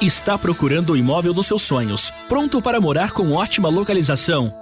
Está procurando o imóvel dos seus sonhos, pronto para morar com ótima localização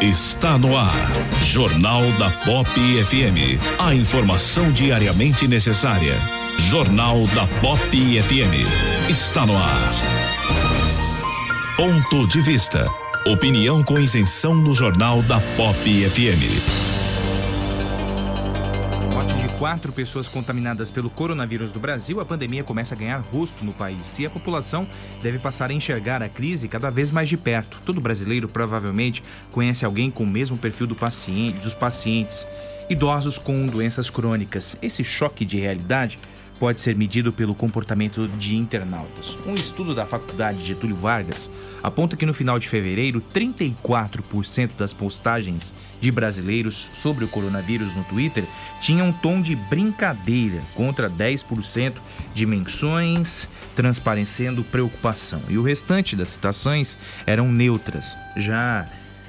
Está no ar. Jornal da Pop FM. A informação diariamente necessária. Jornal da Pop FM. Está no ar. Ponto de vista. Opinião com isenção no Jornal da Pop FM. Morte de quatro pessoas contaminadas pelo coronavírus do Brasil, a pandemia começa a ganhar rosto no país e a população deve passar a enxergar a crise cada vez mais de perto. Todo brasileiro provavelmente conhece alguém com o mesmo perfil do paciente, dos pacientes idosos com doenças crônicas. Esse choque de realidade pode ser medido pelo comportamento de internautas. Um estudo da Faculdade Getúlio Vargas aponta que no final de fevereiro, 34% das postagens de brasileiros sobre o coronavírus no Twitter tinham um tom de brincadeira, contra 10% de menções transparecendo preocupação. E o restante das citações eram neutras. Já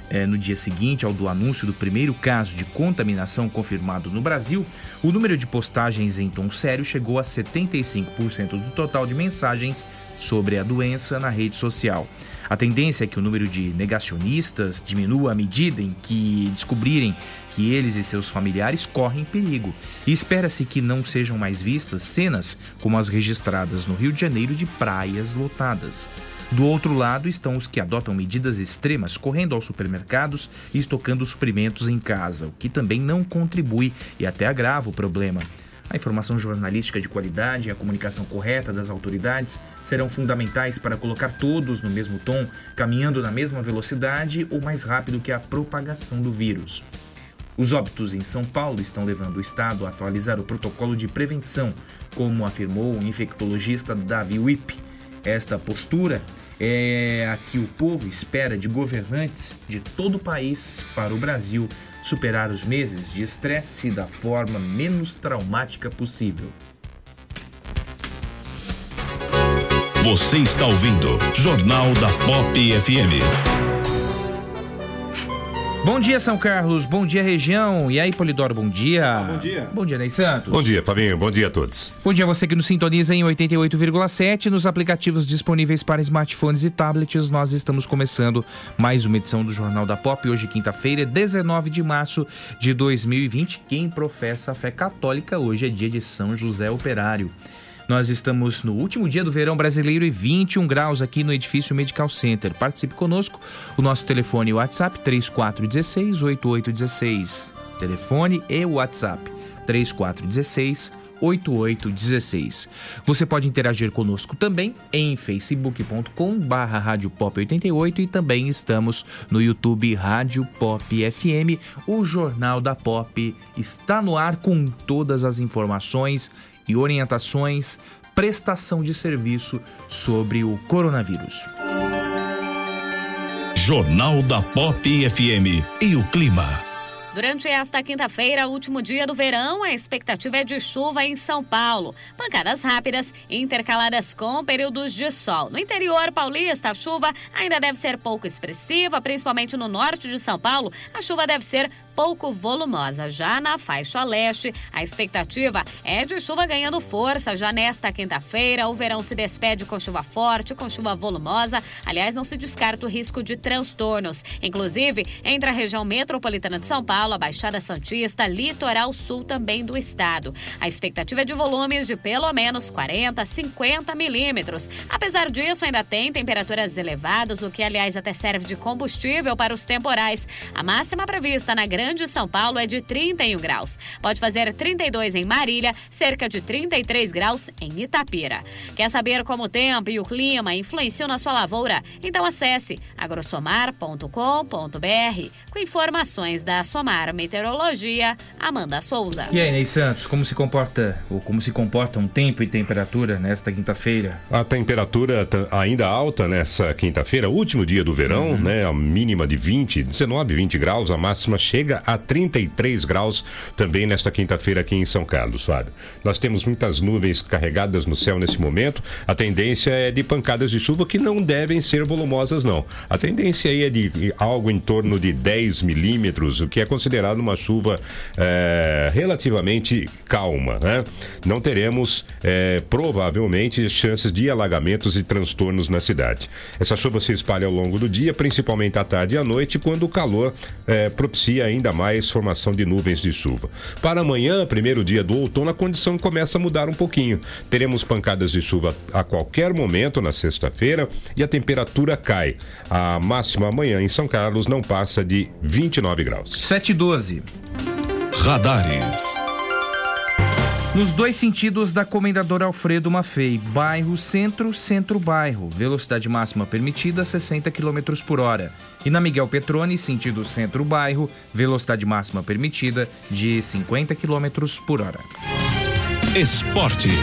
é, no dia seguinte ao do anúncio do primeiro caso de contaminação confirmado no Brasil, o número de postagens em tom sério chegou a 75% do total de mensagens sobre a doença na rede social. A tendência é que o número de negacionistas diminua à medida em que descobrirem que eles e seus familiares correm perigo. E espera-se que não sejam mais vistas cenas como as registradas no Rio de Janeiro de praias lotadas. Do outro lado estão os que adotam medidas extremas, correndo aos supermercados e estocando suprimentos em casa, o que também não contribui e até agrava o problema. A informação jornalística de qualidade e a comunicação correta das autoridades serão fundamentais para colocar todos no mesmo tom, caminhando na mesma velocidade ou mais rápido que a propagação do vírus. Os óbitos em São Paulo estão levando o Estado a atualizar o protocolo de prevenção, como afirmou o infectologista Davi Wipp. Esta postura é a que o povo espera de governantes de todo o país para o Brasil superar os meses de estresse da forma menos traumática possível. Você está ouvindo Jornal da Pop FM. Bom dia, São Carlos. Bom dia, região. E aí, Polidoro, bom dia. Bom dia. Bom dia, Ney Santos. Bom dia, Fabinho. Bom dia a todos. Bom dia a você que nos sintoniza em 88,7 nos aplicativos disponíveis para smartphones e tablets. Nós estamos começando mais uma edição do Jornal da Pop. Hoje, quinta-feira, 19 de março de 2020. Quem professa a fé católica, hoje é dia de São José Operário. Nós estamos no último dia do verão brasileiro e 21 graus aqui no edifício Medical Center. Participe conosco. O nosso telefone e WhatsApp 3416 8816. Telefone e WhatsApp 3416 8816. Você pode interagir conosco também em facebook.com barra Rádio Pop 88 e também estamos no YouTube Rádio Pop FM. O Jornal da Pop está no ar com todas as informações e orientações, prestação de serviço sobre o coronavírus. Jornal da Pop FM e o clima. Durante esta quinta-feira, último dia do verão, a expectativa é de chuva em São Paulo. Pancadas rápidas, intercaladas com períodos de sol. No interior paulista, a chuva ainda deve ser pouco expressiva, principalmente no norte de São Paulo. A chuva deve ser pouco volumosa. Já na faixa leste, a expectativa é de chuva ganhando força. Já nesta quinta-feira, o verão se despede com chuva forte, com chuva volumosa. Aliás, não se descarta o risco de transtornos. Inclusive, entre a região metropolitana de São Paulo, a Baixada Santista, litoral sul também do estado. A expectativa é de volumes de pelo menos 40, 50 milímetros. Apesar disso, ainda tem temperaturas elevadas, o que, aliás, até serve de combustível para os temporais. A máxima prevista na Grande São Paulo é de 31 graus. Pode fazer 32 em Marília, cerca de 33 graus em Itapira. Quer saber como o tempo e o clima influenciam na sua lavoura? Então acesse agrosomar.com.br com informações da Somar Meteorologia, Amanda Souza. E aí, Ney Santos, como se comporta ou como se comportam tempo e temperatura nesta quinta-feira? A temperatura tá ainda alta nessa quinta-feira, último dia do verão, Uhum. né? A mínima de 20, 19, 20 graus, a máxima chega a 33 graus também nesta quinta-feira aqui em São Carlos, Fábio. Nós temos muitas nuvens carregadas no céu nesse momento. A tendência é de pancadas de chuva que não devem ser volumosas, não. A tendência aí é de algo em torno de 10 milímetros, o que é considerado uma chuva eh, relativamente calma, né? Não teremos, eh, provavelmente, chances de alagamentos e transtornos na cidade. Essa chuva se espalha ao longo do dia, principalmente à tarde e à noite, quando o calor eh, propicia ainda mais formação de nuvens de chuva. Para amanhã, primeiro dia do outono, a condição começa a mudar um pouquinho. Teremos pancadas de chuva a qualquer momento na sexta-feira e a temperatura cai. A máxima amanhã em São Carlos não passa de 29 graus. 7 e 12. Radares. Nos dois sentidos da Comendador Alfredo Maffei, bairro centro, centro-bairro, velocidade máxima permitida 60 km por hora. E na Miguel Petroni, sentido centro-bairro, velocidade máxima permitida de 50 km por hora. Esportes.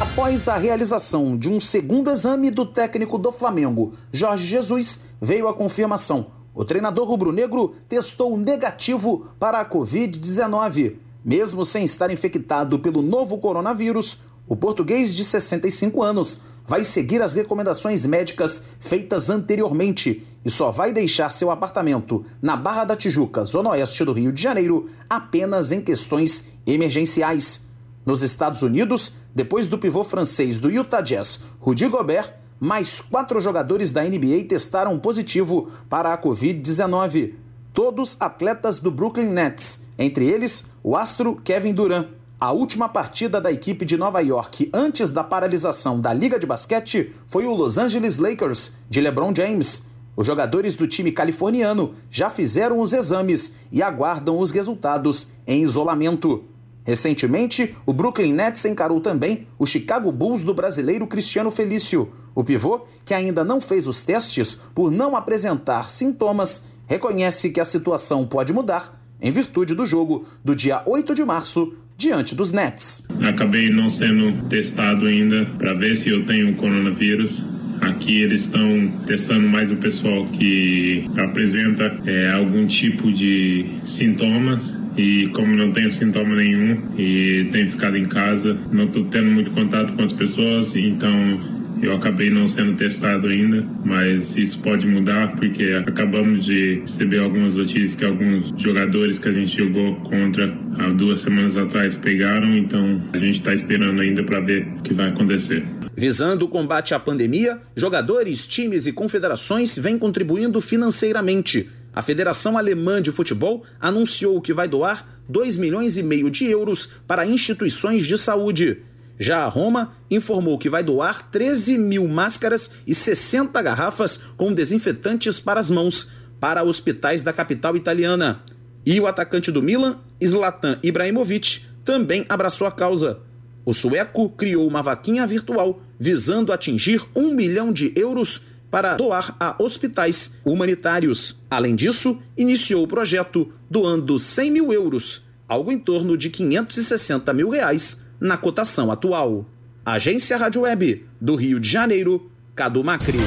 Após a realização de um segundo exame do técnico do Flamengo, Jorge Jesus, veio a confirmação. O treinador rubro-negro testou negativo para a Covid-19. Mesmo sem estar infectado pelo novo coronavírus, o português de 65 anos vai seguir as recomendações médicas feitas anteriormente e só vai deixar seu apartamento na Barra da Tijuca, zona oeste do Rio de Janeiro, apenas em questões emergenciais. Nos Estados Unidos, depois do pivô francês do Utah Jazz, Rudy Gobert, mais quatro jogadores da NBA testaram positivo para a Covid-19. Todos atletas do Brooklyn Nets, entre eles o astro Kevin Durant. A última partida da equipe de Nova York antes da paralisação da Liga de Basquete foi o Los Angeles Lakers, de LeBron James. Os jogadores do time californiano já fizeram os exames e aguardam os resultados em isolamento. Recentemente, o Brooklyn Nets encarou também o Chicago Bulls do brasileiro Cristiano Felício. O pivô, que ainda não fez os testes por não apresentar sintomas, reconhece que a situação pode mudar em virtude do jogo do dia 8 de março diante dos Nets. Acabei não sendo testado ainda para ver se eu tenho coronavírus. Aqui eles estão testando mais o pessoal que apresenta é, algum tipo de sintomas e como não tenho sintoma nenhum e tenho ficado em casa, não estou tendo muito contato com as pessoas, então eu acabei não sendo testado ainda, mas isso pode mudar porque acabamos de receber algumas notícias que alguns jogadores que a gente jogou contra há duas semanas atrás pegaram, então a gente está esperando ainda para ver o que vai acontecer. Visando o combate à pandemia, jogadores, times e confederações vêm contribuindo financeiramente. A Federação Alemã de Futebol anunciou que vai doar 2 milhões e meio de euros para instituições de saúde. Já a Roma informou que vai doar 13 mil máscaras e 60 garrafas com desinfetantes para as mãos para hospitais da capital italiana. E o atacante do Milan, Zlatan Ibrahimovic, também abraçou a causa. O sueco criou uma vaquinha virtual visando atingir um milhão de euros para doar a hospitais humanitários. Além disso, iniciou o projeto doando 100 mil euros, algo em torno de 560 mil reais na cotação atual. Agência Rádio Web do Rio de Janeiro, Cadu Macri.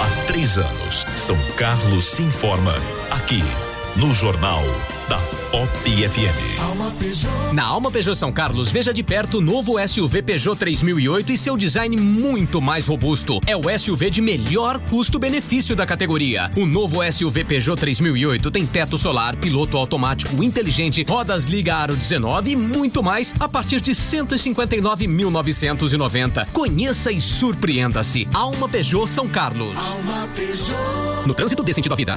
Há três anos, São Carlos se informa aqui no Jornal da Pop FM. Na Alma Peugeot São Carlos, veja de perto o novo SUV Peugeot 3008 e seu design muito mais robusto. É o SUV de melhor custo-benefício da categoria. O novo SUV Peugeot 3008 tem teto solar, piloto automático inteligente, rodas liga aro 19 e muito mais a partir de 159.990. Conheça e surpreenda-se. Alma Peugeot São Carlos. Alma Peugeot. No trânsito dê sentido à vida.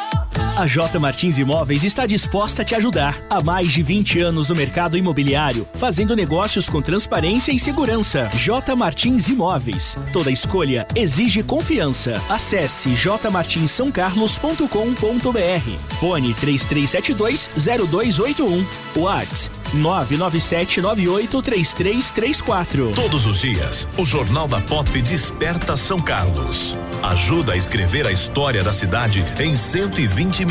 A J Martins Imóveis está disposta a te ajudar. Há mais de 20 anos no mercado imobiliário, fazendo negócios com transparência e segurança. J Martins Imóveis. Toda escolha exige confiança. Acesse jmartinssaocarlos.com.br. Fone 3372-0281. WhatsApp 997983334. Todos os dias, o Jornal da Pop desperta São Carlos. Ajuda a escrever a história da cidade em 120 minutos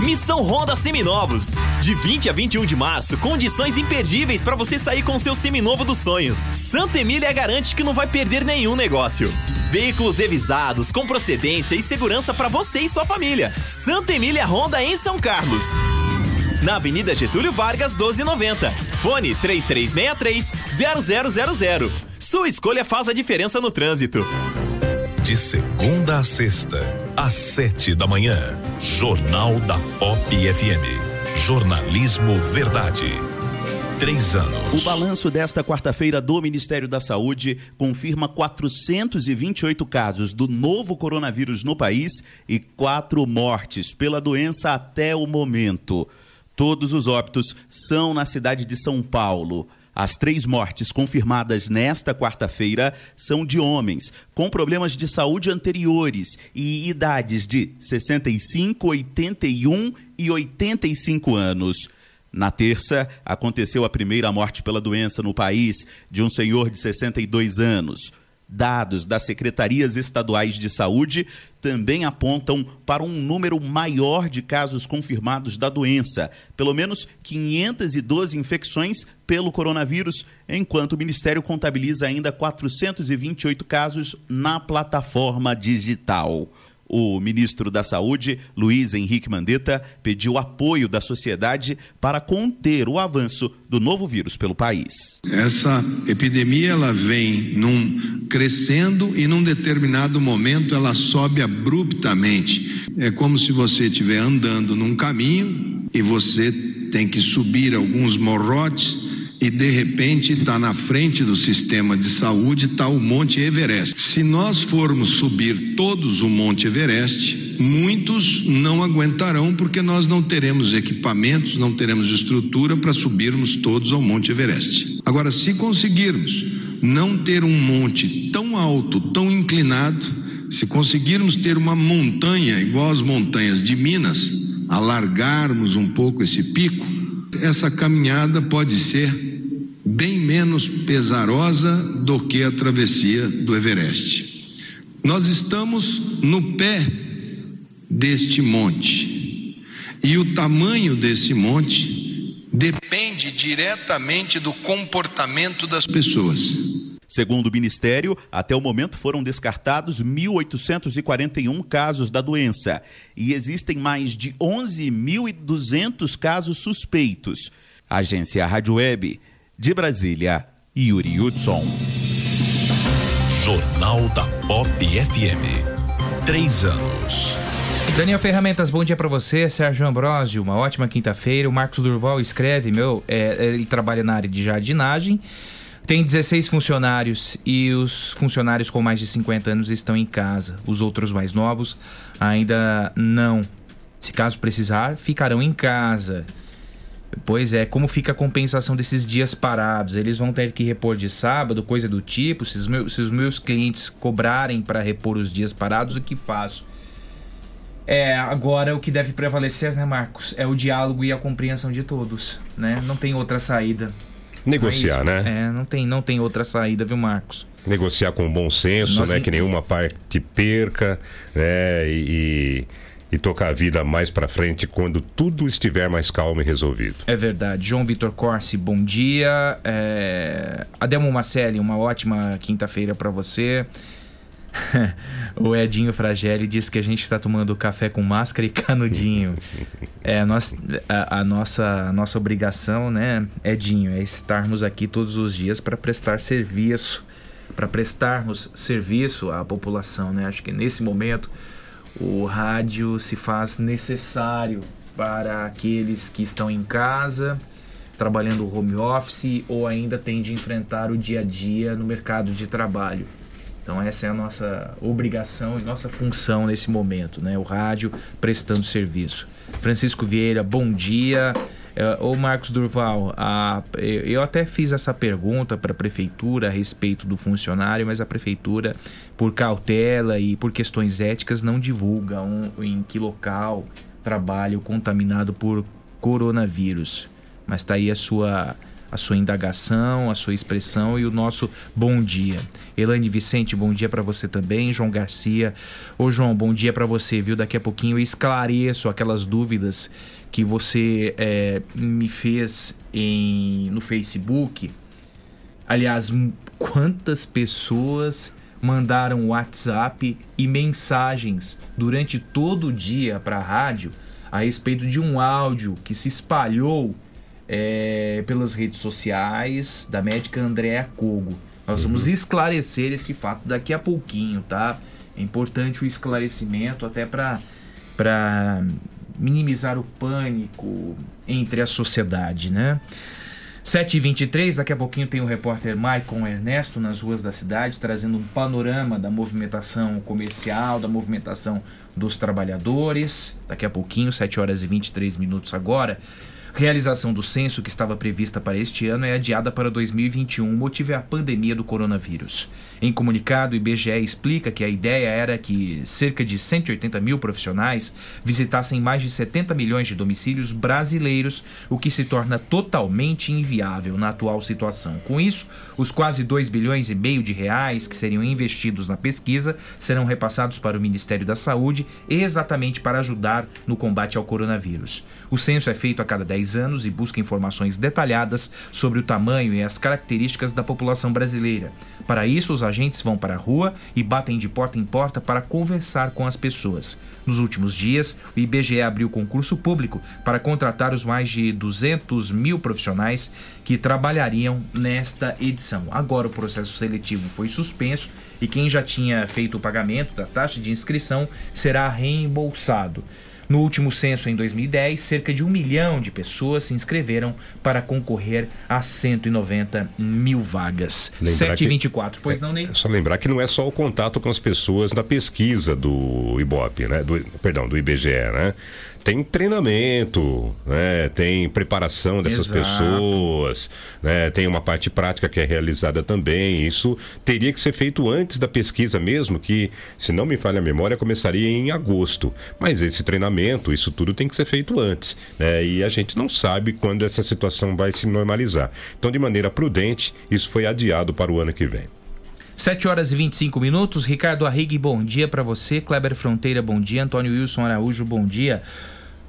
Missão Honda Seminovos. De 20 a 21 de março, condições imperdíveis para você sair com seu seminovo dos sonhos. Santa Emília garante que não vai perder nenhum negócio. Veículos revisados, com procedência e segurança para você e sua família. Santa Emília Honda em São Carlos. Na Avenida Getúlio Vargas, 1290. Fone 3363-0000. Sua escolha faz a diferença no trânsito. De segunda a sexta, às sete da manhã. Jornal da Pop FM. Jornalismo Verdade. Três anos. O balanço desta quarta-feira do Ministério da Saúde confirma 428 casos do novo coronavírus no país e quatro mortes pela doença até o momento. Todos os óbitos são na cidade de São Paulo. As três mortes confirmadas nesta quarta-feira são de homens com problemas de saúde anteriores e idades de 65, 81 e 85 anos. Na terça, aconteceu a primeira morte pela doença no país de um senhor de 62 anos. Dados das secretarias estaduais de saúde também apontam para um número maior de casos confirmados da doença, pelo menos 512 infecções pelo coronavírus, enquanto o Ministério contabiliza ainda 428 casos na plataforma digital. O ministro da Saúde, Luiz Henrique Mandetta, pediu apoio da sociedade para conter o avanço do novo vírus pelo país. Essa epidemia ela vem num crescendo e num determinado momento ela sobe abruptamente. É como se você estiver andando num caminho e você tem que subir alguns morrotes e de repente está na frente do sistema de saúde está o Monte Everest. Se nós formos subir todos o Monte Everest, muitos não aguentarão porque nós não teremos equipamentos, não teremos estrutura para subirmos todos ao Monte Everest. Agora, se conseguirmos não ter um monte tão alto, tão inclinado, se conseguirmos ter uma montanha igual às montanhas de Minas, alargarmos um pouco esse pico, essa caminhada pode ser bem menos pesarosa do que a travessia do Everest. Nós estamos no pé deste monte e o tamanho desse monte depende diretamente do comportamento das pessoas. Segundo o Ministério, até o momento foram descartados 1.841 casos da doença e existem mais de 11.200 casos suspeitos. Agência Rádio Web de Brasília, Yuri Hudson. Jornal da Pop FM. Três anos. Daniel Ferramentas, bom dia para você. Sérgio Ambrosio, uma ótima quinta-feira. O Marcos Durval escreve, meu, é, ele trabalha na área de jardinagem. Tem 16 funcionários e os funcionários com mais de 50 anos estão em casa. Os outros mais novos ainda não. Se caso precisar, ficarão em casa. Pois é, como fica a compensação desses dias parados? Eles vão ter que repor de sábado, coisa do tipo? Se os meus, se os meus clientes cobrarem para repor os dias parados, o que faço? É, agora o que deve prevalecer, né, Marcos? É o diálogo e a compreensão de todos, né? Não tem outra saída. Negociar, não né? é É, não tem, não tem outra saída, viu, Marcos? Negociar com bom senso, Nossa, né? Que nenhuma parte perca, né? E, e tocar a vida mais para frente quando tudo estiver mais calmo e resolvido. É verdade. João Vitor Corsi, bom dia. É... Adelmo Macelli, uma ótima quinta-feira para você. o Edinho Fragelli disse que a gente está tomando café com máscara e canudinho. É, nós, a, a nossa, a nossa obrigação, né, Edinho, é estarmos aqui todos os dias para prestar serviço, para prestarmos serviço à população, né? Acho que nesse momento o rádio se faz necessário para aqueles que estão em casa, trabalhando home office ou ainda têm de enfrentar o dia a dia no mercado de trabalho. Então essa é a nossa obrigação e nossa função nesse momento, né? O rádio prestando serviço. Francisco Vieira, bom dia. É, Ô Marcos Durval, a- eu eu até fiz essa pergunta para a prefeitura a respeito do funcionário, mas a prefeitura, por cautela e por questões éticas, não divulga um- em que local trabalha o contaminado por coronavírus. Mas está aí a sua, a sua indagação, a sua expressão e o nosso bom dia. Elaine Vicente, bom dia para você também. João Garcia. Ô João, bom dia para você, viu? Daqui a pouquinho eu esclareço aquelas dúvidas que você eh, me fez em, no Facebook. Aliás, quantas pessoas mandaram WhatsApp e mensagens durante todo o dia para a rádio a respeito de um áudio que se espalhou eh, pelas redes sociais da médica Andréa Cogo. Nós vamos esclarecer esse fato daqui a pouquinho, tá? É importante o esclarecimento até para para minimizar o pânico entre a sociedade, né? 7h23, daqui a pouquinho tem o repórter Maicon Ernesto nas ruas da cidade, trazendo um panorama da movimentação comercial, da movimentação dos trabalhadores. Daqui a pouquinho, 7 horas e 23 minutos agora. Realização do censo que estava prevista para este ano é adiada para 2021, o motivo é a pandemia do coronavírus. Em comunicado, o IBGE explica que a ideia era que cerca de 180 mil profissionais visitassem mais de 70 milhões de domicílios brasileiros, o que se torna totalmente inviável na atual situação. Com isso, os quase 2 bilhões e meio de reais que seriam investidos na pesquisa serão repassados para o Ministério da Saúde exatamente para ajudar no combate ao coronavírus. O censo é feito a cada 10 anos e busca informações detalhadas sobre o tamanho e as características da população brasileira. Para isso, os agentes vão para a rua e batem de porta em porta para conversar com as pessoas. Nos últimos dias, o IBGE abriu concurso público para contratar os mais de 200 mil profissionais que trabalhariam nesta edição. Agora, o processo seletivo foi suspenso e quem já tinha feito o pagamento da taxa de inscrição será reembolsado. No último censo, em 2010, cerca de um milhão de pessoas se inscreveram para concorrer a 190 mil vagas. Lembrar 7h24, que- pois não, Ney? É só lembrar que não é só o contato com as pessoas na pesquisa do IBOP, né? Do, perdão, do IBGE, né? Tem treinamento, né? tem preparação dessas Exato. pessoas, né? tem uma parte prática que é realizada também. Isso teria que ser feito antes da pesquisa mesmo, que, se não me falha a memória, começaria em agosto. Mas esse treinamento, isso tudo tem que ser feito antes. Né? E a gente não sabe quando essa situação vai se normalizar. Então, de maneira prudente, isso foi adiado para o ano que vem. 7 horas e 25 minutos. Ricardo Arrigue, bom dia para você. Kleber Fronteira, bom dia. Antônio Wilson Araújo, bom dia.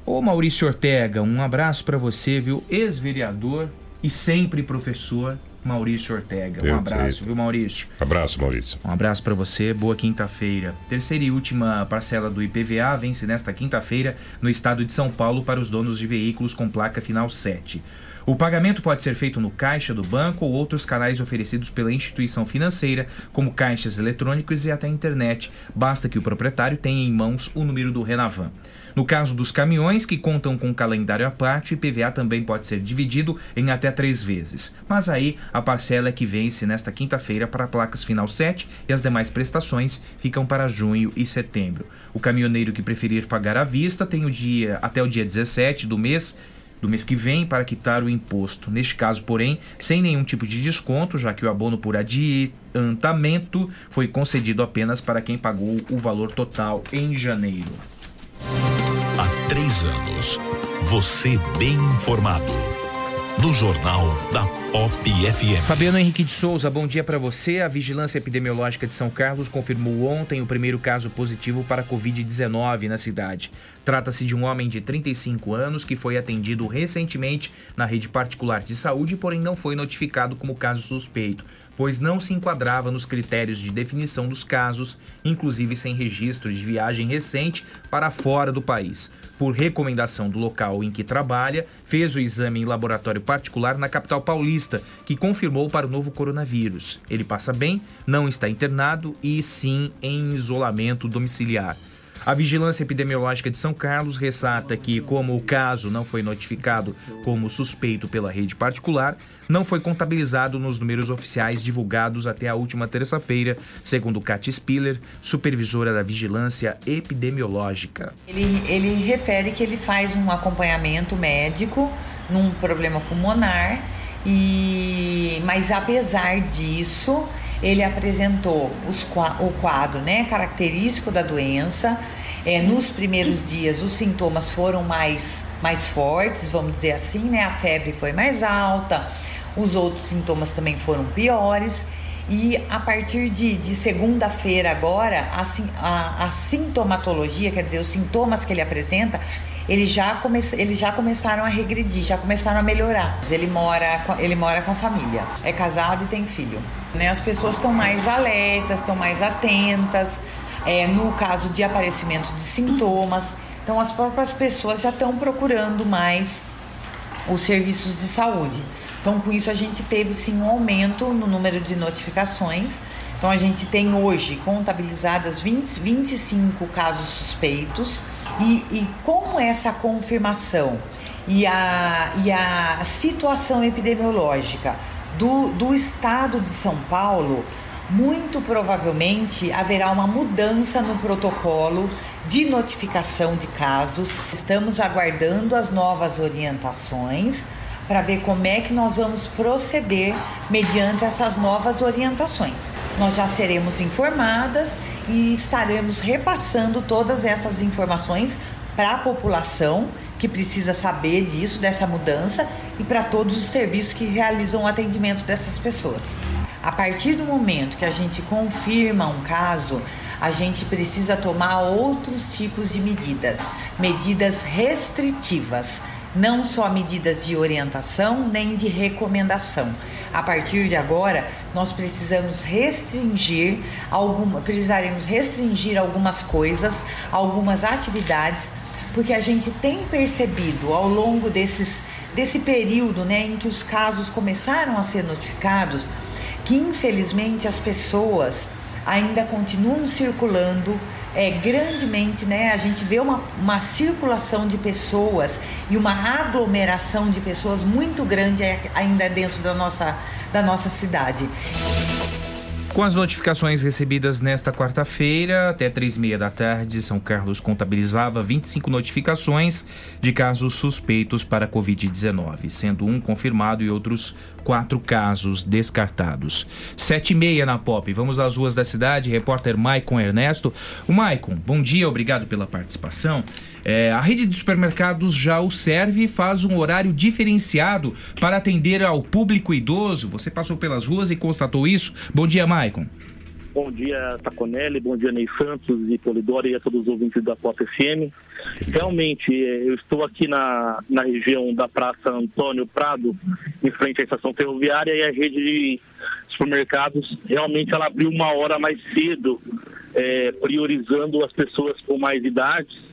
Ô Maurício Ortega, um abraço para você, viu? Ex-vereador e sempre professor Maurício Ortega. Um abraço, Perfeito. viu, Maurício? Abraço, Maurício. Um abraço para você, boa quinta-feira. Terceira e última parcela do IPVA vence nesta quinta-feira no estado de São Paulo para os donos de veículos com placa final 7. O pagamento pode ser feito no caixa do banco ou outros canais oferecidos pela instituição financeira, como caixas eletrônicos e até internet. Basta que o proprietário tenha em mãos o número do Renavan. No caso dos caminhões que contam com calendário à parte, o IPVA também pode ser dividido em até três vezes. Mas aí a parcela é que vence nesta quinta-feira para placas final 7 e as demais prestações ficam para junho e setembro. O caminhoneiro que preferir pagar à vista tem o dia até o dia 17 do mês do mês que vem para quitar o imposto. Neste caso, porém, sem nenhum tipo de desconto, já que o abono por adiantamento foi concedido apenas para quem pagou o valor total em janeiro. Há três anos, você bem informado. No Jornal da Pop FM. Fabiano Henrique de Souza, bom dia para você. A Vigilância Epidemiológica de São Carlos confirmou ontem o primeiro caso positivo para a Covid-19 na cidade. Trata-se de um homem de 35 anos que foi atendido recentemente na rede particular de saúde, porém não foi notificado como caso suspeito, pois não se enquadrava nos critérios de definição dos casos, inclusive sem registro de viagem recente para fora do país. Por recomendação do local em que trabalha, fez o exame em laboratório particular na capital paulista, que confirmou para o novo coronavírus. Ele passa bem, não está internado e sim em isolamento domiciliar. A Vigilância Epidemiológica de São Carlos ressata que, como o caso não foi notificado como suspeito pela rede particular, não foi contabilizado nos números oficiais divulgados até a última terça-feira, segundo Kat Spiller, supervisora da Vigilância Epidemiológica. Ele, ele refere que ele faz um acompanhamento médico num problema pulmonar e mas apesar disso ele apresentou os o quadro né, característico da doença. É, nos primeiros dias os sintomas foram mais, mais fortes, vamos dizer assim, né? A febre foi mais alta, os outros sintomas também foram piores. E a partir de, de segunda-feira agora, a, a, a sintomatologia, quer dizer, os sintomas que ele apresenta, eles já, come, eles já começaram a regredir, já começaram a melhorar. Ele mora, ele mora com a família, é casado e tem filho. Né? As pessoas estão mais alertas, estão mais atentas, é, no caso de aparecimento de sintomas. Então as próprias pessoas já estão procurando mais os serviços de saúde. Então, com isso, a gente teve sim um aumento no número de notificações. Então, a gente tem hoje contabilizadas 20, 25 casos suspeitos. E, e com essa confirmação e a, e a situação epidemiológica do, do estado de São Paulo, muito provavelmente haverá uma mudança no protocolo de notificação de casos. Estamos aguardando as novas orientações para ver como é que nós vamos proceder mediante essas novas orientações. Nós já seremos informadas e estaremos repassando todas essas informações para a população que precisa saber disso, dessa mudança e para todos os serviços que realizam o atendimento dessas pessoas. A partir do momento que a gente confirma um caso, a gente precisa tomar outros tipos de medidas, medidas restritivas, não só medidas de orientação nem de recomendação. A partir de agora, nós precisamos restringir alguma, precisaremos restringir algumas coisas, algumas atividades, porque a gente tem percebido ao longo desses desse período, né, em que os casos começaram a ser notificados, que infelizmente as pessoas ainda continuam circulando é, grandemente, né? A gente vê uma, uma circulação de pessoas e uma aglomeração de pessoas muito grande ainda dentro da nossa, da nossa cidade. Com as notificações recebidas nesta quarta-feira, até três e meia da tarde, São Carlos contabilizava 25 notificações de casos suspeitos para Covid-19, sendo um confirmado e outros quatro casos descartados. Sete e meia na Pop. Vamos às ruas da cidade. Repórter Maicon Ernesto. O Maicon, bom dia, obrigado pela participação. É, a rede de supermercados já o serve e faz um horário diferenciado para atender ao público idoso. Você passou pelas ruas e constatou isso? Bom dia, Maicon. Bom dia, Taconelli, bom dia, Ney Santos e Polidoro e a todos os ouvintes da Pop FM. Realmente, eu estou aqui na, na região da Praça Antônio Prado, em frente à estação ferroviária, e a rede de supermercados realmente ela abriu uma hora mais cedo, é, priorizando as pessoas com mais idades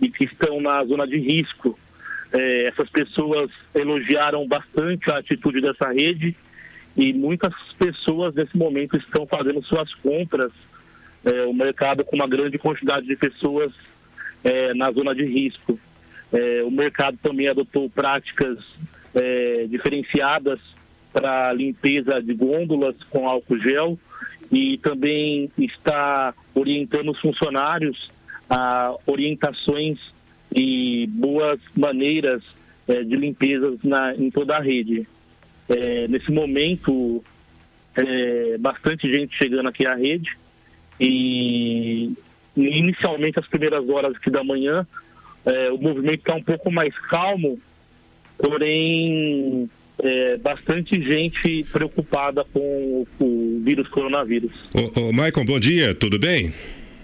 e que estão na zona de risco. É, essas pessoas elogiaram bastante a atitude dessa rede e muitas pessoas nesse momento estão fazendo suas compras. É, o mercado com uma grande quantidade de pessoas é, na zona de risco. É, o mercado também adotou práticas é, diferenciadas para limpeza de gôndolas com álcool gel e também está orientando os funcionários a orientações e boas maneiras é, de limpeza na, em toda a rede. É, nesse momento, é, bastante gente chegando aqui à rede e inicialmente as primeiras horas aqui da manhã é, o movimento está um pouco mais calmo, porém é, bastante gente preocupada com o vírus coronavírus. Ô, ô Maicon, bom dia, tudo bem?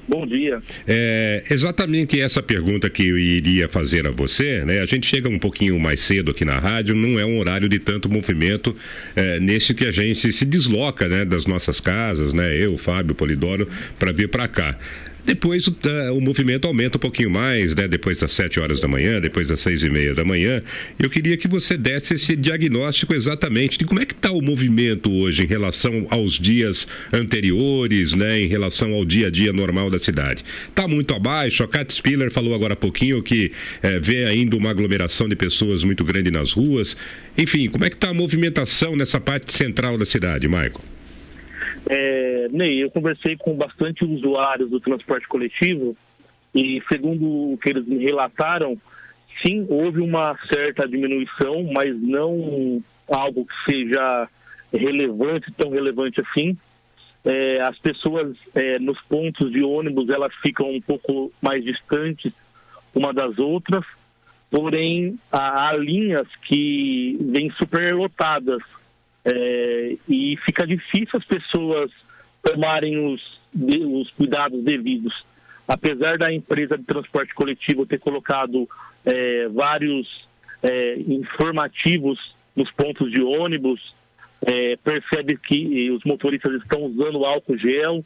Bom dia. É exatamente essa pergunta que eu iria fazer a você, né? A gente chega um pouquinho mais cedo aqui na rádio, não é um horário de tanto movimento é, nesse que a gente se desloca, né, das nossas casas, né? Eu, Fábio, Polidoro, para vir para cá. Depois uh, o movimento aumenta um pouquinho mais, né? Depois das 7 horas da manhã, depois das seis e meia da manhã. Eu queria que você desse esse diagnóstico exatamente de como é que está o movimento hoje em relação aos dias anteriores, né? Em relação ao dia a dia normal da cidade. Está muito abaixo. A Kat Spiller falou agora há pouquinho que eh, vê ainda uma aglomeração de pessoas muito grande nas ruas. Enfim, como é que está a movimentação nessa parte central da cidade, Michael? É, Ney, eu conversei com bastante usuários do transporte coletivo e, segundo o que eles me relataram, sim, houve uma certa diminuição, mas não algo que seja relevante, tão relevante assim. É, as pessoas é, nos pontos de ônibus elas ficam um pouco mais distantes uma das outras, porém há, linhas que vêm superlotadas é, e fica difícil as pessoas tomarem os, os cuidados devidos. Apesar da empresa de transporte coletivo ter colocado é, vários é, informativos nos pontos de ônibus, é, percebe que os motoristas estão usando álcool gel,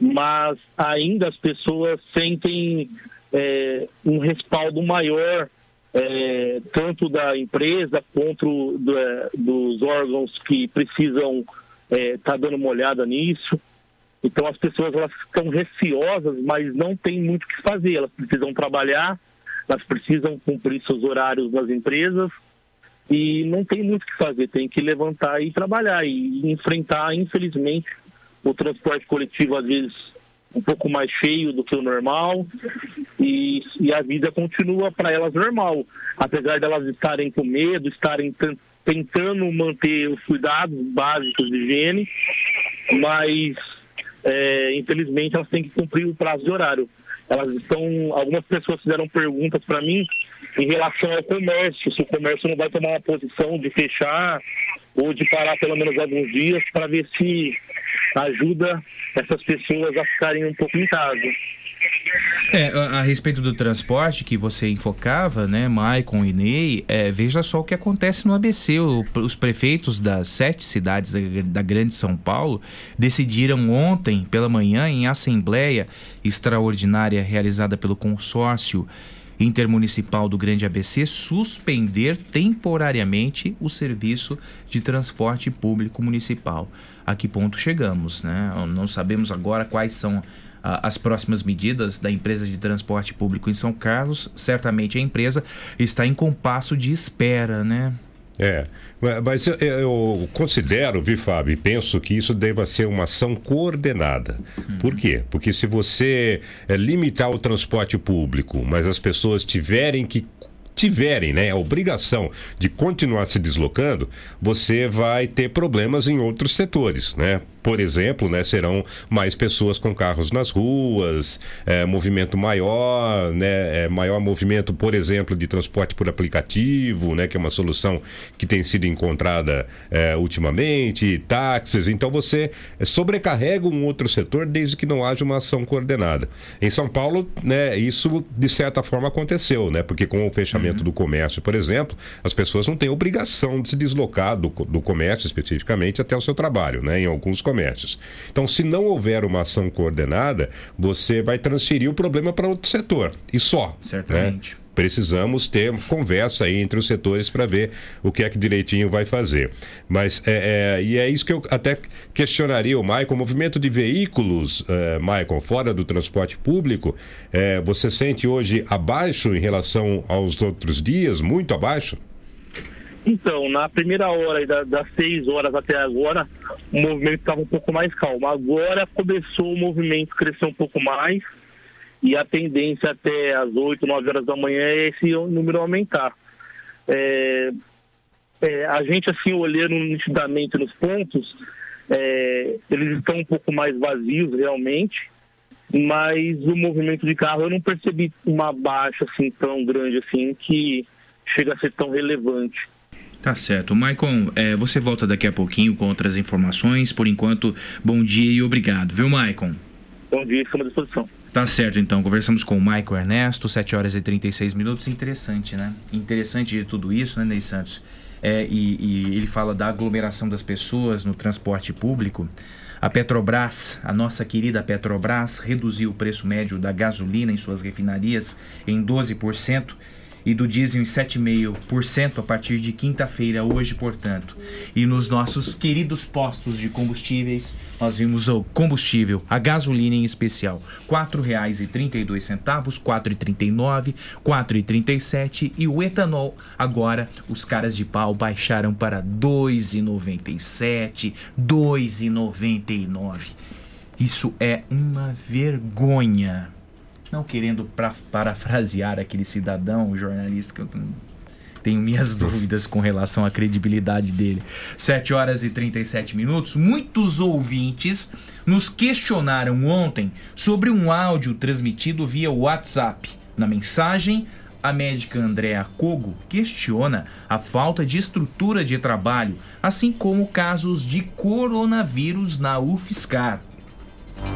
mas ainda as pessoas sentem é, um respaldo maior é, tanto da empresa quanto do, é, dos órgãos que precisam estar é, tá dando uma olhada nisso. Então as pessoas elas ficam receosas, mas não tem muito o que fazer. Elas precisam trabalhar, elas precisam cumprir seus horários nas empresas e não tem muito o que fazer. Tem que levantar e trabalhar e enfrentar, infelizmente, o transporte coletivo às vezes um pouco mais cheio do que o normal e, e a vida continua para elas normal, apesar delas estarem com medo, estarem tan- tentando manter os cuidados básicos de higiene, mas é, infelizmente elas têm que cumprir o prazo de horário. Elas estão, algumas pessoas fizeram perguntas para mim em relação ao comércio, se o comércio não vai tomar uma posição de fechar ou de parar pelo menos alguns dias para ver se ajuda essas pessoas a ficarem um pouco em casa. É, a, a respeito do transporte que você enfocava, né, Maicon e Ney, é, veja só o que acontece no ABC. O- os prefeitos das sete cidades da, da Grande São Paulo decidiram ontem pela manhã, em assembleia extraordinária realizada pelo consórcio intermunicipal do Grande ABC, suspender temporariamente o serviço de transporte público municipal. A que ponto chegamos, né? Não sabemos agora quais são ah, as próximas medidas da empresa de transporte público em São Carlos. Certamente a empresa está em compasso de espera, né? É, mas eu, eu considero, vi, Fábio, e penso que isso deva ser uma ação coordenada. Por quê? Porque se você eh, limitar o transporte público, mas as pessoas tiverem que tiverem né, a obrigação de continuar se deslocando, você vai ter problemas em outros setores, né? Por exemplo, né, serão mais pessoas com carros nas ruas, é, movimento maior, né, é, maior movimento, por exemplo, de transporte por aplicativo, né, que é uma solução que tem sido encontrada é, ultimamente, táxis. Então você sobrecarrega um outro setor desde que não haja uma ação coordenada. Em São Paulo, né, isso de certa forma aconteceu, né, porque com o fechamento do comércio, por exemplo, as pessoas não têm obrigação de se deslocar do, do comércio especificamente até o seu trabalho, né, em alguns comércios. Então, se não houver uma ação coordenada, você vai transferir o problema para outro setor e só. Certamente. né? Precisamos ter conversa aí entre os setores para ver o que é que direitinho vai fazer. Mas é, é- e é isso que eu até questionaria o Maicon. O movimento de veículos, é, Maicon, fora do transporte público, é, você sente hoje abaixo em relação aos outros dias, muito abaixo? Então, na primeira hora, da- das seis horas até agora, o movimento estava um pouco mais calmo. Agora começou o movimento crescer um pouco mais e a tendência até as oito, nove horas da manhã é esse número aumentar. É, é, a gente, assim, olhando nitidamente nos pontos, é, eles estão um pouco mais vazios realmente, mas o movimento de carro eu não percebi uma baixa assim tão grande assim que chega a ser tão relevante. Tá certo. Maicon, é, você volta daqui a pouquinho com outras informações. Por enquanto, bom dia e obrigado, viu, Maicon? Bom dia, estamos à disposição. Tá certo, então. Conversamos com o Maicon Ernesto, 7 horas e 36 minutos. Interessante, né? Interessante de tudo isso, né, Ney Santos? É, e, e ele fala da aglomeração das pessoas no transporte público. A Petrobras, a nossa querida Petrobras, reduziu o preço médio da gasolina em suas refinarias em 12% e do diesel em 7,5% a partir de quinta-feira, hoje, portanto. E nos nossos queridos postos de combustíveis, nós vimos o combustível, a gasolina em especial, R$ 4,32, R$ 4,39, R$ 4,37 e o etanol, agora os caras de pau baixaram para R$ 2,97, R$ 2,99. Isso é uma vergonha não querendo pra, parafrasear aquele cidadão, jornalista, que eu tenho- tenho minhas dúvidas com relação à credibilidade dele. 7 horas e 37 minutos. Muitos ouvintes nos questionaram ontem sobre um áudio transmitido via WhatsApp. Na mensagem, a médica Andréa Kogo questiona a falta de estrutura de trabalho, assim como casos de coronavírus na UFSCar.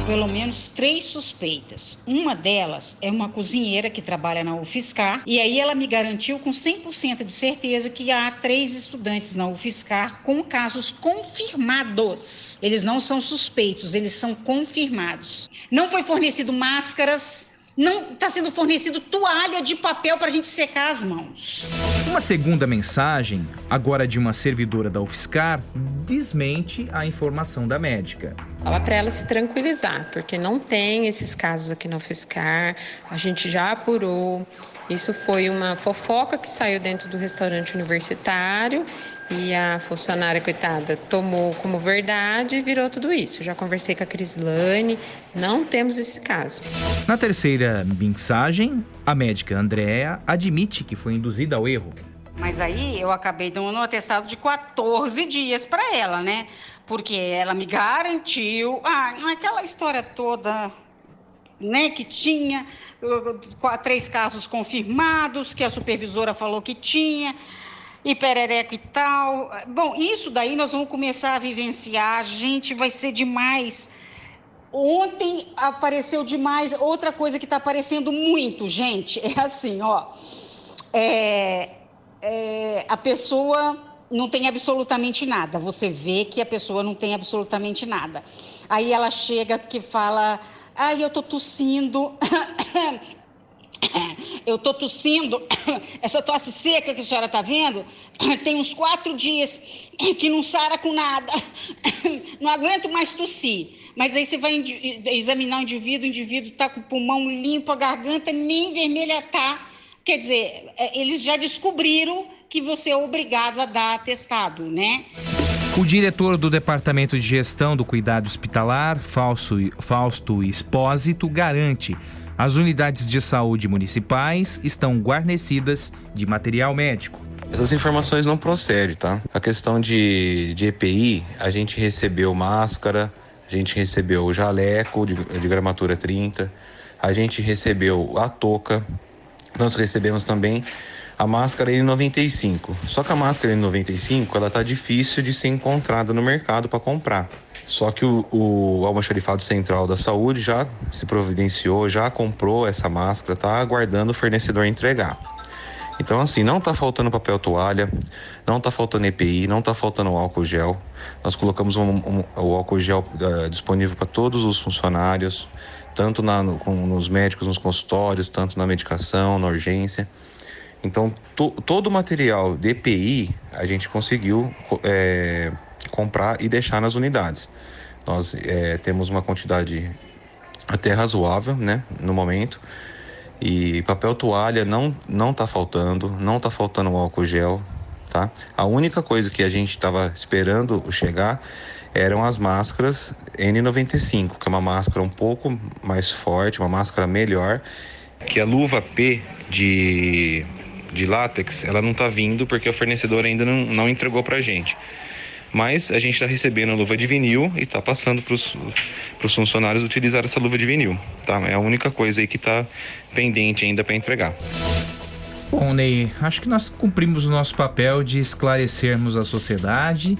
Pelo menos três suspeitas. Uma delas é uma cozinheira que trabalha na UFSCar, e aí ela me garantiu com 100% de certeza que há três estudantes na UFSCar com casos confirmados. Eles não são suspeitos, eles são confirmados. Não foi fornecido máscaras, não está sendo fornecido toalha de papel para a gente secar as mãos. Uma segunda mensagem, agora de uma servidora da UFSCar, desmente a informação da médica. Fala para ela se tranquilizar, porque não tem esses casos aqui na UFSCar, a gente já apurou. Isso foi uma fofoca que saiu dentro do restaurante universitário e a funcionária, coitada, tomou como verdade e virou tudo isso. Já conversei com a Crislane, não temos esse caso. Na terceira mensagem, a médica Andréa admite que foi induzida ao erro. Mas aí eu acabei dando um atestado de 14 dias para ela, né? Porque ela me garantiu, ah, aquela história toda, né, que tinha três casos confirmados, que a supervisora falou que tinha, e perereca e tal. Bom, isso daí nós vamos começar a vivenciar, gente, vai ser demais. Ontem apareceu demais, outra coisa que está aparecendo muito, gente, é assim, ó. É, é, a pessoa não tem absolutamente nada. Você vê que a pessoa não tem absolutamente nada. Aí ela chega que fala: "Ai, eu tô tossindo". Eu tô tossindo, essa tosse seca que a senhora tá vendo, tem uns quatro dias que não sara com nada. Não aguento mais tossir. Mas aí você vai examinar o indivíduo, o indivíduo está com o pulmão limpo, a garganta nem vermelha tá. Quer dizer, é, eles já descobriram que você é obrigado a dar atestado, né? O diretor do Departamento de Gestão do Cuidado Hospitalar, Fausto, Fausto Espósito, garante as unidades de saúde municipais estão guarnecidas de material médico. Essas informações não procedem, tá? A questão de, de EPI, a gente recebeu máscara, a gente recebeu jaleco de, de gramatura 30, a gente recebeu a touca, nós recebemos também a máscara N95. Só que a máscara N95 ela tá difícil de ser encontrada no mercado para comprar. Só que o, o Almoxarifado Central da Saúde já se providenciou, já comprou essa máscara, tá aguardando o fornecedor entregar. Então, assim, não tá faltando papel toalha, não tá faltando EPI, não tá faltando álcool gel. Nós colocamos um, um, o álcool gel uh, disponível para todos os funcionários, tanto na, no, com, nos médicos, nos consultórios, tanto na medicação, na urgência. Então, to, todo o material de EPI a gente conseguiu é, comprar e deixar nas unidades. Nós é, temos uma quantidade até razoável, né, no momento. E papel toalha não não está faltando, não está faltando álcool gel, tá? A única coisa que a gente estava esperando chegar eram as máscaras N95, que é uma máscara um pouco mais forte, uma máscara melhor, que a luva P de, de látex, ela não está vindo porque o fornecedor ainda não, não entregou para a gente. Mas a gente está recebendo a luva de vinil e está passando para os funcionários utilizar essa luva de vinil. Tá? É a única coisa aí que está pendente ainda para entregar. Bom, Ney, acho que nós cumprimos o nosso papel de esclarecermos a sociedade,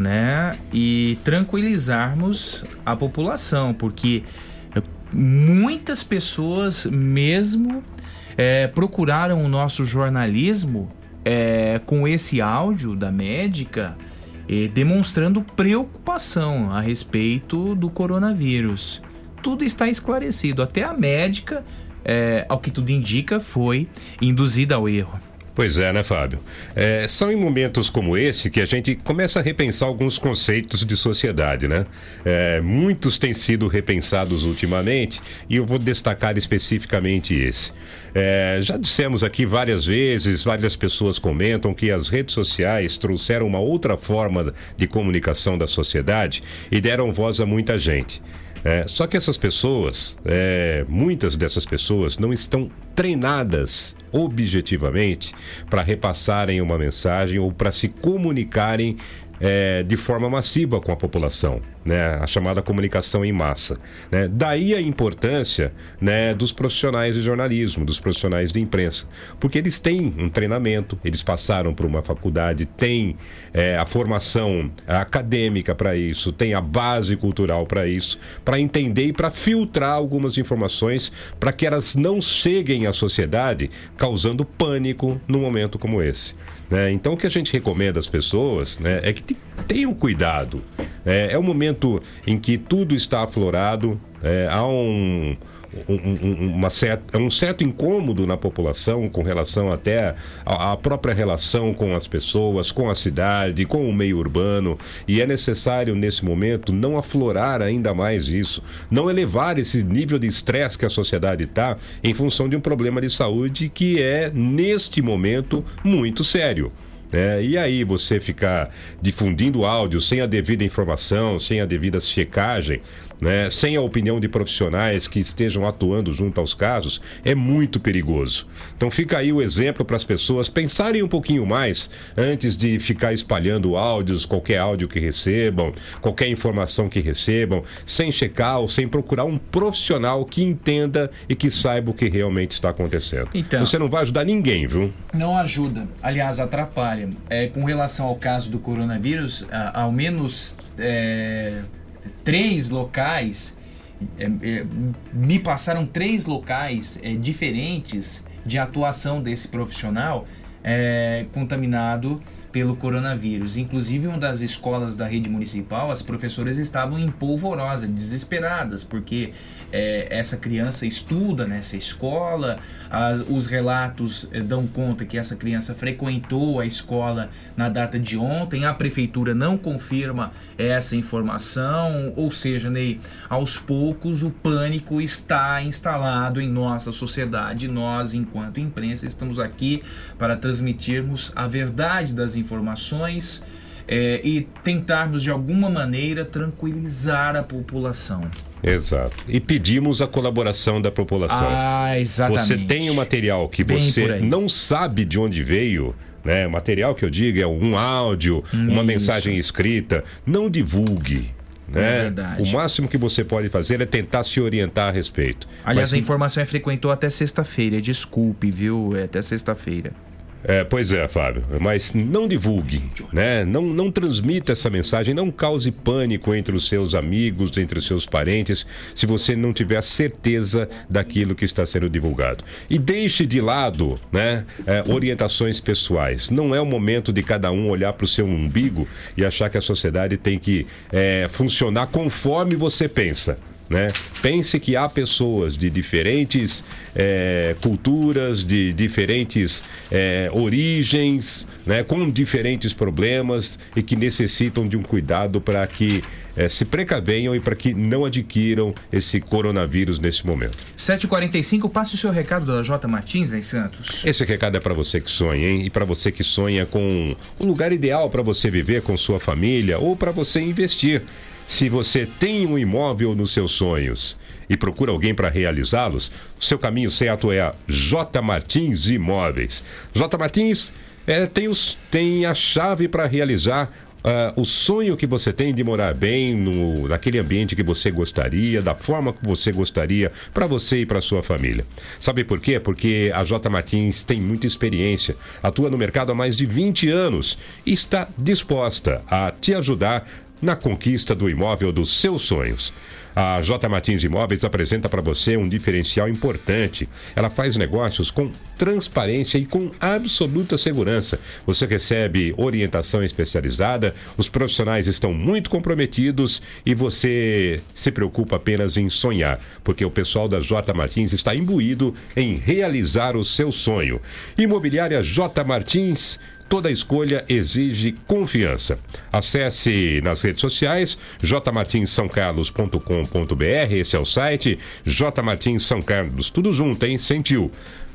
né? E tranquilizarmos a população, porque muitas pessoas mesmo é, procuraram o nosso jornalismo é, com esse áudio da médica eh, demonstrando preocupação a respeito do coronavírus. Tudo está esclarecido, até a médica, eh, ao que tudo indica, foi induzida ao erro. Pois é, né, Fábio? É, são em momentos como esse que a gente começa a repensar alguns conceitos de sociedade, né? É, muitos têm sido repensados ultimamente e eu vou destacar especificamente esse. É, já dissemos aqui várias vezes, várias pessoas comentam que as redes sociais trouxeram uma outra forma de comunicação da sociedade e deram voz a muita gente. É, só que essas pessoas, é, muitas dessas pessoas, não estão treinadas objetivamente para repassarem uma mensagem ou para se comunicarem é, de forma massiva com a população, né? a chamada comunicação em massa. Né? Daí a importância né, dos profissionais de jornalismo, dos profissionais de imprensa, porque eles têm um treinamento, eles passaram por uma faculdade, têm é, a formação acadêmica para isso, têm a base cultural para isso, para entender e para filtrar algumas informações para que elas não cheguem à sociedade causando pânico num momento como esse. Né? Então, o que a gente recomenda às pessoas né, é que tenham cuidado. É, é um momento em que tudo está aflorado, é, há um, um, um, uma certa, um certo incômodo na população com relação até à própria relação com as pessoas, com a cidade, com o meio urbano. E é necessário, nesse momento, não aflorar ainda mais isso, não elevar esse nível de estresse que a sociedade está em função de um problema de saúde que é, neste momento, muito sério. É, e aí você ficar difundindo áudio sem a devida informação, sem a devida checagem, né, sem a opinião de profissionais que estejam atuando junto aos casos, é muito perigoso. Então fica aí o exemplo para as pessoas pensarem um pouquinho mais antes de ficar espalhando áudios, qualquer áudio que recebam, qualquer informação que recebam, sem checar ou sem procurar um profissional que entenda e que saiba o que realmente está acontecendo. Então- Você não vai ajudar ninguém, viu? Não ajuda, aliás, atrapalha. É, com relação ao caso do coronavírus, a- ao menos é, três locais é, é, me passaram três locais é, diferentes de atuação desse profissional é, contaminado pelo coronavírus. Inclusive, uma das escolas da rede municipal, as professoras estavam em polvorosa, desesperadas, porque é, essa criança estuda nessa escola, as- os relatos é, dão conta que essa criança frequentou a escola na data de ontem, a prefeitura não confirma essa informação, ou seja, Ney, aos poucos o pânico está instalado em nossa sociedade. Nós, enquanto imprensa, estamos aqui para transmitirmos a verdade das informações é, e tentarmos de alguma maneira tranquilizar a população. Exato. E pedimos a colaboração da população. Ah, exatamente. Você tem um material que Bem você não sabe de onde veio, né? Material que eu digo é um áudio, uma Isso. mensagem escrita, não divulgue. Né? É verdade. O máximo que você pode fazer é tentar se orientar a respeito. Aliás, Mas- a informação é frequentou até sexta-feira. Desculpe, viu? É até sexta-feira. É, pois é, Fábio, mas não divulgue, né? Não, não transmita essa mensagem, não cause pânico entre os seus amigos, entre os seus parentes, se você não tiver certeza daquilo que está sendo divulgado. E deixe de lado, né, é, orientações pessoais. Não é o momento de cada um olhar para o seu umbigo e achar que a sociedade tem que é, funcionar conforme você pensa. Né? Pense que há pessoas de diferentes eh, culturas, de diferentes eh, origens, né? com diferentes problemas e que necessitam de um cuidado para que eh, se precavenham e para que não adquiram esse coronavírus nesse momento. 7h45, passe o seu recado da J. Martins, né, Santos? Esse recado é para você que sonha, hein? E para você que sonha com um lugar ideal para você viver com sua família ou para você investir. Se você tem um imóvel nos seus sonhos e procura alguém para realizá-los, seu caminho certo é a J. Martins Imóveis. J. Martins é, tem, os, tem a chave para realizar ah, o sonho que você tem de morar bem no, naquele ambiente que você gostaria, da forma que você gostaria para você e para sua família. Sabe por quê? Porque a J Martins tem muita experiência, atua no mercado há mais de 20 anos e está disposta a te ajudar na conquista do imóvel dos seus sonhos. A J Martins Imóveis apresenta para você um diferencial importante. Ela faz negócios com transparência e com absoluta segurança. Você recebe orientação especializada, os profissionais estão muito comprometidos e você se preocupa apenas em sonhar, porque o pessoal da J Martins está imbuído em realizar o seu sonho. Imobiliária J Martins Toda escolha exige confiança. Acesse nas redes sociais jmartinssaocarlos.com.br, esse é o site J Martins São Carlos, tudo junto, hein? Sentiu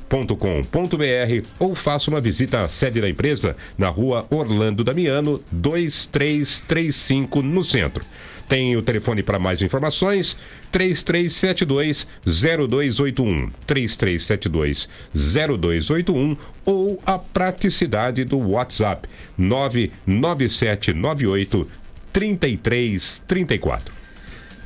com.br ou faça uma visita à sede da empresa na rua Orlando Damiano 2335 no centro. Tem o telefone para mais informações 3372 0281 3372 0281 ou a praticidade do WhatsApp 99798 3334.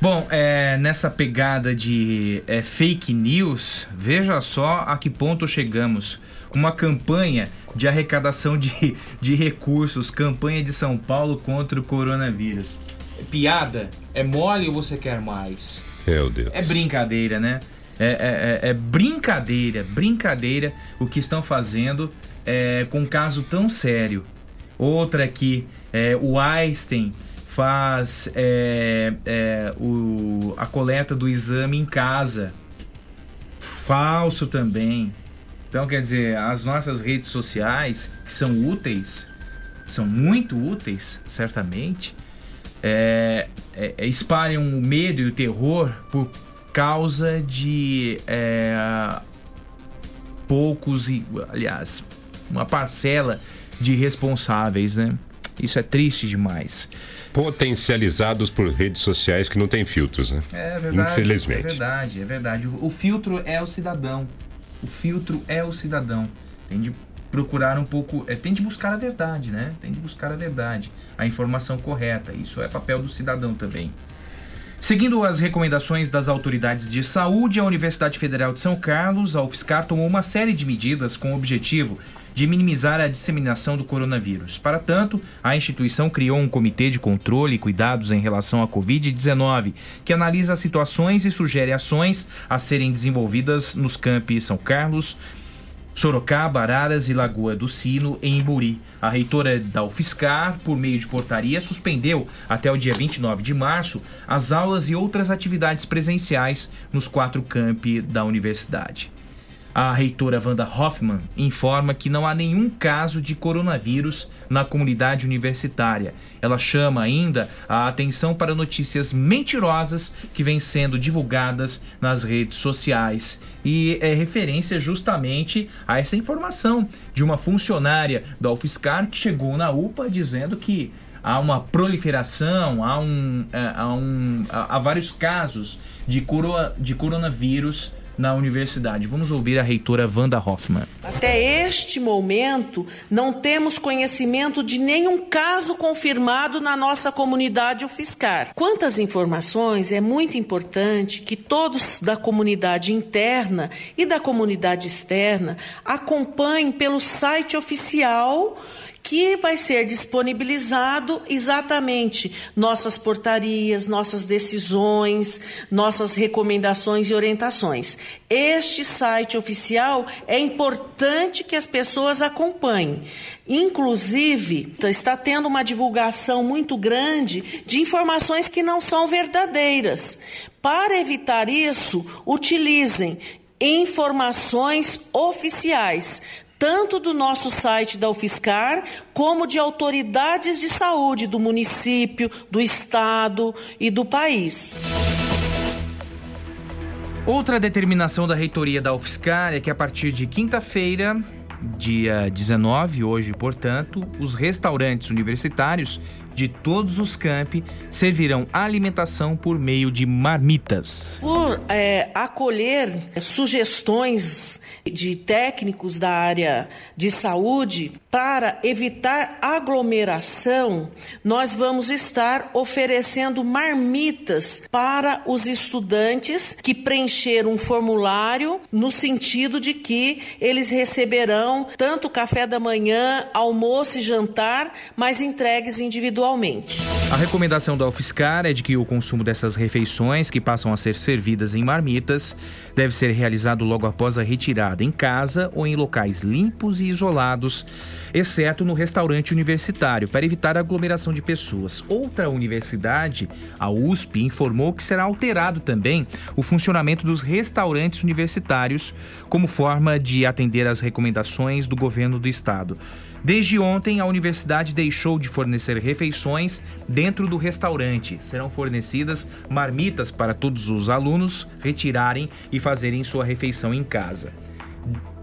Bom, é, nessa pegada de é, fake news, veja só a que ponto chegamos. Uma campanha de arrecadação de, de recursos, campanha de São Paulo contra o coronavírus. Piada? É mole ou você quer mais? Meu Deus. É brincadeira, né? É, é- é- é brincadeira, brincadeira o que estão fazendo é, com um caso tão sério. Outra aqui, é, o Einstein faz é, é, o- a coleta do exame em casa. falso também. Então, quer dizer, as nossas redes sociais, que são úteis, são muito úteis, certamente, é, é, é, espalham o medo e o terror por causa de é, poucos, e, aliás, uma parcela de responsáveis, né? Isso é triste demais. Potencializados por redes sociais que não têm filtros, né? É verdade. Infelizmente. É verdade, é verdade. O, o filtro é o cidadão. O filtro é o cidadão. Tem de procurar um pouco, é, tem de buscar a verdade, né? Tem de buscar a verdade, a informação correta. Isso é papel do cidadão também. Seguindo as recomendações das autoridades de saúde, a Universidade Federal de São Carlos, a UFSCar, tomou uma série de medidas com o objetivo de minimizar a disseminação do coronavírus. Para tanto, a instituição criou um comitê de controle e cuidados em relação à Covid-19, que analisa as situações e sugere ações a serem desenvolvidas nos campi São Carlos, Sorocaba, Araras e Lagoa do Sino, em Imburi. A reitora da UFSCar, por meio de portaria, suspendeu até o dia 29 de março as aulas e outras atividades presenciais nos quatro campi da universidade. A reitora Wanda Hoffman informa que não há nenhum caso de coronavírus na comunidade universitária. Ela chama ainda a atenção para notícias mentirosas que vêm sendo divulgadas nas redes sociais e é referência justamente a essa informação de uma funcionária da UFSCar que chegou na UPA dizendo que há uma proliferação, há, um, é, há, um, há vários casos de, coro, de coronavírus na universidade. Vamos ouvir a reitora Wanda Hoffman. Até este momento, não temos conhecimento de nenhum caso confirmado na nossa comunidade UFSCar. Quantas informações, é muito importante que todos da comunidade interna e da comunidade externa acompanhem pelo site oficial que vai ser disponibilizado exatamente nossas portarias, nossas decisões, nossas recomendações e orientações. Este site oficial é importante que as pessoas acompanhem. Inclusive, está tendo uma divulgação muito grande de informações que não são verdadeiras. Para evitar isso, utilizem informações oficiais tanto do nosso site da UFSCar, como de autoridades de saúde do município, do estado e do país. Outra determinação da reitoria da UFSCar é que a partir de quinta-feira, dia 19, hoje, portanto, os restaurantes universitários de todos os campi servirão alimentação por meio de marmitas. Por é, acolher sugestões de técnicos da área de saúde para evitar aglomeração, nós vamos estar oferecendo marmitas para os estudantes que preencheram um formulário no sentido de que eles receberão tanto café da manhã, almoço e jantar, mas entregues individualmente. A recomendação da UFSCar é de que o consumo dessas refeições, que passam a ser servidas em marmitas, deve ser realizado logo após a retirada em casa ou em locais limpos e isolados exceto no restaurante universitário, para evitar aglomeração de pessoas. Outra universidade, a USP, informou que será alterado também o funcionamento dos restaurantes universitários como forma de atender às recomendações do governo do estado. Desde ontem, a universidade deixou de fornecer refeições dentro do restaurante. Serão fornecidas marmitas para todos os alunos retirarem e fazerem sua refeição em casa.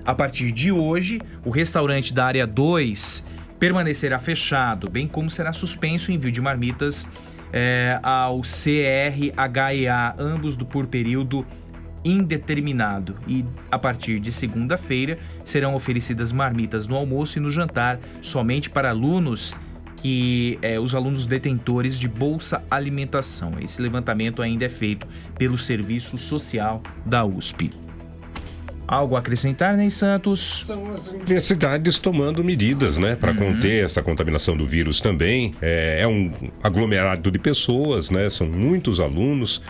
A partir de hoje, o restaurante da área 2 permanecerá fechado, bem como será suspenso o envio de marmitas é, ao CRHEA, ambos do, por período indeterminado. E a partir de segunda-feira serão oferecidas marmitas no almoço e no jantar somente para alunos que é, os alunos detentores de bolsa alimentação. Esse levantamento ainda é feito pelo Serviço Social da USP. Algo a acrescentar, Ney Santos? São as universidades tomando medidas, né, para uhum. conter essa contaminação do vírus também. É, é, um aglomerado de pessoas, né, são muitos alunos.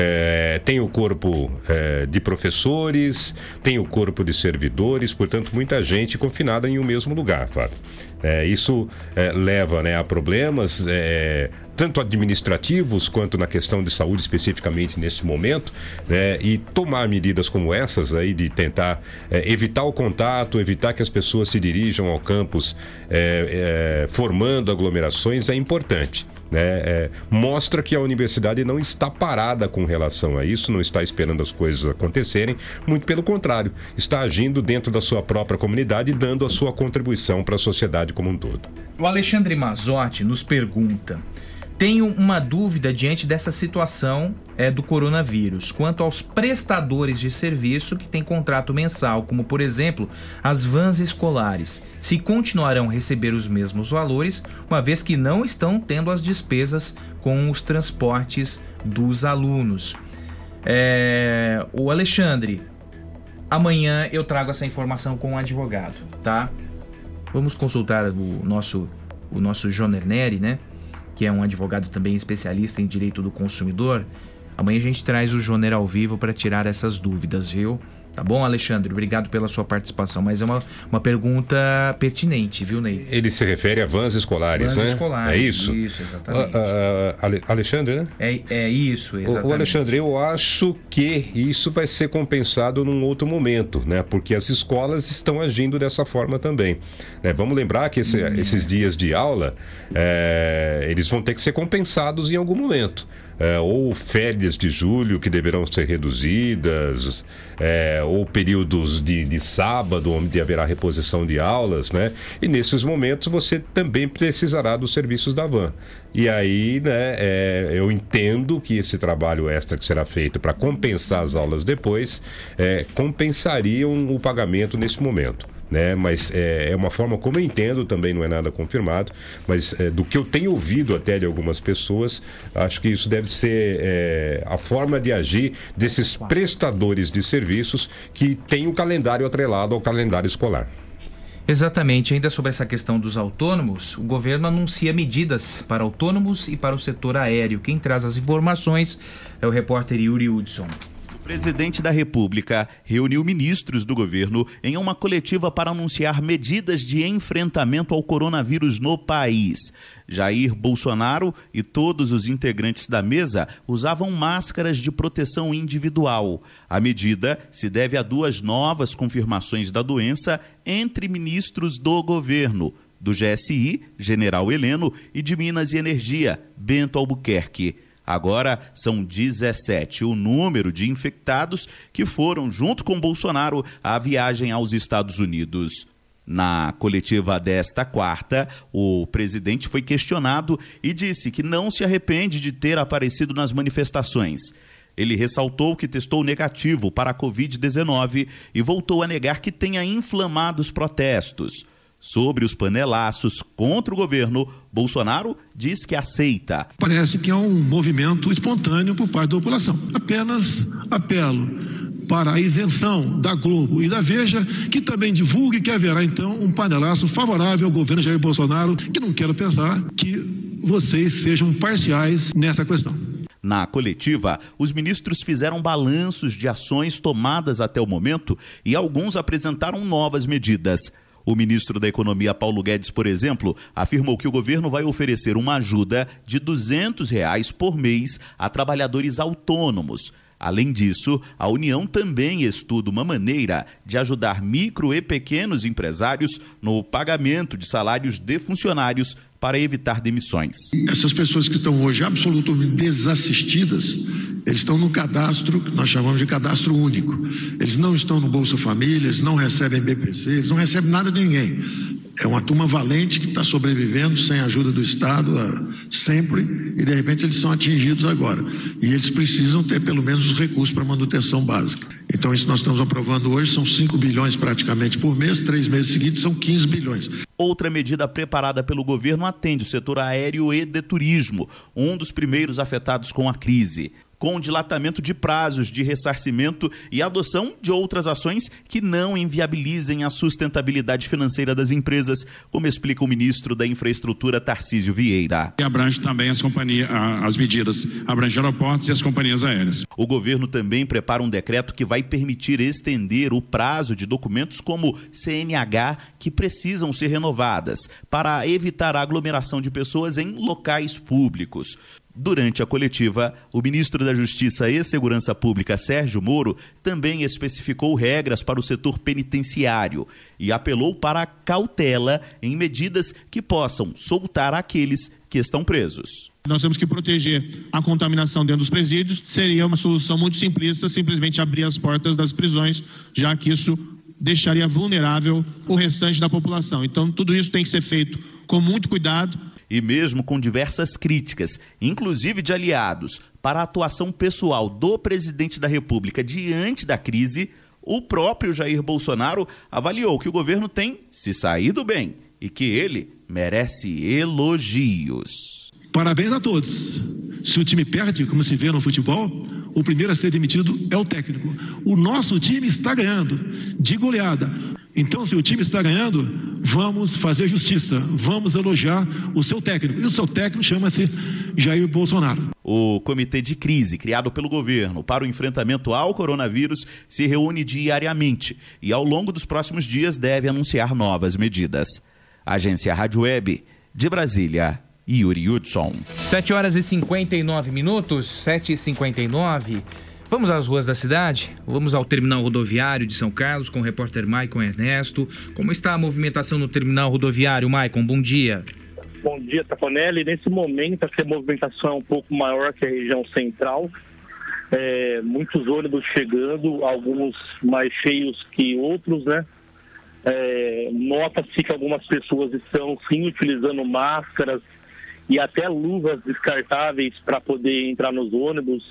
É, tem o corpo é, de professores, tem o corpo de servidores, portanto, muita gente confinada em um mesmo lugar, Fábio. É, isso é, leva né, a problemas, é, tanto administrativos quanto na questão de saúde especificamente neste momento, né? E tomar medidas como essas aí de tentar é, evitar o contato, evitar que as pessoas se dirijam ao campus é, é, formando aglomerações é importante. Né, é, mostra que a universidade não está parada com relação a isso, não está esperando as coisas acontecerem, muito pelo contrário, está agindo dentro da sua própria comunidade e dando a sua contribuição para a sociedade como um todo. O Alexandre Mazotti nos pergunta: tenho uma dúvida diante dessa situação é, do coronavírus quanto aos prestadores de serviço que têm contrato mensal, como por exemplo as vans escolares, se continuarão a receber os mesmos valores, uma vez que não estão tendo as despesas com os transportes dos alunos. É, o Alexandre, amanhã eu trago essa informação com o um advogado, tá? Vamos consultar o nosso, o nosso Joner Neri, né? Que é um advogado também especialista em direito do consumidor. Amanhã a gente traz o Joner ao vivo para tirar essas dúvidas, viu? Tá bom, Alexandre? Obrigado pela sua participação. Mas é uma, uma pergunta pertinente, viu, Ney? Ele se refere a vans escolares, vans né? escolares. É isso? Isso, exatamente. Uh, uh, Alexandre, né? É, é isso, exatamente. O Alexandre, eu acho que isso vai ser compensado num outro momento, né? Porque as escolas estão agindo dessa forma também. Né? Vamos lembrar que esse, esses dias de aula, é, eles vão ter que ser compensados em algum momento. É, ou férias de julho que deverão ser reduzidas, é, ou períodos de, de sábado, onde haverá reposição de aulas, né? E nesses momentos você também precisará dos serviços da van. E aí, né, é, eu entendo que esse trabalho extra que será feito para compensar as aulas depois, é, compensariam o pagamento nesse momento né? Mas é, é, uma forma como eu entendo, também não é nada confirmado, mas é, do que eu tenho ouvido até de algumas pessoas, acho que isso deve ser é, a forma de agir desses prestadores de serviços que têm o calendário atrelado ao calendário escolar. Exatamente, ainda sobre essa questão dos autônomos, o governo anuncia medidas para autônomos e para o setor aéreo. Quem traz as informações é o repórter Yuri Hudson presidente da República reuniu ministros do governo em uma coletiva para anunciar medidas de enfrentamento ao coronavírus no país. Jair Bolsonaro e todos os integrantes da mesa usavam máscaras de proteção individual. A medida se deve a duas novas confirmações da doença entre ministros do governo. Do GSI, General Heleno, e de Minas e Energia, Bento Albuquerque. Agora são 17 o número de infectados que foram, junto com Bolsonaro, à viagem aos Estados Unidos. Na coletiva desta quarta, o presidente foi questionado e disse que não se arrepende de ter aparecido nas manifestações. Ele ressaltou que testou negativo para a Covid-19 e voltou a negar que tenha inflamado os protestos. Sobre os panelaços contra o governo, Bolsonaro diz que aceita. Parece que é um movimento espontâneo por parte da população. Apenas apelo para a isenção da Globo e da Veja, que também divulgue que haverá então um panelaço favorável ao governo Jair Bolsonaro, que não quero pensar que vocês sejam parciais nessa questão. Na coletiva, os ministros fizeram balanços de ações tomadas até o momento e alguns apresentaram novas medidas. O ministro da Economia, Paulo Guedes, por exemplo, afirmou que o governo vai oferecer uma ajuda de 200 reais por mês a trabalhadores autônomos. Além disso, a União também estuda uma maneira de ajudar micro e pequenos empresários no pagamento de salários de funcionários para evitar demissões. Essas pessoas que estão hoje absolutamente desassistidas, eles estão no cadastro que nós chamamos de cadastro único. Eles não estão no Bolsa Família, eles não recebem BPC, eles não recebem nada de ninguém. É uma turma valente que está sobrevivendo sem a ajuda do Estado uh, sempre e de repente eles são atingidos agora. E eles precisam ter pelo menos os recursos para manutenção básica. Então, isso nós estamos aprovando hoje, são 5 bilhões praticamente por mês, três meses seguidos são 15 bilhões. Outra medida preparada pelo governo atende o setor aéreo e de turismo, um dos primeiros afetados com a crise. Com dilatamento de prazos de ressarcimento e adoção de outras ações que não inviabilizem a sustentabilidade financeira das empresas, como explica o ministro da Infraestrutura Tarcísio Vieira. E abrange também as companhias, as medidas, abrange aeroportos e as companhias aéreas. O governo também prepara um decreto que vai permitir estender o prazo de documentos como CNH que precisam ser renovadas, para evitar a aglomeração de pessoas em locais públicos. Durante a coletiva, o ministro da Justiça e Segurança Pública, Sérgio Moro, também especificou regras para o setor penitenciário e apelou para a cautela em medidas que possam soltar aqueles que estão presos. Nós temos que proteger a contaminação dentro dos presídios. Seria uma solução muito simplista simplesmente abrir as portas das prisões, já que isso deixaria vulnerável o restante da população. Então, tudo isso tem que ser feito com muito cuidado. E mesmo com diversas críticas, inclusive de aliados, para a atuação pessoal do presidente da República diante da crise, o próprio Jair Bolsonaro avaliou que o governo tem se saído bem e que ele merece elogios. Parabéns a todos. Se o time perde, como se vê no futebol, o primeiro a ser demitido é o técnico. O nosso time está ganhando, de goleada. Então, se o time está ganhando, vamos fazer justiça, vamos elogiar o seu técnico. E o seu técnico chama-se Jair Bolsonaro. O comitê de crise criado pelo governo para o enfrentamento ao coronavírus se reúne diariamente e, ao longo dos próximos dias, deve anunciar novas medidas. Agência Rádio Web, de Brasília, Yuri Hudson. 7 horas e 59 minutos, 7 e 59 Vamos às ruas da cidade? Vamos ao terminal rodoviário de São Carlos com o repórter Maicon Ernesto. Como está a movimentação no terminal rodoviário, Maicon? Bom dia. Bom dia, Tafanelli. Nesse momento, a movimentação é um pouco maior que a região central. É, muitos ônibus chegando, alguns mais cheios que outros, né? É, Nota-se que algumas pessoas estão sim utilizando máscaras e até luvas descartáveis para poder entrar nos ônibus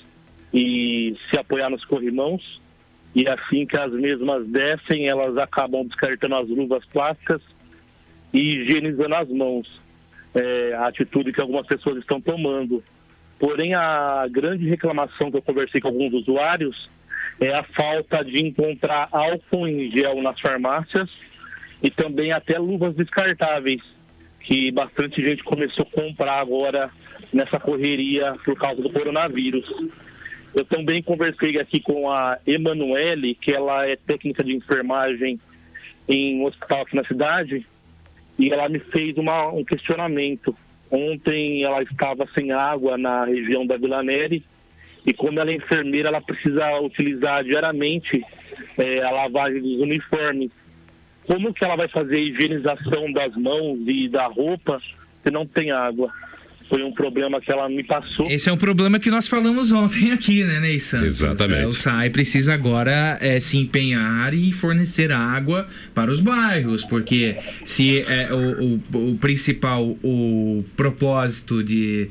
e se apoiar nos corrimãos. E assim que as mesmas descem, elas acabam descartando as luvas plásticas e higienizando as mãos. É, a atitude que algumas pessoas estão tomando. Porém, a grande reclamação que eu conversei com alguns usuários é a falta de encontrar álcool em gel nas farmácias e também até luvas descartáveis, que bastante gente começou a comprar agora nessa correria por causa do coronavírus. Eu também conversei aqui com a Emanuele, que ela é técnica de enfermagem em um hospital aqui na cidade, e ela me fez uma- um questionamento. Ontem ela estava sem água na região da Vila Neri, e como ela é enfermeira, ela precisa utilizar diariamente eh, a lavagem dos uniformes. Como que ela vai fazer a higienização das mãos e da roupa se não tem água? Foi um problema que ela me passou. Esse é um problema que nós falamos ontem aqui, né, Ney Santos? Exatamente. O SAI precisa agora é, se empenhar e fornecer água para os bairros, porque se é, o, o- o principal o propósito de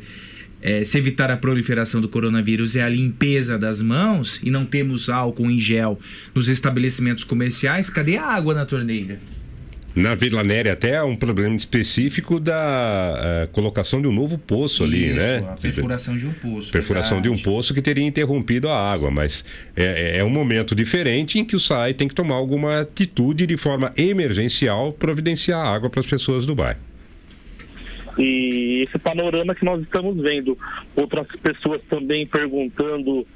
é, se evitar a proliferação do coronavírus é a limpeza das mãos e não temos álcool em gel nos estabelecimentos comerciais, cadê a água na torneira? Na Vila Néria até é um problema específico da eh, colocação de um novo poço ali, Isso, né? a perfuração de um poço. Perfuração de um verdade. poço que teria interrompido a água, mas é, é um momento diferente em que o SAI tem que tomar alguma atitude de forma emergencial, providenciar água para as pessoas do bairro. E esse panorama que nós estamos vendo. Outras pessoas também perguntando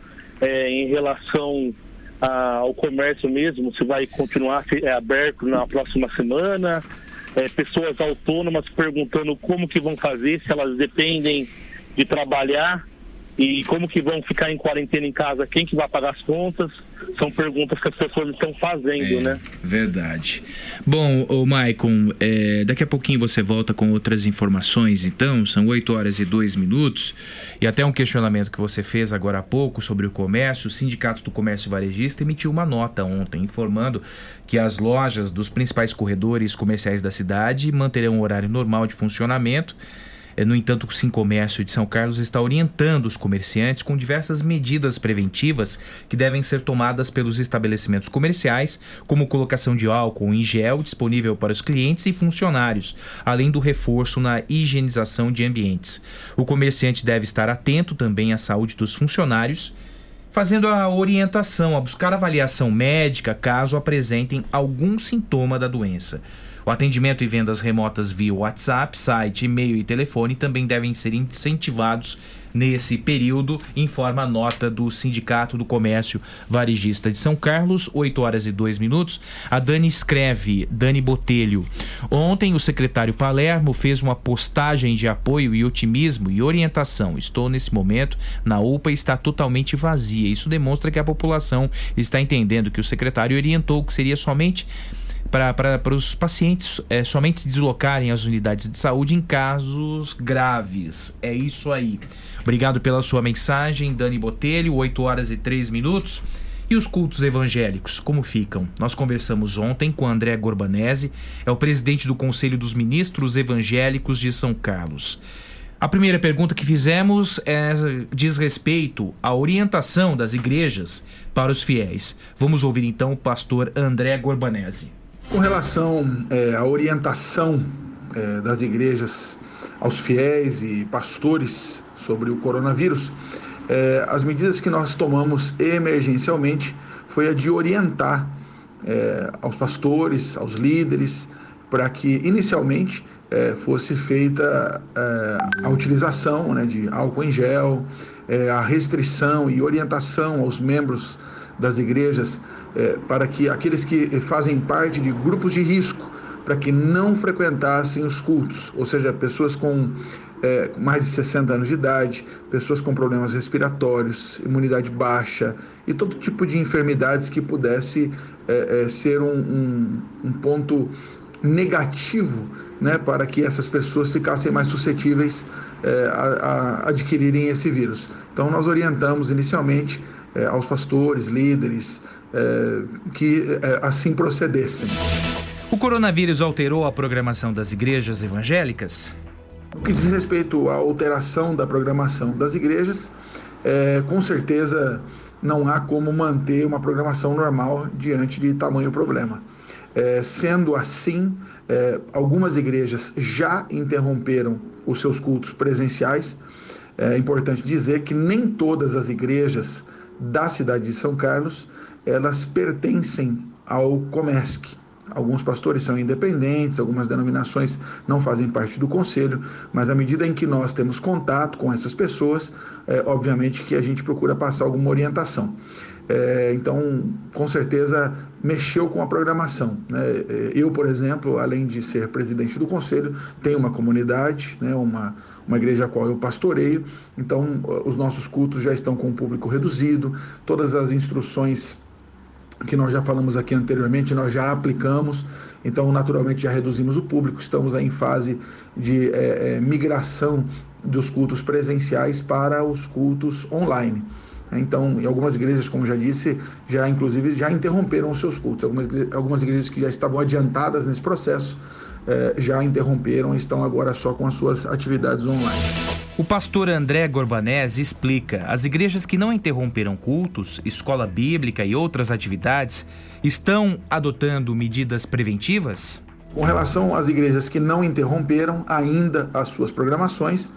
eh, em relação a- ao comércio mesmo, se vai continuar eh, aberto na próxima semana. Eh, pessoas autônomas perguntando como que vão fazer, se elas dependem de trabalhar e como que vão ficar em quarentena em casa, quem que vai pagar as contas. São perguntas que as pessoas estão fazendo, né? Verdade. Bom, o Maicon, é, daqui a pouquinho você volta com outras informações, então. São 8 horas e 2 minutos. E até um questionamento que você fez agora há pouco sobre o comércio. O Sindicato do Comércio Varejista emitiu uma nota ontem informando que as lojas dos principais corredores comerciais da cidade manterão o horário normal de funcionamento. Eh, No entanto, o Sim Comércio de São Carlos está orientando os comerciantes com diversas medidas preventivas que devem ser tomadas pelos estabelecimentos comerciais, como colocação de álcool em gel disponível para os clientes e funcionários, além do reforço na higienização de ambientes. O comerciante deve estar atento também à saúde dos funcionários fazendo a orientação a buscar avaliação médica caso apresentem algum sintoma da doença. O atendimento e vendas remotas via WhatsApp, site, e-mail e telefone também devem ser incentivados nesse período, informa a nota do Sindicato do Comércio Varejista de São Carlos, 8 horas e 2 minutos. A Dani escreve, Dani Botelho. Ontem o secretário Palermo fez uma postagem de apoio e otimismo e orientação. Estou nesse momento na UPA e está totalmente vazia. Isso demonstra que a população está entendendo que o secretário orientou que seria somente para os pacientes é, somente se deslocarem às unidades de saúde em casos graves. É isso aí. Obrigado pela sua mensagem, Dani Botelho, 8 horas e 3 minutos. E os cultos evangélicos, como ficam? Nós conversamos ontem com André Gorbanese, é o presidente do Conselho dos Ministros Evangélicos de São Carlos. A primeira pergunta que fizemos é, diz respeito à orientação das igrejas para os fiéis. Vamos ouvir então o pastor André Gorbanese. Com relação é, à orientação é, das igrejas aos fiéis e pastores sobre o coronavírus, é, as medidas que nós tomamos emergencialmente foi a de orientar é, aos pastores, aos líderes, para que inicialmente é, fosse feita é, a utilização né, de álcool em gel, a restrição e orientação aos membros das igrejas é, para que aqueles que fazem parte de grupos de risco, para que não frequentassem os cultos, ou seja, pessoas com é, mais de 60 anos de idade, pessoas com problemas respiratórios, imunidade baixa e todo tipo de enfermidades que pudesse é, é, ser um, um, um ponto negativo né, para que essas pessoas ficassem mais suscetíveis é, a, a adquirirem esse vírus. Então, nós orientamos inicialmente é, aos pastores, líderes, que é, assim procedessem. O coronavírus alterou a programação das igrejas evangélicas? No que diz respeito à alteração da programação das igrejas, é, com certeza não há como manter uma programação normal diante de tamanho problema. É, sendo assim, é, algumas igrejas já interromperam os seus cultos presenciais. É importante dizer que nem todas as igrejas da cidade de São Carlos elas pertencem ao Comesc. Alguns pastores são independentes, algumas denominações não fazem parte do conselho, mas à medida em que nós temos contato com essas pessoas, é, obviamente que a gente procura passar alguma orientação. É, então, com certeza, mexeu com a programação. Né? Eu, por exemplo, além de ser presidente do conselho, tenho uma comunidade, né? uma, uma igreja a qual eu pastoreio, então os nossos cultos já estão com um público reduzido, todas as instruções que nós já falamos aqui anteriormente, nós já aplicamos, então naturalmente já reduzimos o público, estamos em fase de é, é, migração dos cultos presenciais para os cultos online. Então, em algumas igrejas, como já disse, já inclusive já interromperam os seus cultos. Algumas, algumas igrejas que já estavam adiantadas nesse processo eh, já interromperam e estão agora só com as suas atividades online. O pastor André Gorbanese explica: as igrejas que não interromperam cultos, escola bíblica e outras atividades estão adotando medidas preventivas? Com relação às igrejas que não interromperam ainda as suas programações,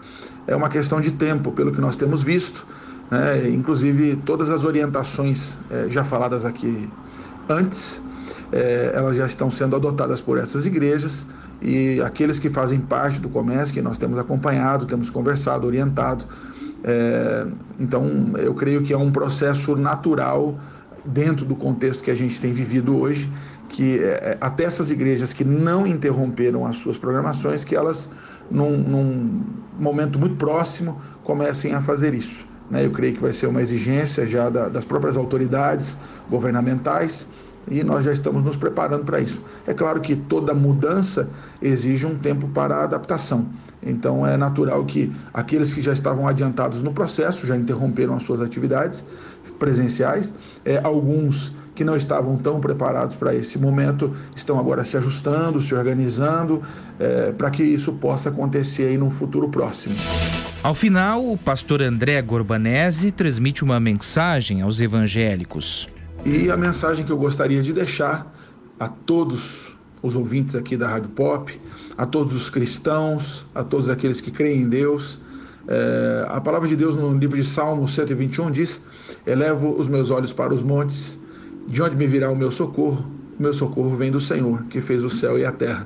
é uma questão de tempo, pelo que nós temos visto. Né? Inclusive, todas as orientações é, já faladas aqui antes, é, elas já estão sendo adotadas por essas igrejas e aqueles que fazem parte do comércio, que nós temos acompanhado, temos conversado, orientado. É, então, eu creio que é um processo natural dentro do contexto que a gente tem vivido hoje, que é, até essas igrejas que não interromperam as suas programações, que elas, num, num momento muito próximo, comecem a fazer isso. Né? Eu creio que vai ser uma exigência já da, das próprias autoridades governamentais e nós já estamos nos preparando para isso. É claro que toda mudança exige um tempo para a adaptação. Então é natural que aqueles que já estavam adiantados no processo, já interromperam as suas atividades presenciais, é, alguns que não estavam tão preparados para esse momento estão agora se ajustando, se organizando é, para que isso possa acontecer aí no futuro próximo. Ao final, o pastor André Gorbanese transmite uma mensagem aos evangélicos. E a mensagem que eu gostaria de deixar a todos os ouvintes aqui da Rádio Pop, a todos os cristãos, a todos aqueles que creem em Deus. É, a palavra de Deus no livro de Salmo 121 diz: Elevo os meus olhos para os montes, de onde me virá o meu socorro? O meu socorro vem do Senhor, que fez o céu e a terra.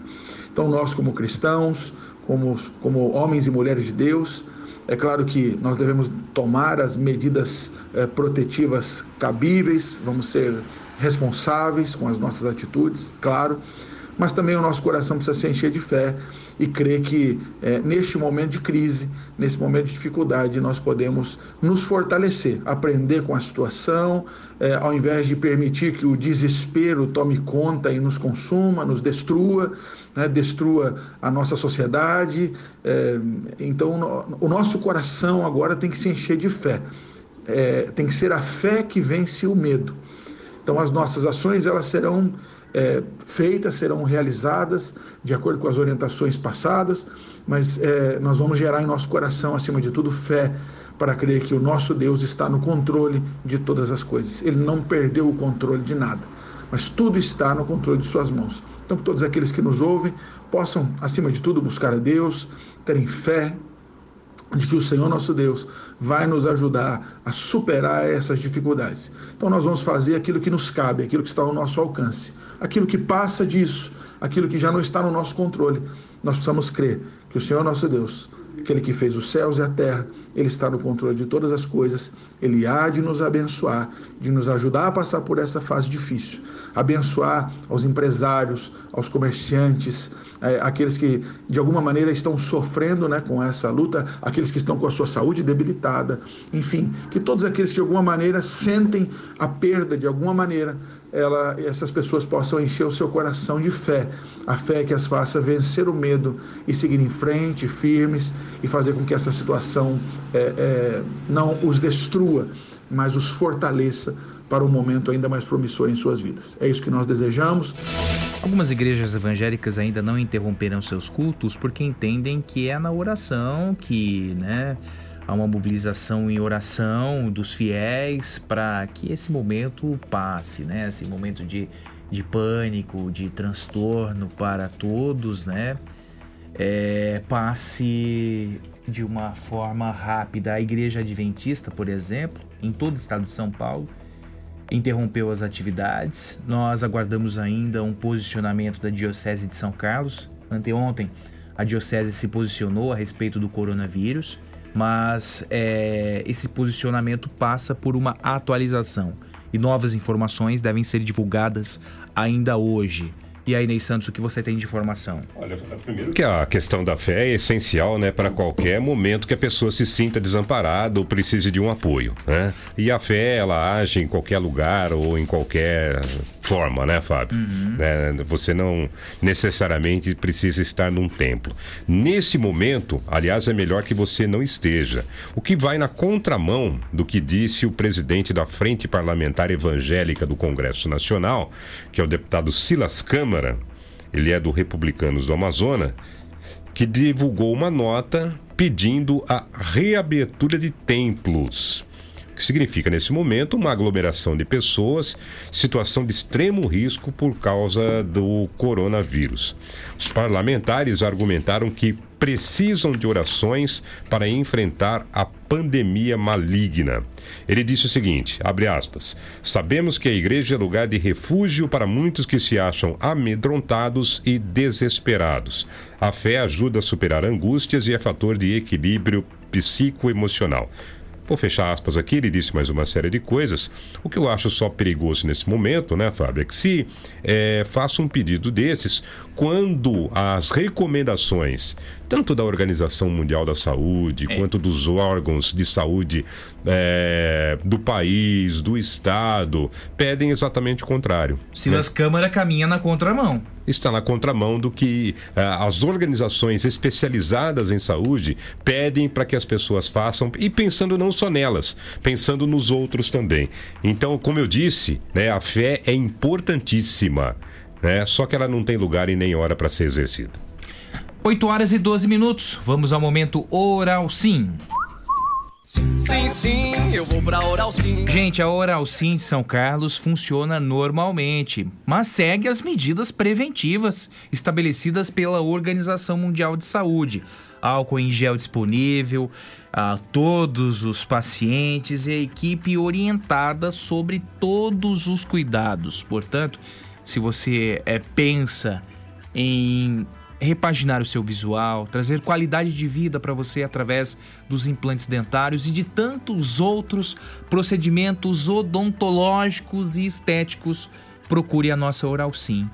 Então, nós, como cristãos, como, como homens e mulheres de Deus, é claro que nós devemos tomar as medidas eh, protetivas cabíveis, vamos ser responsáveis com as nossas atitudes, claro, mas também o nosso coração precisa se encher de fé e crer que eh, neste momento de crise, nesse momento de dificuldade, nós podemos nos fortalecer, aprender com a situação, eh, ao invés de permitir que o desespero tome conta e nos consuma, nos destrua, né, destrua a nossa sociedade. É, então, no, o nosso coração agora tem que se encher de fé. É, tem que ser a fé que vence o medo. Então, as nossas ações elas serão é, feitas, serão realizadas de acordo com as orientações passadas, mas é, nós vamos gerar em nosso coração, acima de tudo, fé para crer que o nosso Deus está no controle de todas as coisas. Ele não perdeu o controle de nada, mas tudo está no controle de Suas mãos. Então, que todos aqueles que nos ouvem possam, acima de tudo, buscar a Deus, terem fé de que o Senhor nosso Deus vai nos ajudar a superar essas dificuldades. Então, nós vamos fazer aquilo que nos cabe, aquilo que está ao nosso alcance, aquilo que passa disso, aquilo que já não está no nosso controle. Nós precisamos crer que o Senhor nosso Deus aquele que fez os céus e a terra, ele está no controle de todas as coisas, ele há de nos abençoar, de nos ajudar a passar por essa fase difícil. Abençoar aos empresários, aos comerciantes, é, aqueles que de alguma maneira estão sofrendo né, com essa luta, aqueles que estão com a sua saúde debilitada, enfim, que todos aqueles que de alguma maneira sentem a perda de alguma maneira, ela, essas pessoas possam encher o seu coração de fé, a fé que as faça vencer o medo e seguir em frente, firmes, e fazer com que essa situação é, é, não os destrua, mas os fortaleça para um momento ainda mais promissor em suas vidas. É isso que nós desejamos. Algumas igrejas evangélicas ainda não interromperão seus cultos porque entendem que é na oração que, né, há uma mobilização em oração dos fiéis para que esse momento passe, né? Esse momento de, de pânico, de transtorno para todos, né? É, passe de uma forma rápida. A Igreja Adventista, por exemplo, em todo o estado de São Paulo, interrompeu as atividades. Nós aguardamos ainda um posicionamento da Diocese de São Carlos. Anteontem, a Diocese se posicionou a respeito do coronavírus mas é, esse posicionamento passa por uma atualização e novas informações devem ser divulgadas ainda hoje. E aí, Ney Santos, o que você tem de informação? Olha, primeiro que a questão da fé é essencial, né, para qualquer momento que a pessoa se sinta desamparada ou precise de um apoio, né? E a fé, ela age em qualquer lugar ou em qualquer forma, né, Fábio? Uhum. É, você não necessariamente precisa estar num templo. Nesse momento, aliás, é melhor que você não esteja. O que vai na contramão do que disse o presidente da Frente Parlamentar Evangélica do Congresso Nacional, que é o deputado Silas Câmara, ele é do Republicanos do Amazonas, que divulgou uma nota pedindo a reabertura de templos que significa, nesse momento, uma aglomeração de pessoas, situação de extremo risco por causa do coronavírus. Os parlamentares argumentaram que precisam de orações para enfrentar a pandemia maligna. Ele disse o seguinte, abre aspas: "Sabemos que a igreja é lugar de refúgio para muitos que se acham amedrontados e desesperados. A fé ajuda a superar angústias e é fator de equilíbrio psicoemocional. Vou fechar aspas aqui, ele disse mais uma série de coisas. O que eu acho só perigoso nesse momento, né, Fábio, é que se é, faça um pedido desses quando as recomendações, tanto da Organização Mundial da Saúde, quanto dos órgãos de saúde é, do país, do Estado, pedem exatamente o contrário. Silas Câmara caminha na contramão. Está na contramão do que eh, as organizações especializadas em saúde pedem para que as pessoas façam, e pensando não só nelas, pensando nos outros também. Então, como eu disse, né, a fé é importantíssima, né, só que ela não tem lugar e nem hora para ser exercida. 8 horas e 12 minutos. Vamos ao momento Oral Sim. Sim, sim, eu vou pra Oral Sim. Gente, a Oral Sim de São Carlos funciona normalmente, mas segue as medidas preventivas estabelecidas pela Organização Mundial de Saúde. Álcool em gel disponível a todos os pacientes e a equipe orientada sobre todos os cuidados. Portanto, se você é, pensa em repaginar o seu visual, trazer qualidade de vida para você através dos implantes dentários e de tantos outros procedimentos odontológicos e estéticos, procure a nossa Oral Sim,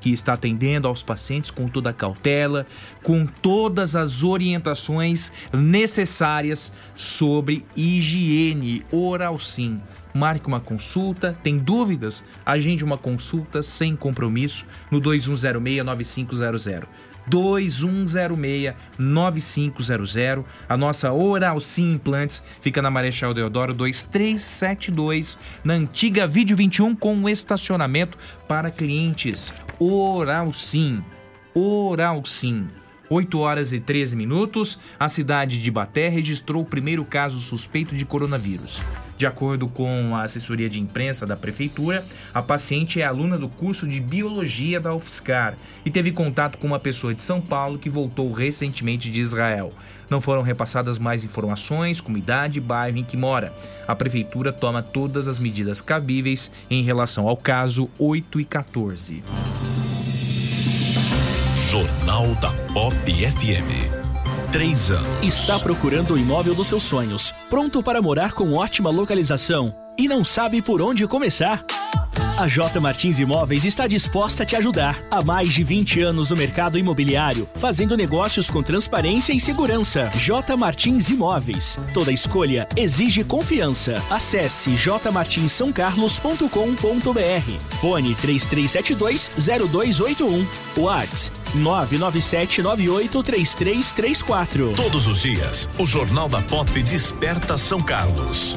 que está atendendo aos pacientes com toda a cautela, com todas as orientações necessárias sobre higiene. Oral Sim. Marque uma consulta, tem dúvidas? Agende uma consulta sem compromisso no 2106-9500. 2106-9500. A nossa Oral Sim Implantes fica na Marechal Deodoro 2372, na antiga Vídeo 21, com estacionamento para clientes. Oral Sim. Oral Sim. 8 horas e 13 minutos, a cidade de Baté registrou o primeiro caso suspeito de coronavírus. De acordo com a assessoria de imprensa da prefeitura, a paciente é aluna do curso de biologia da UFSCar e teve contato com uma pessoa de São Paulo que voltou recentemente de Israel. Não foram repassadas mais informações, como idade e bairro em que mora. A prefeitura toma todas as medidas cabíveis em relação ao caso 8 e 14. Jornal da Pop FM. Três anos. Está procurando o imóvel dos seus sonhos, pronto para morar com ótima localização e não sabe por onde começar? A J Martins Imóveis está disposta a te ajudar. Há mais de 20 anos no mercado imobiliário, fazendo negócios com transparência e segurança. J Martins Imóveis. Toda escolha exige confiança. Acesse jmartinssaocarlos.com.br. Fone 3372-0281. Whats 997983334. Todos os dias, o Jornal da Pop desperta São Carlos.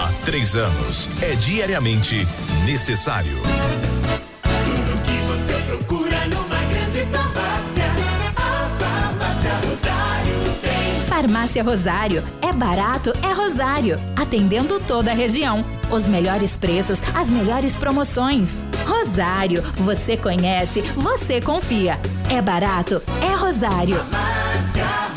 Há três anos é diariamente necessário. Tudo que você procura numa grande farmácia. A Farmácia Rosário tem. Farmácia Rosário. É barato, é Rosário. Atendendo toda a região. Os melhores preços, as melhores promoções. Rosário, você conhece, você confia. É barato, é Rosário. Farmácia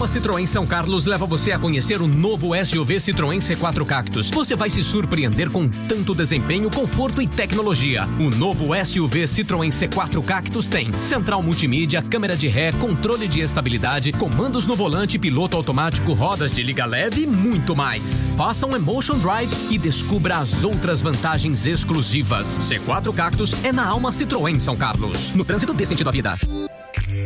Citroën. A Alma Citroën São Carlos leva você a conhecer o novo SUV Citroën C4 Cactus. Você vai se surpreender com tanto desempenho, conforto e tecnologia. O novo SUV Citroën C4 Cactus tem central multimídia, câmera de ré, controle de estabilidade, comandos no volante, piloto automático, rodas de liga leve e muito mais. Faça um Emotion Drive e descubra as outras vantagens exclusivas. C4 Cactus é na Alma Citroën São Carlos. No trânsito dê sentido à vida.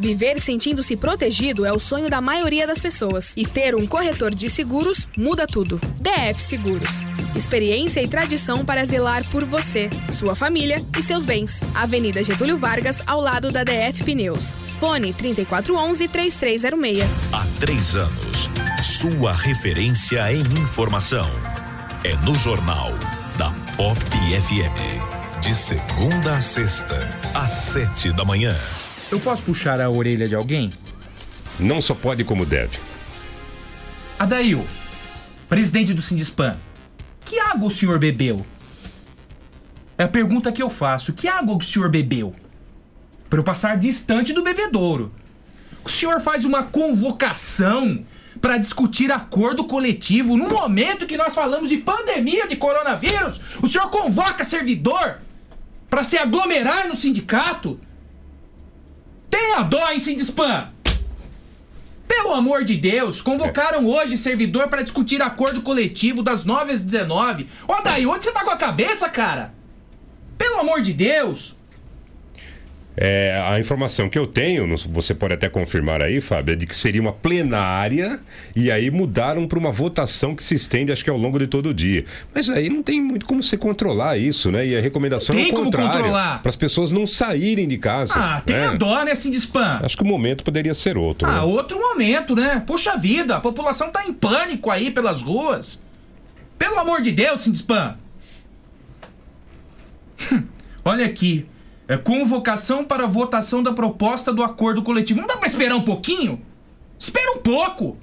Viver sentindo-se protegido é o sonho da maioria das pessoas. E ter um corretor de seguros muda tudo. DF Seguros. Experiência e tradição para zelar por você, sua família e seus bens. Avenida Getúlio Vargas, ao lado da DF Pneus. Fone 3411-3306. Há três anos, sua referência em informação. É no Jornal da Pop FM. De segunda a sexta, às sete da manhã. Eu posso puxar a orelha de alguém? Não só pode como deve. Adail, presidente do Sindispan, que água o senhor bebeu? É a pergunta que eu faço. Que água o senhor bebeu? Para eu passar distante do bebedouro. O senhor faz uma convocação para discutir acordo coletivo no momento que nós falamos de pandemia de coronavírus? O senhor convoca servidor para se aglomerar no sindicato? Tenha dó, hein, Sindispan! Pelo amor de Deus, convocaram hoje servidor para discutir acordo coletivo das 9 às 19. Ó, daí, onde você tá com a cabeça, cara? Pelo amor de Deus! É, a informação que eu tenho, você pode até confirmar aí, Fábio, é de que seria uma plenária e aí mudaram para uma votação que se estende, acho que ao longo de todo o dia. Mas aí não tem muito como você controlar isso, né? E a recomendação tem é o como contrário. controlar? Para as pessoas não saírem de casa. Ah, tem a né? dó, né, Sindispan? Acho que o momento poderia ser outro. Ah, né? outro momento, né? Puxa vida, a população tá em pânico aí pelas ruas. Pelo amor de Deus, Sindispan. Olha aqui. É convocação para votação da proposta do acordo coletivo. Não dá pra esperar um pouquinho? Espera um pouco.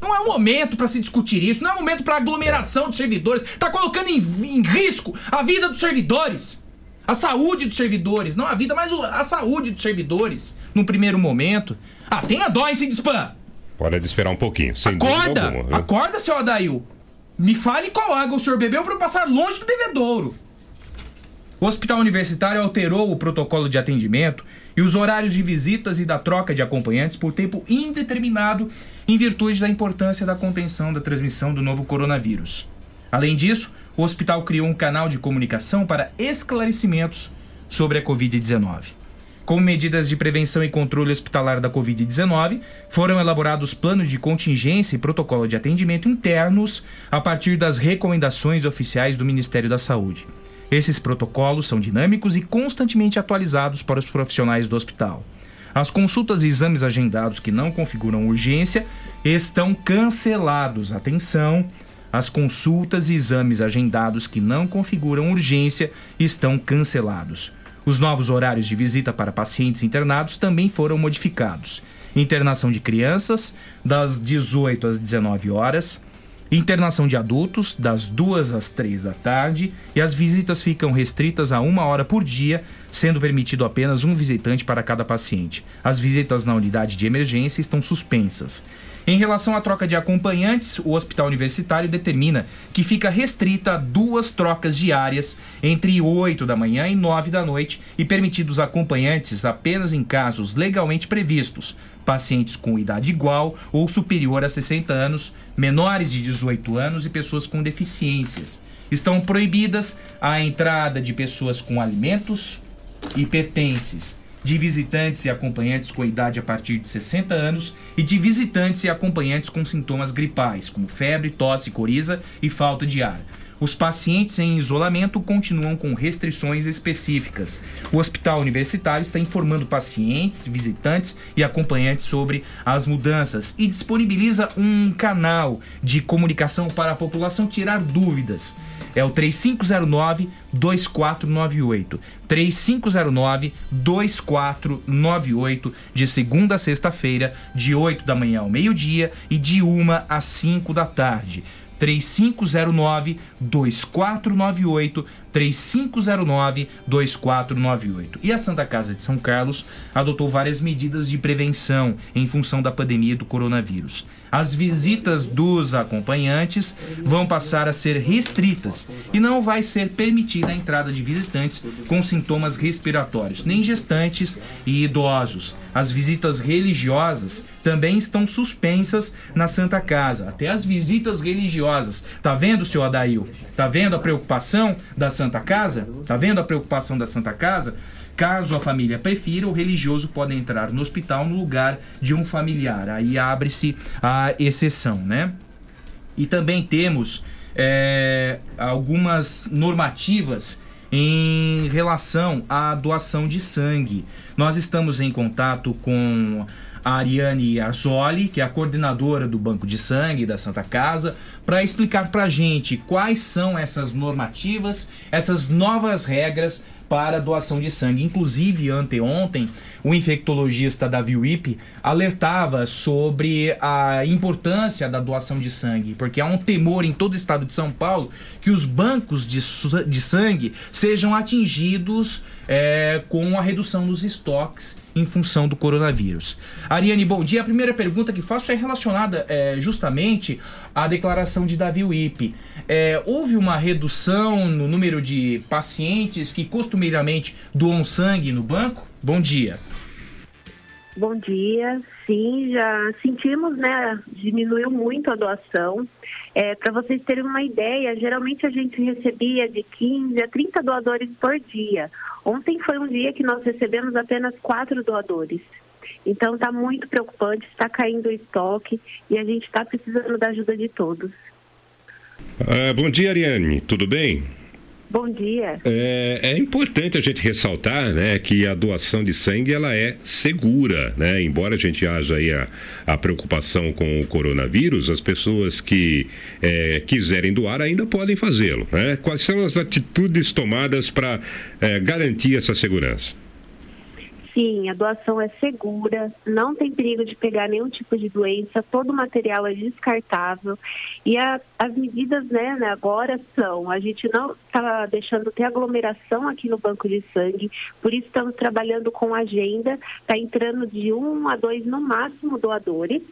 Não é um momento para se discutir isso, não é um momento para aglomeração de servidores. Tá colocando em, em risco a vida dos servidores. A saúde dos servidores, não a vida, mas o- a saúde dos servidores num primeiro momento. Ah, tenha dó, hein, Sindispan? Pode esperar um pouquinho, sem Acorda! alguma. Acorda, seu Adail! Me fale qual água o senhor bebeu para eu passar longe do bebedouro. O hospital universitário alterou o protocolo de atendimento e os horários de visitas e da troca de acompanhantes por tempo indeterminado em virtude da importância da contenção da transmissão do novo coronavírus. Além disso, o hospital criou um canal de comunicação para esclarecimentos sobre a Covid-19. Como medidas de prevenção e controle hospitalar da Covid-19, foram elaborados planos de contingência e protocolo de atendimento internos a partir das recomendações oficiais do Ministério da Saúde. Esses protocolos são dinâmicos e constantemente atualizados para os profissionais do hospital. As consultas e exames agendados que não configuram urgência estão cancelados. Atenção! As consultas e exames agendados que não configuram urgência estão cancelados. Os novos horários de visita para pacientes internados também foram modificados. Internação de crianças, das 18 às 19 horas. Internação de adultos, das 2 às 3 da tarde. E as visitas ficam restritas a uma hora por dia, sendo permitido apenas um visitante para cada paciente. As visitas na unidade de emergência estão suspensas. Em relação à troca de acompanhantes, o hospital universitário determina que fica restrita a duas trocas diárias entre 8 da manhã e 9 da noite e permitidos acompanhantes apenas em casos legalmente previstos, pacientes com idade igual ou superior a 60 anos, menores de 18 anos e pessoas com deficiências. Estão proibidas a entrada de pessoas com alimentos e pertences, de visitantes e acompanhantes com idade a partir de 60 anos e de visitantes e acompanhantes com sintomas gripais, como febre, tosse, coriza e falta de ar. Os pacientes em isolamento continuam com restrições específicas. O hospital universitário está informando pacientes, visitantes e acompanhantes sobre as mudanças e disponibiliza um canal de comunicação para a população tirar dúvidas. É o 3509 2498. 3509 2498 de segunda a sexta-feira, de 8 da manhã ao meio-dia e de 1 às 5 da tarde. 3509 2498 3509 2498. E a Santa Casa de São Carlos adotou várias medidas de prevenção em função da pandemia do coronavírus. As visitas dos acompanhantes vão passar a ser restritas e não vai ser permitida a entrada de visitantes com sintomas respiratórios, nem gestantes e idosos. As visitas religiosas também estão suspensas na Santa Casa, até as visitas religiosas. Tá vendo, senhor Adail? Tá vendo a preocupação da Santa Casa? Tá vendo a preocupação da Santa Casa? Caso a família prefira, o religioso pode entrar no hospital no lugar de um familiar. Aí abre-se a exceção, né? E também temos é, algumas normativas em relação à doação de sangue. Nós estamos em contato com a Ariane Arzoli, que é a coordenadora do Banco de Sangue da Santa Casa, para explicar para a gente quais são essas normativas, essas novas regras para doação de sangue. Inclusive, anteontem, o infectologista Davi Wipp alertava sobre a importância da doação de sangue, porque há um temor em todo o estado de São Paulo que os bancos de, de sangue sejam atingidos é, com a redução dos estoques em função do coronavírus. Ariane, bom dia. A primeira pergunta que faço é relacionada é, justamente à declaração de Davi Wipp. É, houve uma redução no número de pacientes que costumeiramente doam sangue no banco? Bom dia. Bom dia. Sim, já sentimos, né? Diminuiu muito a doação. É, Para vocês terem uma ideia, geralmente a gente recebia de 15 a 30 doadores por dia. Ontem foi um dia que nós recebemos apenas quatro doadores. Então está muito preocupante, está caindo o estoque e a gente está precisando da ajuda de todos. Ah, bom dia, Ariane. Tudo bem? Bom dia. É, é, importante a gente ressaltar, né, que a doação de sangue ela é segura, né? Embora a gente haja aí a, a preocupação com o coronavírus, as pessoas que é, quiserem doar ainda podem fazê-lo, né? Quais são as atitudes tomadas para é, garantir essa segurança? Sim, a doação é segura, não tem perigo de pegar nenhum tipo de doença, todo o material é descartável e a, as medidas né, né, agora são, a gente não está deixando ter aglomeração aqui no banco de sangue, por isso estamos trabalhando com agenda, está entrando de um a dois no máximo doadores.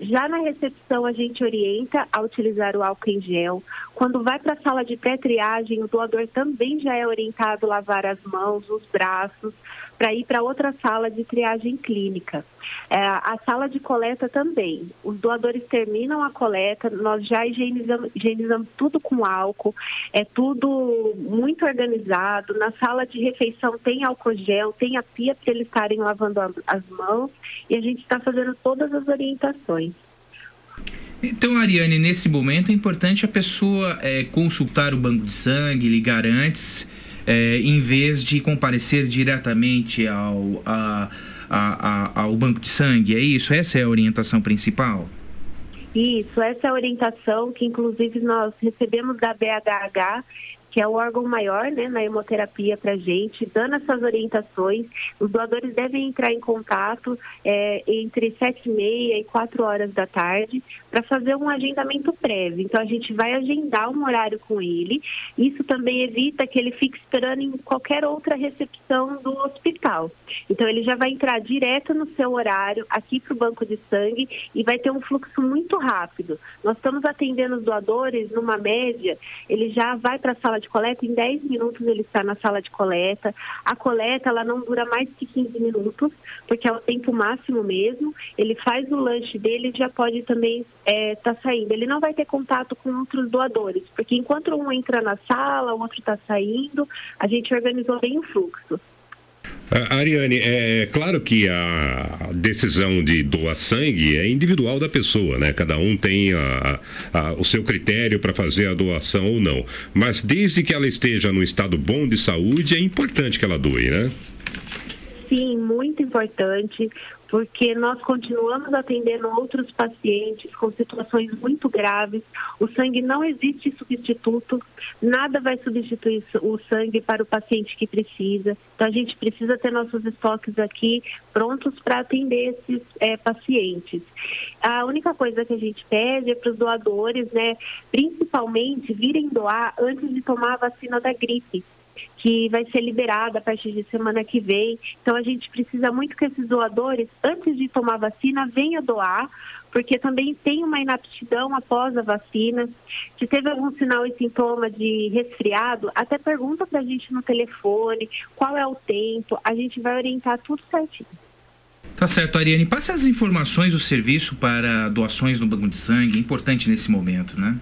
Já na recepção, a gente orienta a utilizar o álcool em gel. Quando vai para a sala de pré-triagem, o doador também já é orientado a lavar as mãos, os braços, para ir para outra sala de triagem clínica. É, a sala de coleta também. Os doadores terminam a coleta, nós já higienizamos, higienizamos tudo com álcool, é tudo muito organizado. Na sala de refeição tem álcool gel, tem a pia para eles estarem lavando as mãos e a gente está fazendo todas as orientações. Então, Ariane, nesse momento é importante a pessoa é, consultar o banco de sangue, ligar antes é, em vez de comparecer diretamente ao, a, a, a, ao banco de sangue. É isso? Essa é a orientação principal? Isso, essa é a orientação que inclusive nós recebemos da BHH que é o órgão maior né, na hemoterapia para gente, dando essas orientações. Os doadores devem entrar em contato é, entre sete e meia e quatro horas da tarde para fazer um agendamento prévio. Então, a gente vai agendar um horário com ele. Isso também evita que ele fique esperando em qualquer outra recepção do hospital. Então, ele já vai entrar direto no seu horário aqui para o banco de sangue e vai ter um fluxo muito rápido. Nós estamos atendendo os doadores numa média, ele já vai para a sala de de coleta, em 10 minutos ele está na sala de coleta. A coleta ela não dura mais que 15 minutos, porque é o tempo máximo mesmo. Ele faz o lanche dele e já pode também estar é, tá saindo. Ele não vai ter contato com outros doadores, porque enquanto um entra na sala, o outro está saindo, a gente organizou bem o fluxo. Ariane, é claro que a decisão de doar sangue é individual da pessoa, né? Cada um tem a, a, o seu critério para fazer a doação ou não. Mas desde que ela esteja num estado bom de saúde, é importante que ela doe, né? Sim, muito importante porque nós continuamos atendendo outros pacientes com situações muito graves. O sangue não existe substituto, nada vai substituir o sangue para o paciente que precisa. Então a gente precisa ter nossos estoques aqui prontos para atender esses é, pacientes. A única coisa que a gente pede é para os doadores, né, principalmente virem doar antes de tomar a vacina da gripe que vai ser liberada a partir de semana que vem. Então a gente precisa muito que esses doadores, antes de tomar vacina, venham doar, porque também tem uma inaptidão após a vacina. Se teve algum sinal e sintoma de resfriado, até pergunta para a gente no telefone qual é o tempo, a gente vai orientar tudo certinho. Tá certo, Ariane. Passe as informações do serviço para doações no banco de sangue, importante nesse momento, né?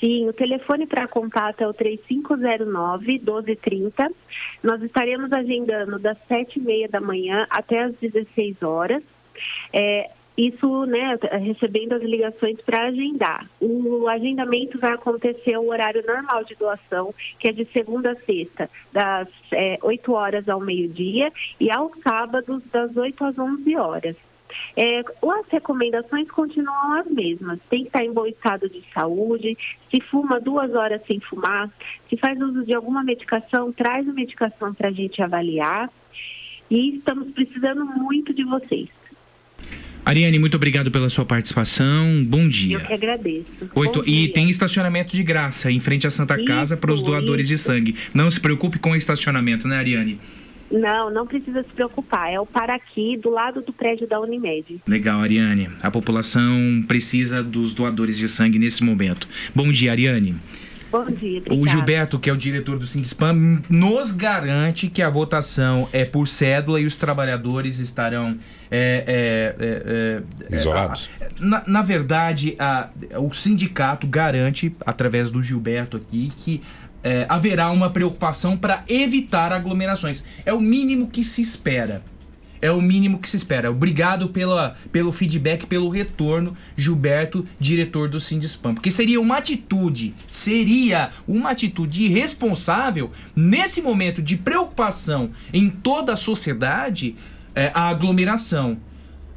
Sim, o telefone para contato é o 3509-1230. Nós estaremos agendando das 7h30 da manhã até as 16 horas. É, isso, né, recebendo as ligações para agendar. O agendamento vai acontecer o horário normal de doação, que é de segunda a sexta, das é, 8 horas ao meio-dia, e aos sábados, das 8 às 11 horas. É, as recomendações continuam as mesmas. Tem que estar em bom estado de saúde. Se fuma duas horas sem fumar, se faz uso de alguma medicação, traz a medicação para a gente avaliar. E estamos precisando muito de vocês. Ariane, muito obrigado pela sua participação. Bom dia. Eu que agradeço. Oito, e tem estacionamento de graça em frente à Santa Casa para os doadores isso. de sangue. Não se preocupe com o estacionamento, né, Ariane? Não, não precisa se preocupar. É o para aqui, do lado do prédio da Unimed. Legal, Ariane. A população precisa dos doadores de sangue nesse momento. Bom dia, Ariane. Bom dia, obrigada. O Gilberto, que é o diretor do Sindspam, nos garante que a votação é por cédula e os trabalhadores estarão é, é, é, é isolados. Na, na verdade, a, o sindicato garante, através do Gilberto aqui, que é, haverá uma preocupação para evitar aglomerações. É o mínimo que se espera. É o mínimo que se espera. Obrigado pela, pelo feedback, pelo retorno, Gilberto, diretor do Sindispam. Porque seria uma atitude, seria uma atitude irresponsável nesse momento de preocupação em toda a sociedade, é, a aglomeração.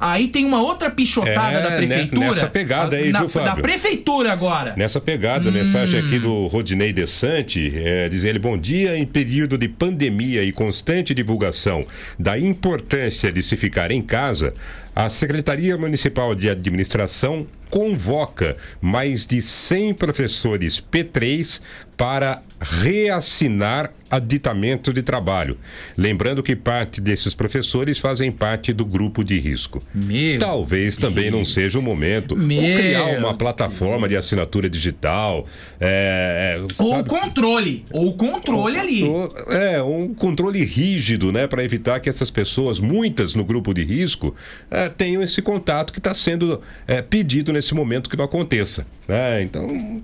Aí tem uma outra pichotada é, da prefeitura. Nessa pegada aí, na, viu, Fábio? Da prefeitura agora. Nessa pegada, hum. mensagem aqui do Rodinei Desante, é, diz ele, bom dia, em período de pandemia e constante divulgação da importância de se ficar em casa, a Secretaria Municipal de Administração convoca mais de 100 professores P3 para reassinar aditamento de trabalho. Lembrando que parte desses professores fazem parte do grupo de risco. Meu Talvez também não seja o momento. Meu ou criar uma plataforma de assinatura digital. É, é ou controle. Ou controle ou, ali. Ou, é, um controle rígido, né? Para evitar que essas pessoas, muitas no grupo de risco, é, tenham esse contato que está sendo é, pedido nesse momento que não aconteça. Né? Então,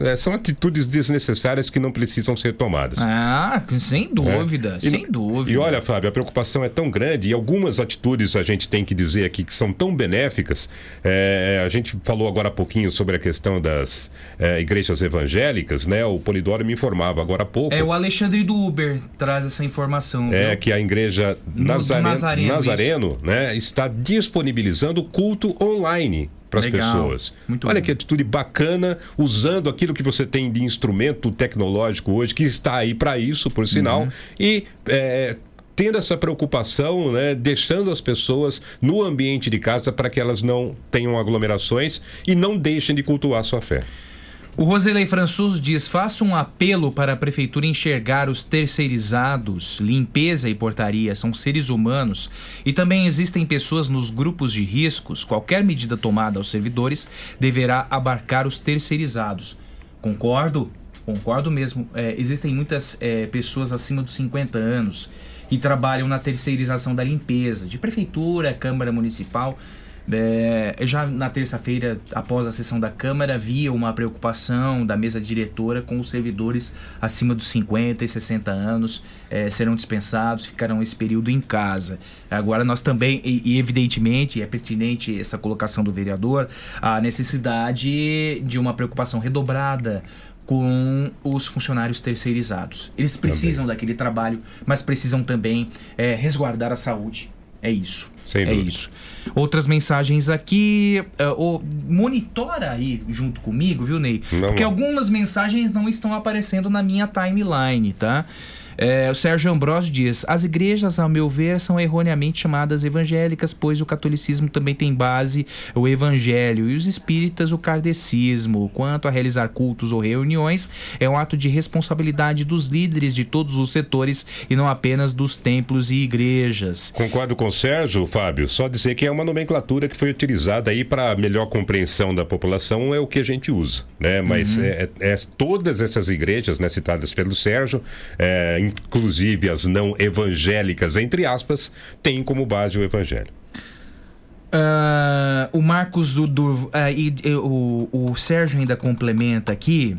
é, são atitudes desnecessárias que não precisam ser tomadas. Ah, sem dúvida, é. sem e, dúvida. E olha, Fábio, a preocupação é tão grande e algumas atitudes a gente tem que dizer aqui que são tão benéficas. É, a gente falou agora há pouquinho sobre a questão das é, igrejas evangélicas, né? O Polidoro me informava agora há pouco. É, o Alexandre do Uber traz essa informação. É, viu? que a igreja Nazareno, Nazareno, Nazareno né, está disponibilizando culto online para as pessoas. Muito Olha bom. que atitude bacana, usando aquilo que você tem de instrumento tecnológico hoje, que está aí para isso, por sinal, uhum. e é, tendo essa preocupação, né, deixando as pessoas no ambiente de casa para que elas não tenham aglomerações e não deixem de cultuar sua fé. O Roselei Françoso diz: faça um apelo para a prefeitura enxergar os terceirizados, limpeza e portaria são seres humanos e também existem pessoas nos grupos de riscos. Qualquer medida tomada aos servidores deverá abarcar os terceirizados. Concordo, concordo mesmo. É, existem muitas é, pessoas acima dos 50 anos que trabalham na terceirização da limpeza, de prefeitura, Câmara Municipal. É, já na terça-feira, após a sessão da Câmara, havia uma preocupação da mesa diretora com os servidores acima dos 50 e 60 anos é, serão dispensados, ficarão esse período em casa. Agora nós também, e, e evidentemente, é pertinente essa colocação do vereador, a necessidade de uma preocupação redobrada com os funcionários terceirizados. Eles precisam também. daquele trabalho, mas precisam também é, resguardar a saúde. É isso. Sem é dúvida. isso. Outras mensagens aqui. Uh, monitora aí junto comigo, viu, Ney? Não, Porque não. algumas mensagens não estão aparecendo na minha timeline, tá? É, o Sérgio Ambrosio diz: as igrejas, ao meu ver, são erroneamente chamadas evangélicas, pois o catolicismo também tem base o evangelho e os espíritas o kardecismo. Quanto a realizar cultos ou reuniões, é um ato de responsabilidade dos líderes de todos os setores e não apenas dos templos e igrejas. Concordo com o Sérgio, Fábio. Só dizer que é uma nomenclatura que foi utilizada aí para melhor compreensão da população, é o que a gente usa, né? Mas Uhum. é, é- todas essas igrejas, né, citadas pelo Sérgio, é, inclusive as não evangélicas, entre aspas, têm como base o evangelho. Uh, o Marcos do, do uh, e, e, o, o Sérgio ainda complementa aqui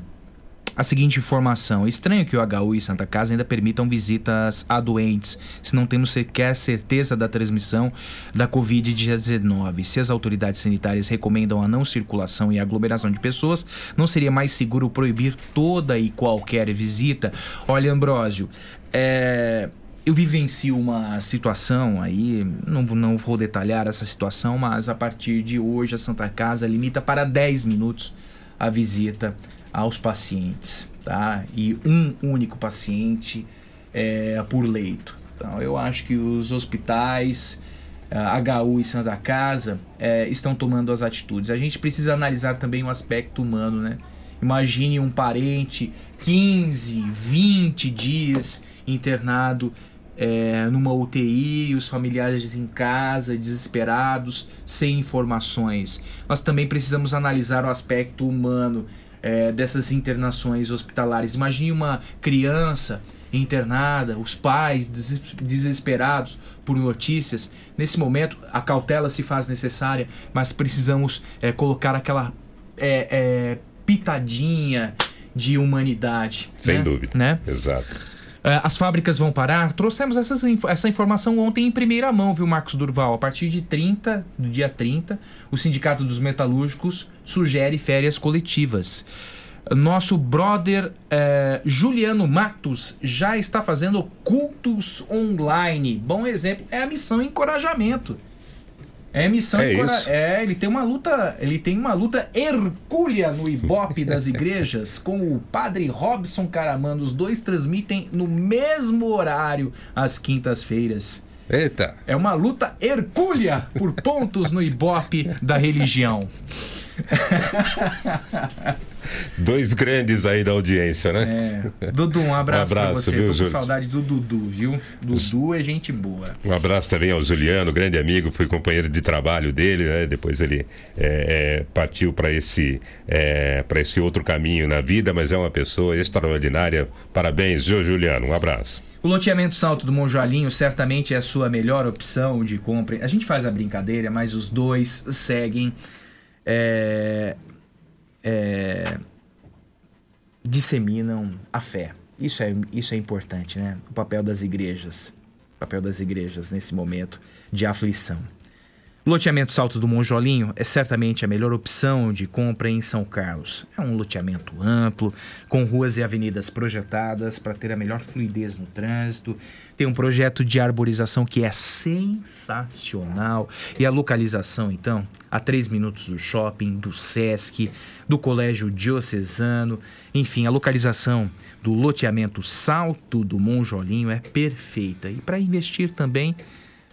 a seguinte informação: estranho que o HU e Santa Casa ainda permitam visitas a doentes, se não temos sequer certeza da transmissão da Covid-19. Se as autoridades sanitárias recomendam a não circulação e aglomeração de pessoas, não seria mais seguro proibir toda e qualquer visita? Olha, Ambrósio, é eu vivencio uma situação aí, não, não vou detalhar essa situação, mas a partir de hoje a Santa Casa limita para 10 minutos a visita aos pacientes, tá? E um único paciente é, por leito. Então, eu acho que os hospitais, HU e Santa Casa, é, estão tomando as atitudes. A gente precisa analisar também o aspecto humano, né? Imagine um parente 15, 20 dias internado é, numa UTI, os familiares em casa, desesperados, sem informações. Nós também precisamos analisar o aspecto humano é, dessas internações hospitalares. Imagine uma criança internada, os pais des desesperados por notícias. Nesse momento, a cautela se faz necessária, mas precisamos é, colocar aquela é, é pitadinha de humanidade. Sem né? dúvida. Né? Exato. É, as fábricas vão parar. Trouxemos essas, essa informação ontem em primeira mão, viu, Marcos Durval? A partir de 30, do dia 30, o Sindicato dos Metalúrgicos sugere férias coletivas. Nosso brother é, Juliano Matos já está fazendo cultos online. Bom exemplo é a missão Encorajamento. É missão é, encora... é, ele tem uma luta, ele tem uma luta hercúlea no Ibope das igrejas com o padre Robson Caramano. Os dois transmitem no mesmo horário às quintas-feiras. Eita! É uma luta hercúlea por pontos no Ibope da religião. Dois grandes aí da audiência, né? É. Dudu, um abraço, um abraço pra você. Viu, Tô com saudade do Dudu, viu? Dudu é gente boa. Um abraço também ao Juliano, grande amigo, fui companheiro de trabalho dele, né? Depois ele é, é, partiu para esse, é, para esse outro caminho na vida, mas é uma pessoa extraordinária. Parabéns, viu, Juliano? Um abraço. O loteamento Salto do Monjoalinho certamente é a sua melhor opção de compra. A gente faz a brincadeira, mas os dois seguem é, é, disseminam a fé. Isso é, isso é importante, né? O papel das igrejas. O papel das igrejas nesse momento de aflição. Loteamento Salto do Monjolinho é certamente a melhor opção de compra em São Carlos. É um loteamento amplo, com ruas e avenidas projetadas para ter a melhor fluidez no trânsito. Tem um projeto de arborização que é sensacional. E a localização, então, a três minutos do shopping, do Sesc, do Colégio Diocesano. Enfim, a localização do loteamento Salto do Monjolinho é perfeita. E para investir também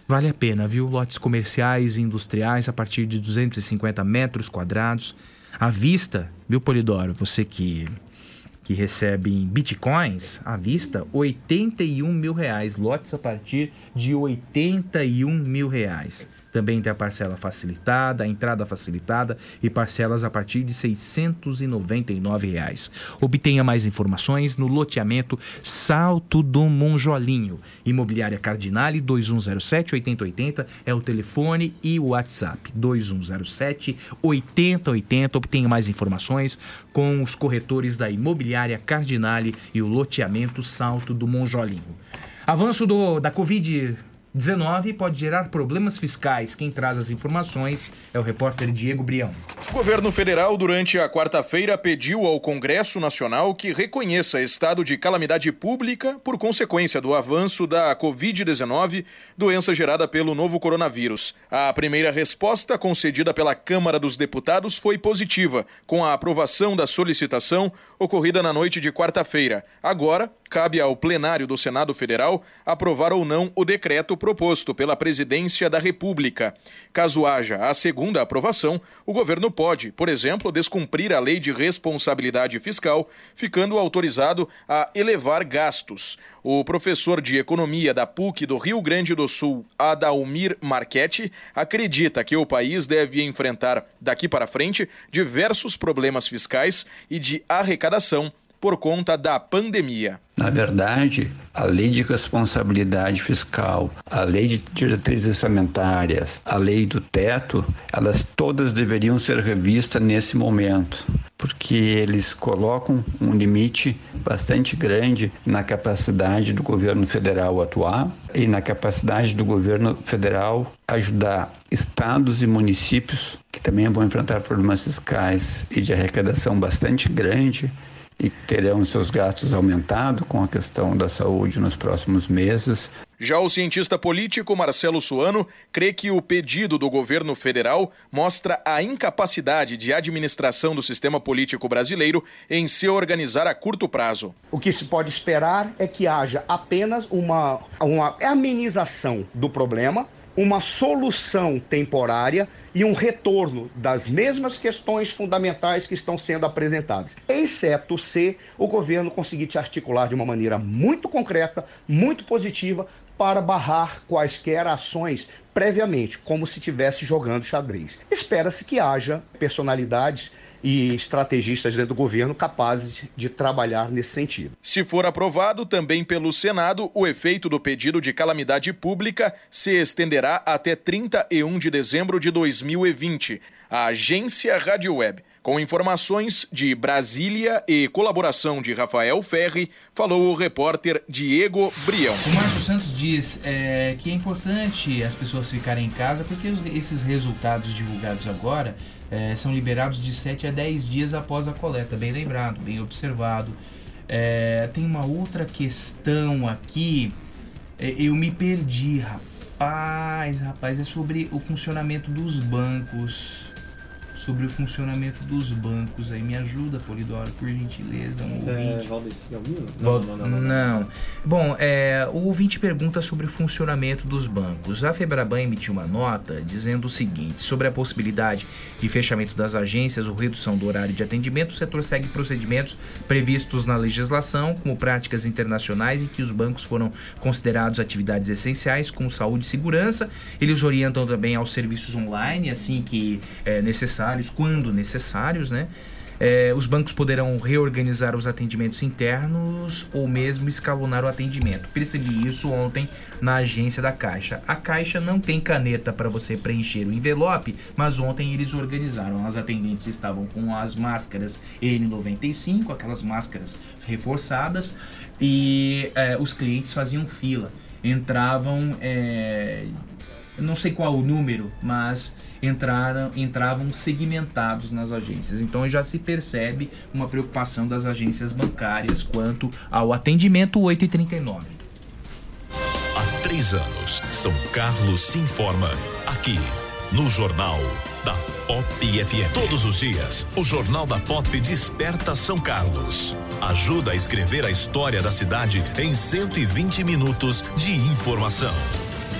Vale a pena, viu? Lotes comerciais e industriais a partir de 250 metros quadrados. À vista, viu, Polidoro? Você que, que recebe em bitcoins, à vista, 81 mil reais. Lotes a partir de 81 mil reais. Também tem a parcela facilitada, a entrada facilitada e parcelas a partir de 699 reais. Obtenha mais informações no loteamento Salto do Monjolinho. Imobiliária Cardinale 2107 8080 é o telefone e o WhatsApp 2107 8080. Obtenha mais informações com os corretores da Imobiliária Cardinale e o loteamento Salto do Monjolinho. Avanço do, da Covid 19 pode gerar problemas fiscais. Quem traz as informações é o repórter Diego Brião. O governo federal, durante a quarta-feira, pediu ao Congresso Nacional que reconheça estado de calamidade pública por consequência do avanço da Covid-19, doença gerada pelo novo coronavírus. A primeira resposta, concedida pela Câmara dos Deputados, foi positiva, com a aprovação da solicitação ocorrida na noite de quarta-feira. Agora, cabe ao plenário do Senado Federal aprovar ou não o decreto proposto pela Presidência da República. Caso haja a segunda aprovação, o governo pode, por exemplo, descumprir a lei de responsabilidade fiscal, ficando autorizado a elevar gastos. O professor de economia da PUC do Rio Grande do Sul, Adalmir Marchetti, acredita que o país deve enfrentar, daqui para frente, diversos problemas fiscais e de arrecadação por conta da pandemia. Na verdade, a lei de responsabilidade fiscal, a lei de diretrizes orçamentárias, a lei do teto, elas todas deveriam ser revistas nesse momento, porque eles colocam um limite bastante grande na capacidade do governo federal atuar e na capacidade do governo federal ajudar estados e municípios que também vão enfrentar problemas fiscais e de arrecadação bastante grande e terão seus gastos aumentados com a questão da saúde nos próximos meses. Já o cientista político Marcelo Suano crê que o pedido do governo federal mostra a incapacidade de administração do sistema político brasileiro em se organizar a curto prazo. O que se pode esperar é que haja apenas uma, uma amenização do problema, uma solução temporária e um retorno das mesmas questões fundamentais que estão sendo apresentadas, exceto se o governo conseguir se articular de uma maneira muito concreta, muito positiva, para barrar quaisquer ações previamente, como se estivesse jogando xadrez. Espera-se que haja personalidades e estrategistas dentro do governo capazes de trabalhar nesse sentido. Se for aprovado também pelo Senado, o efeito do pedido de calamidade pública se estenderá até 31 de dezembro de 2020. A agência Rádio Web com informações de Brasília e colaboração de Rafael Ferri, falou o repórter Diego Brião. O Márcio Santos diz é, que é importante as pessoas ficarem em casa porque esses resultados divulgados agora é, são liberados de 7 a 10 dias após a coleta. Bem lembrado, bem observado. É, tem uma outra questão aqui. É, eu me perdi, rapaz, rapaz. É sobre o funcionamento dos bancos sobre o funcionamento dos bancos. Aí me ajuda, Polidoro, por gentileza. Um é, ouvinte. Não, não, não, não, não. Bom, é, o ouvinte pergunta sobre o funcionamento dos bancos. A Febraban emitiu uma nota dizendo o seguinte: sobre a possibilidade de fechamento das agências ou redução do horário de atendimento, o setor segue procedimentos previstos na legislação, como práticas internacionais em que os bancos foram considerados atividades essenciais, como saúde e segurança. Eles orientam também aos serviços online, assim que é necessário necessários, quando necessários, né? É, os bancos poderão reorganizar os atendimentos internos ou mesmo escalonar o atendimento. Percebi isso ontem na agência da Caixa. A Caixa não tem caneta para você preencher o envelope, mas ontem eles organizaram. As atendentes estavam com as máscaras N95, aquelas máscaras reforçadas, e é, os clientes faziam fila. Entravam, é, não sei qual o número, mas entraram, entravam segmentados nas agências. Então já se percebe uma preocupação das agências bancárias quanto ao atendimento 839. Há três anos, São Carlos se informa aqui no Jornal da Pop FM. Todos os dias, o Jornal da Pop desperta São Carlos. Ajuda a escrever a história da cidade em 120 minutos de informação.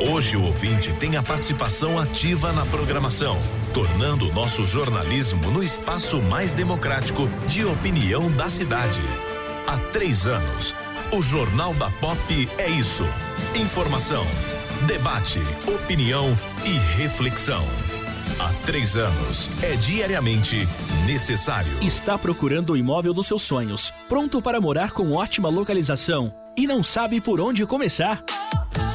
Hoje o ouvinte tem a participação ativa na programação, tornando o nosso jornalismo no espaço mais democrático de opinião da cidade. Há três anos, o Jornal da Pop é isso: informação, debate, opinião e reflexão. Há três anos, é diariamente necessário. Está procurando o imóvel dos seus sonhos, pronto para morar com ótima localização e não sabe por onde começar?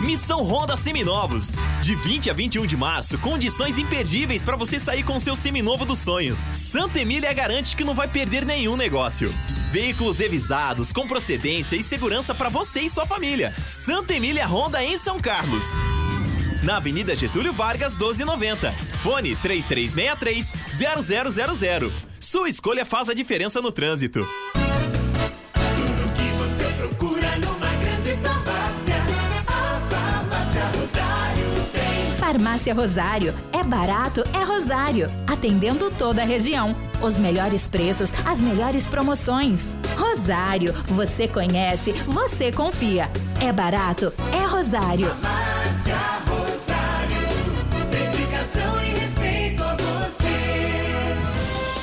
Missão Honda Seminovos. De 20 a 21 de março, condições imperdíveis para você sair com seu seminovo dos sonhos. Santa Emília garante que não vai perder nenhum negócio. Veículos revisados, com procedência e segurança para você e sua família. Santa Emília Honda em São Carlos. na Avenida Getúlio Vargas 1290. Fone 3363-0000. Sua escolha faz a diferença no trânsito. Farmácia Rosário. É barato, é Rosário. Atendendo toda a região. Os melhores preços, as melhores promoções. Rosário, você conhece, você confia. É barato, é Rosário. Farmácia Rosário. Dedicação e respeito a você.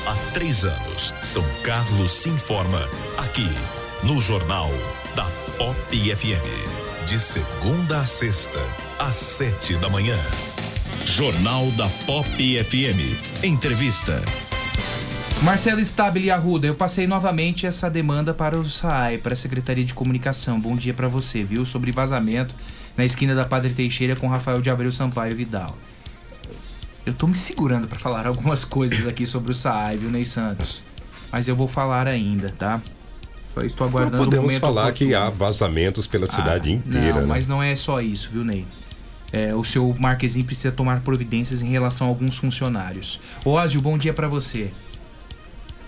Há três anos, São Carlos se informa aqui no Jornal da Pop FM. De segunda a sexta, às sete da manhã. Jornal da Pop FM. Entrevista. Marcelo Stabile Arruda, eu passei novamente essa demanda para o SAAI, para a Secretaria de Comunicação. Bom dia para você, viu? Sobre vazamento na esquina da Padre Teixeira com Rafael de Abreu Sampaio Vidal. Eu tô me segurando para falar algumas coisas aqui sobre o SAAI, viu, Ney Santos? Mas eu vou falar ainda, tá? Só estou aguardando Não o podemos momento falar oportuno. que há vazamentos pela cidade Ah, inteira. Não, né? mas não é só isso, viu, Ney? É, o seu Marquezinho precisa tomar providências em relação a alguns funcionários. Ósio, bom dia pra você.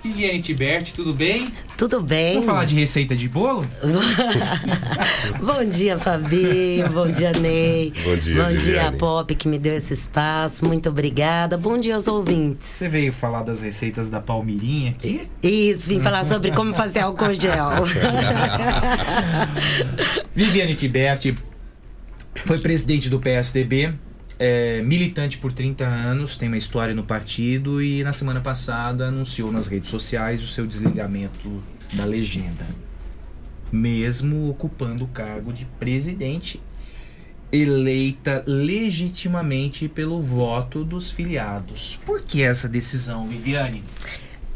Viviane Tibert, tudo bem? Tudo bem. Vamos falar de receita de bolo? Bom dia, Fabi. Bom dia, Ney. Bom dia, Bom dia. Pop, que me deu esse espaço. Muito obrigada. Bom dia aos ouvintes. Você veio falar das receitas da Palmirinha aqui? Isso, vim falar sobre como fazer álcool gel. Viviane Tibert foi presidente do PSDB, é, militante por 30 anos, tem uma história no partido e na semana passada anunciou nas redes sociais o seu desligamento da legenda, mesmo ocupando o cargo de presidente, eleita legitimamente pelo voto dos filiados. Por que essa decisão, Viviane?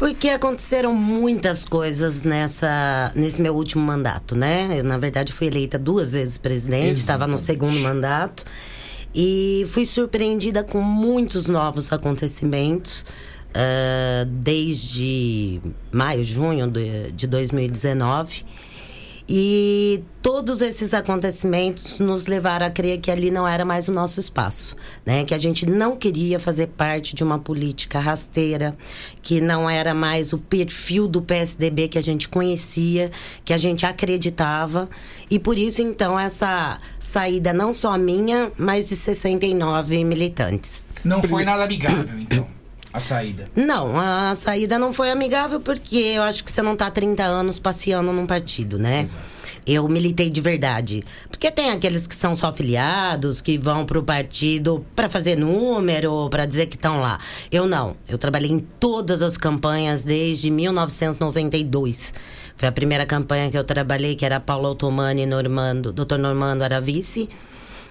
Porque aconteceram muitas coisas nessa, nesse meu último mandato, né? Eu, na verdade, fui eleita duas vezes presidente, estava no segundo mandato. E fui surpreendida com muitos novos acontecimentos. ah, desde maio, junho de, de 2019. E todos esses acontecimentos nos levaram a crer que ali não era mais o nosso espaço, né? Que a gente não queria fazer parte de uma política rasteira, que não era mais o perfil do PSDB que a gente conhecia, que a gente acreditava. E por isso, então, essa saída não só minha, mas de 69 militantes. Não foi nada amigável, então, a saída. Não, a saída não foi amigável porque eu acho que você não tá há 30 anos passeando num partido, né? Eu militei de verdade. Porque tem aqueles que são só filiados, que vão pro partido para fazer número, para dizer que estão lá. Eu não. Eu trabalhei em todas as campanhas desde 1992. Foi a primeira campanha que eu trabalhei, que era Paulo Otomani e Normando, Dr. Normando era vice.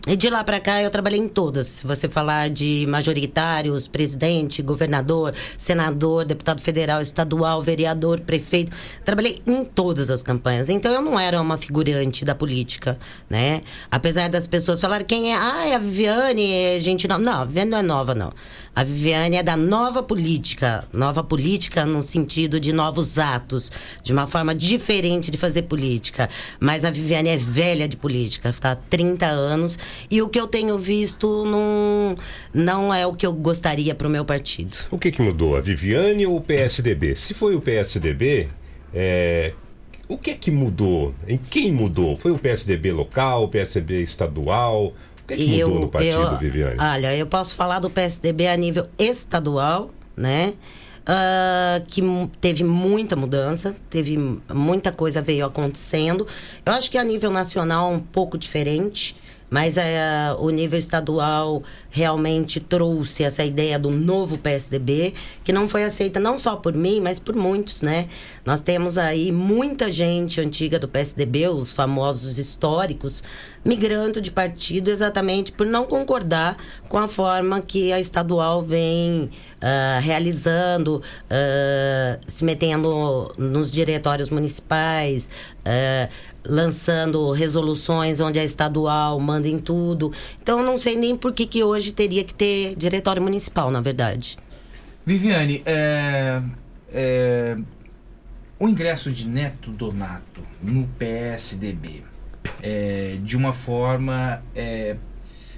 E de lá pra cá eu trabalhei em todas. Se você falar de majoritários, presidente, governador, senador, deputado federal, estadual, vereador, prefeito, trabalhei em todas as campanhas. Então eu não era uma figurante da política, né? Apesar das pessoas falarem quem é, ah, é a Viviane, é gente não. Não, a Viviane não é nova, não. A Viviane é da nova política. Nova política no sentido de novos atos, de uma forma diferente de fazer política. Mas a Viviane é velha de política, está há 30 anos. E o que eu tenho visto não, não é o que eu gostaria para o meu partido. O que, que mudou? A Viviane ou o PSDB? Se foi o PSDB, é, o que que mudou? Em quem mudou? Foi o PSDB local, o PSDB estadual? O que, que mudou no partido, Viviane? Olha, eu posso falar do PSDB a nível estadual, né? Ah, que teve muita mudança, teve muita coisa veio acontecendo. Eu acho que a nível nacional é um pouco diferente, mas eh, o nível estadual realmente trouxe essa ideia do novo PSDB, que não foi aceita não só por mim, mas por muitos, né? Nós temos aí muita gente antiga do PSDB, os famosos históricos, migrando de partido exatamente por não concordar com a forma que a estadual vem ah, realizando, ah, se metendo nos diretórios municipais, ah, lançando resoluções onde a estadual manda em tudo. Então, não sei nem por que, que hoje teria que ter diretório municipal, na verdade. Viviane, é, é, o ingresso de Neto Donato no PSDB, é, de uma forma. é,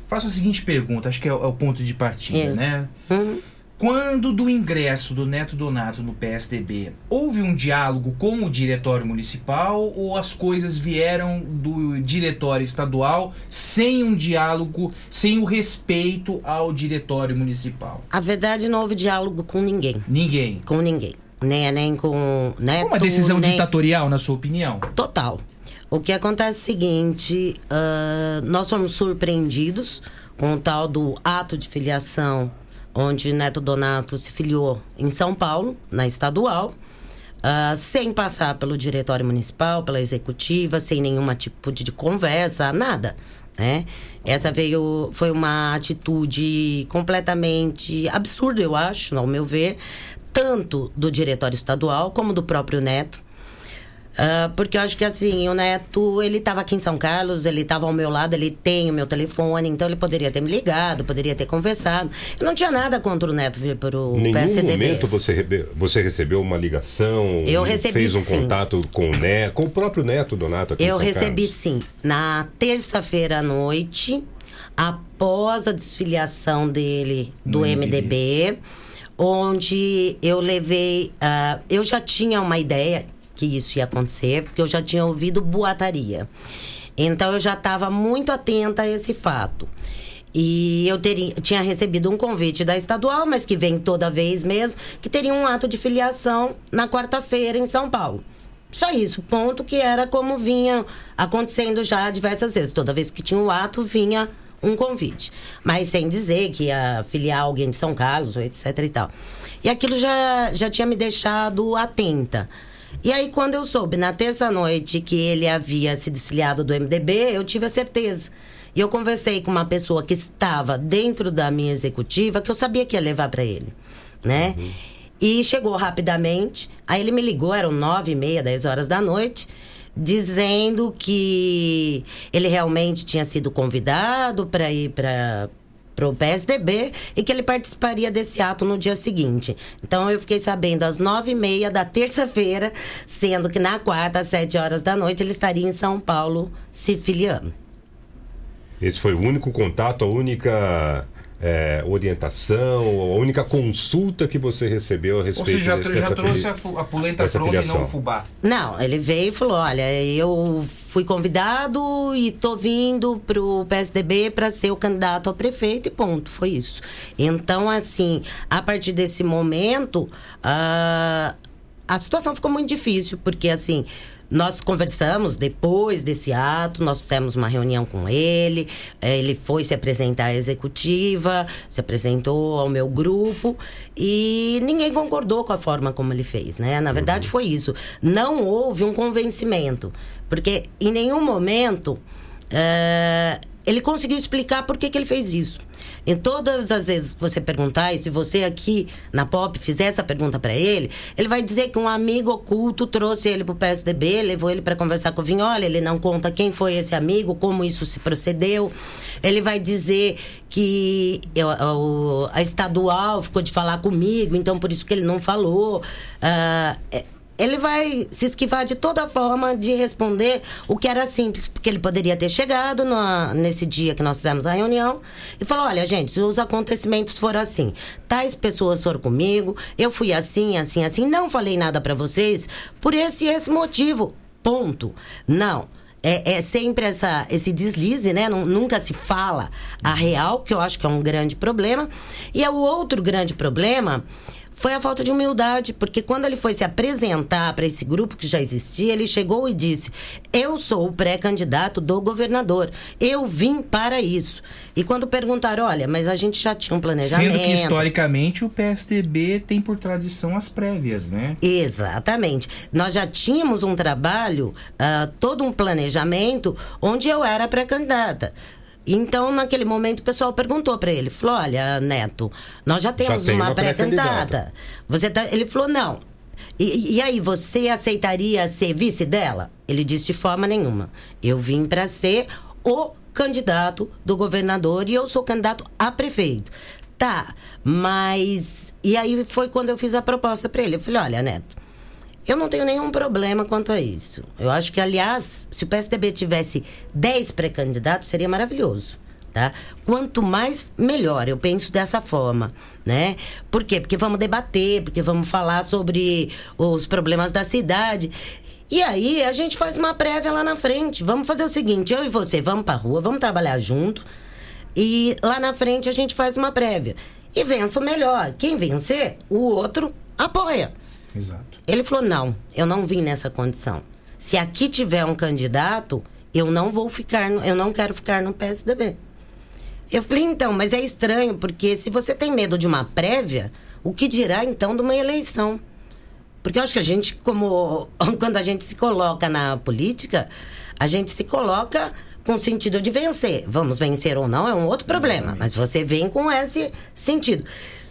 faço a seguinte pergunta, acho que é, o- é ponto de partida, É. né? Uhum. Quando do ingresso do Neto Donato no PSDB, houve um diálogo com o diretório municipal ou as coisas vieram do diretório estadual sem um diálogo, sem o respeito ao diretório municipal? A verdade, não houve diálogo com ninguém. Ninguém. Com ninguém. Nem, nem com Neto, Uma decisão nem... ditatorial, na sua opinião? Total. O que acontece é o seguinte: ah, nós fomos surpreendidos com o tal do ato de filiação, onde Neto Donato se filiou em São Paulo, na estadual, ah, sem passar pelo diretório municipal, pela executiva, sem nenhuma tipo de conversa, nada. Né? Essa veio, foi uma atitude completamente absurda, eu acho, ao meu ver, tanto do diretório estadual como do próprio Neto. Ah, porque eu acho que assim, o Neto, ele estava aqui em São Carlos, ele estava ao meu lado, ele tem o meu telefone, então ele poderia ter me ligado, poderia ter conversado. Eu não tinha nada contra o Neto vir para o Em nenhum PSDB. momento você, rebe- você recebeu uma ligação? Eu recebi, Fez um sim. contato com o, Neto, com o próprio Neto Donato aqui em Eu São recebi Carlos? sim, na terça-feira à noite, após a desfiliação dele do MDB, onde eu levei. ah, eu já tinha uma ideia que isso ia acontecer, porque eu já tinha ouvido boataria. Então eu já estava muito atenta a esse fato. E eu teria, tinha recebido um convite da estadual, mas que vem toda vez mesmo, que teria um ato de filiação na quarta-feira em São Paulo. Só isso, ponto que era como vinha acontecendo já diversas vezes. Toda vez que tinha o ato, vinha um convite. Mas sem dizer que ia filiar alguém de São Carlos, etc e tal. E aquilo já, já tinha me deixado atenta. E aí, quando eu soube na terça-noite que ele havia se desfiliado do MDB, eu tive a certeza. E eu conversei com uma pessoa que estava dentro da minha executiva, que eu sabia que ia levar para ele, né? E chegou rapidamente. Aí ele me ligou, eram nove e meia, dez horas da noite, dizendo que ele realmente tinha sido convidado para ir para para o PSDB e que ele participaria desse ato no dia seguinte. Então eu fiquei sabendo às nove e meia da terça-feira, sendo que na quarta, às sete horas da noite, ele estaria em São Paulo se filiando. Esse foi o único contato, a única é, orientação, a única consulta que você recebeu a Ou respeito seja, já, dessa já trouxe a, a polenta pronta e não filiação. o fubá. Não, ele veio e falou: olha, eu fui convidado e tô vindo pro PSDB para ser o candidato a prefeito e ponto, foi isso. Então, assim, a partir desse momento, ah, a situação ficou muito difícil, porque assim. Nós conversamos depois desse ato, nós fizemos uma reunião com ele, eh, ele foi se apresentar à executiva, se apresentou ao meu grupo e ninguém concordou com a forma como ele fez, né? Na verdade foi isso. Não houve um convencimento, porque em nenhum momento eh, ele conseguiu explicar por que, que ele fez isso. Em todas as vezes que você perguntar, e se você aqui na POP fizer essa pergunta para ele, ele vai dizer que um amigo oculto trouxe ele pro PSDB, levou ele para conversar com o Vinhola, ele não conta quem foi esse amigo, como isso se procedeu. Ele vai dizer que eu- o- a estadual ficou de falar comigo, então por isso que ele não falou. É- ele vai se esquivar de toda forma de responder o que era simples, porque ele poderia ter chegado na- nesse dia que nós fizemos a reunião e falou: olha, gente, os acontecimentos foram assim. Tais pessoas foram comigo, eu fui assim, assim, assim, não falei nada pra vocês por esse esse motivo. Ponto. Não. É, é sempre essa, esse deslize, né? Nun- Nunca se fala a real, que eu acho que é um grande problema. E é o outro grande problema foi a falta de humildade, porque quando ele foi se apresentar para esse grupo que já existia, ele chegou e disse: Eu sou o pré-candidato do governador, eu vim para isso. E quando perguntaram: Olha, mas a gente já tinha um planejamento. Sendo que historicamente o PSDB tem por tradição as prévias, né? Exatamente. Nós já tínhamos um trabalho, ah, todo um planejamento, onde eu era pré-candidata. Então, naquele momento, o pessoal perguntou para ele, falou, olha, Neto, nós já temos tem uma, uma pré-candidata. pré-candidata. Você tá... Ele falou, não. E, e aí, você aceitaria ser vice dela? Ele disse de forma nenhuma. Eu vim para ser o candidato do governador e eu sou candidato a prefeito. Tá, mas. E aí foi quando eu fiz a proposta para ele. Eu falei: olha, Neto, eu não tenho nenhum problema quanto a isso. Eu acho que, aliás, se o PSDB tivesse 10 pré-candidatos, seria maravilhoso. Tá? Quanto mais, melhor. Eu penso dessa forma, né? Por quê? Porque vamos debater, porque vamos falar sobre os problemas da cidade. E aí a gente faz uma prévia lá na frente. Vamos fazer o seguinte, eu e você vamos pra rua, vamos trabalhar junto. E lá na frente a gente faz uma prévia. E vença o melhor. Quem vencer, o outro apoia. Exato. Ele falou: não, eu não vim nessa condição. Se aqui tiver um candidato, eu não vou ficar, no- eu não quero ficar no PSDB. Eu falei, então, mas é estranho, porque se você tem medo de uma prévia, o que dirá então de uma eleição? Porque eu acho que a gente, como quando a gente se coloca na política, a gente se coloca com sentido de vencer. Vamos vencer ou não é um outro problema, mas você vem com esse sentido.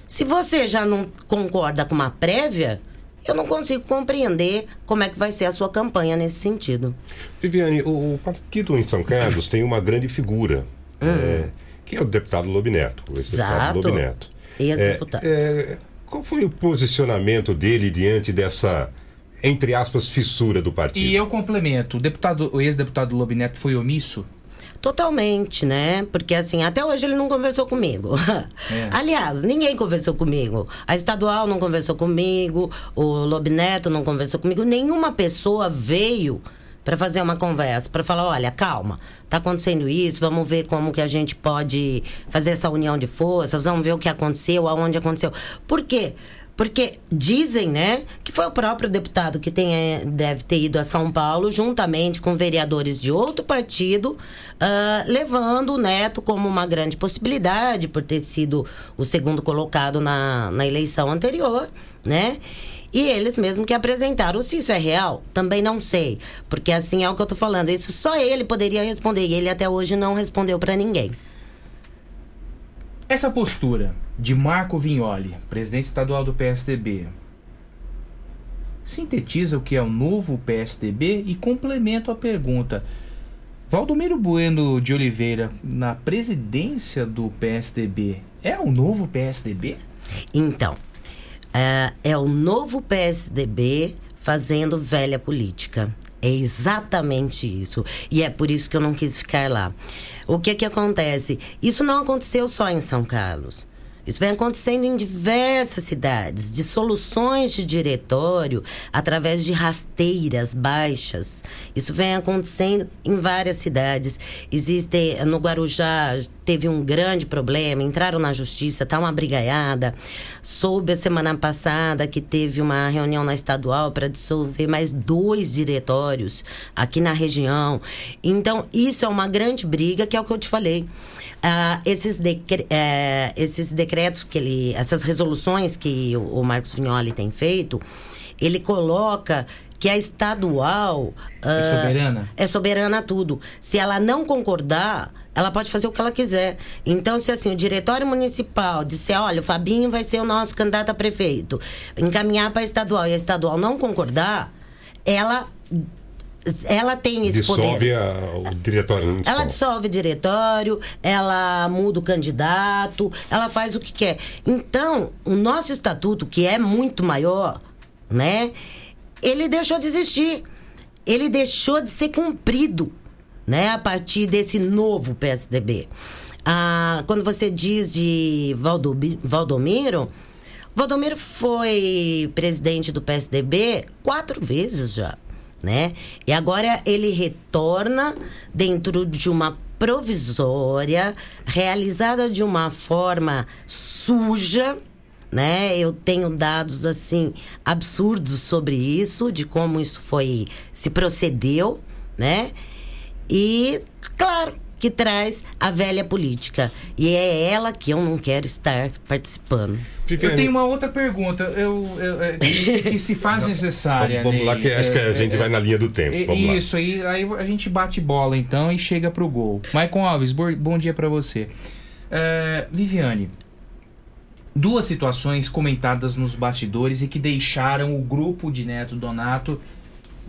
Se você já não concorda com uma prévia, eu não consigo compreender como é que vai ser a sua campanha nesse sentido. Viviane, o, o partido em São Carlos tem uma grande figura, é, que é o deputado Lobineto, Exato. Lobineto. Ex-deputado. É, é, qual foi o posicionamento dele diante dessa, entre aspas, fissura do partido? E eu complemento, o deputado, o ex-deputado Lobineto foi omisso? Totalmente, né? Porque assim, até hoje ele não conversou comigo. É. Aliás, ninguém conversou comigo. A estadual não conversou comigo, o Lobineto não conversou comigo, nenhuma pessoa veio para fazer uma conversa, para falar, olha, calma, tá acontecendo isso, vamos ver como que a gente pode fazer essa união de forças, vamos ver o que aconteceu, aonde aconteceu. Por quê? Porque dizem, né, que foi o próprio deputado que tem, deve ter ido a São Paulo, juntamente com vereadores de outro partido, ah, levando o Neto como uma grande possibilidade, por ter sido o segundo colocado na, na eleição anterior, né? E eles mesmo que apresentaram. Se isso é real, também não sei. Porque assim é o que eu tô falando. Isso só ele poderia responder. E ele até hoje não respondeu para ninguém. Essa postura de Marco Vignoli, presidente estadual do PSDB, sintetiza o que é o novo PSDB e complemento a pergunta. Valdomiro Bueno de Oliveira na presidência do PSDB é o novo PSDB? Então, é, é o novo PSDB fazendo velha política. É exatamente isso. E é por isso que eu não quis ficar lá. O que que acontece? Isso não aconteceu só em São Carlos. Isso vem acontecendo em diversas cidades, de soluções de diretório através de rasteiras baixas. Isso vem acontecendo em várias cidades. Existe no Guarujá teve um grande problema, entraram na justiça, tá uma brigaiada. Soube a semana passada que teve uma reunião na estadual para dissolver mais dois diretórios aqui na região. Então, isso é uma grande briga, que é o que eu te falei. Ah, esses, decre- eh, esses decretos que ele. essas resoluções que o, o Marcos Vignoli tem feito, ele coloca que a estadual. É ah, soberana? é soberana a tudo. Se ela não concordar, ela pode fazer o que ela quiser. Então, se assim, o diretório municipal disser, olha, o Fabinho vai ser o nosso candidato a prefeito, encaminhar para a estadual e a estadual não concordar, ela ela tem esse Dissolve poder. a- o diretório. Ela dissolve o diretório, ela muda o candidato, ela faz o que quer. Então, o nosso estatuto, que é muito maior, né? Ele deixou de existir. Ele deixou de ser cumprido, né? A partir desse novo PSDB. Ah, quando você diz de Valdobi- Valdomiro, Valdomiro foi presidente do PSDB quatro vezes já, né? E agora ele retorna dentro de uma provisória, realizada de uma forma suja, né? Eu tenho dados assim absurdos sobre isso, de como isso foi se procedeu, né? E claro que traz a velha política e é ela que eu não quero estar participando. Eu tenho uma outra pergunta eu, eu- é, que, que se faz necessária. Vamos, vamos lá, Ney. que acho que É, a gente é, vai na linha do tempo. é, Vamos. Isso, aí, aí a gente bate bola então e chega pro gol. Maicon Alves, bo- bom dia pra você. É, Viviane, duas situações comentadas nos bastidores e que deixaram o grupo de Neto Donato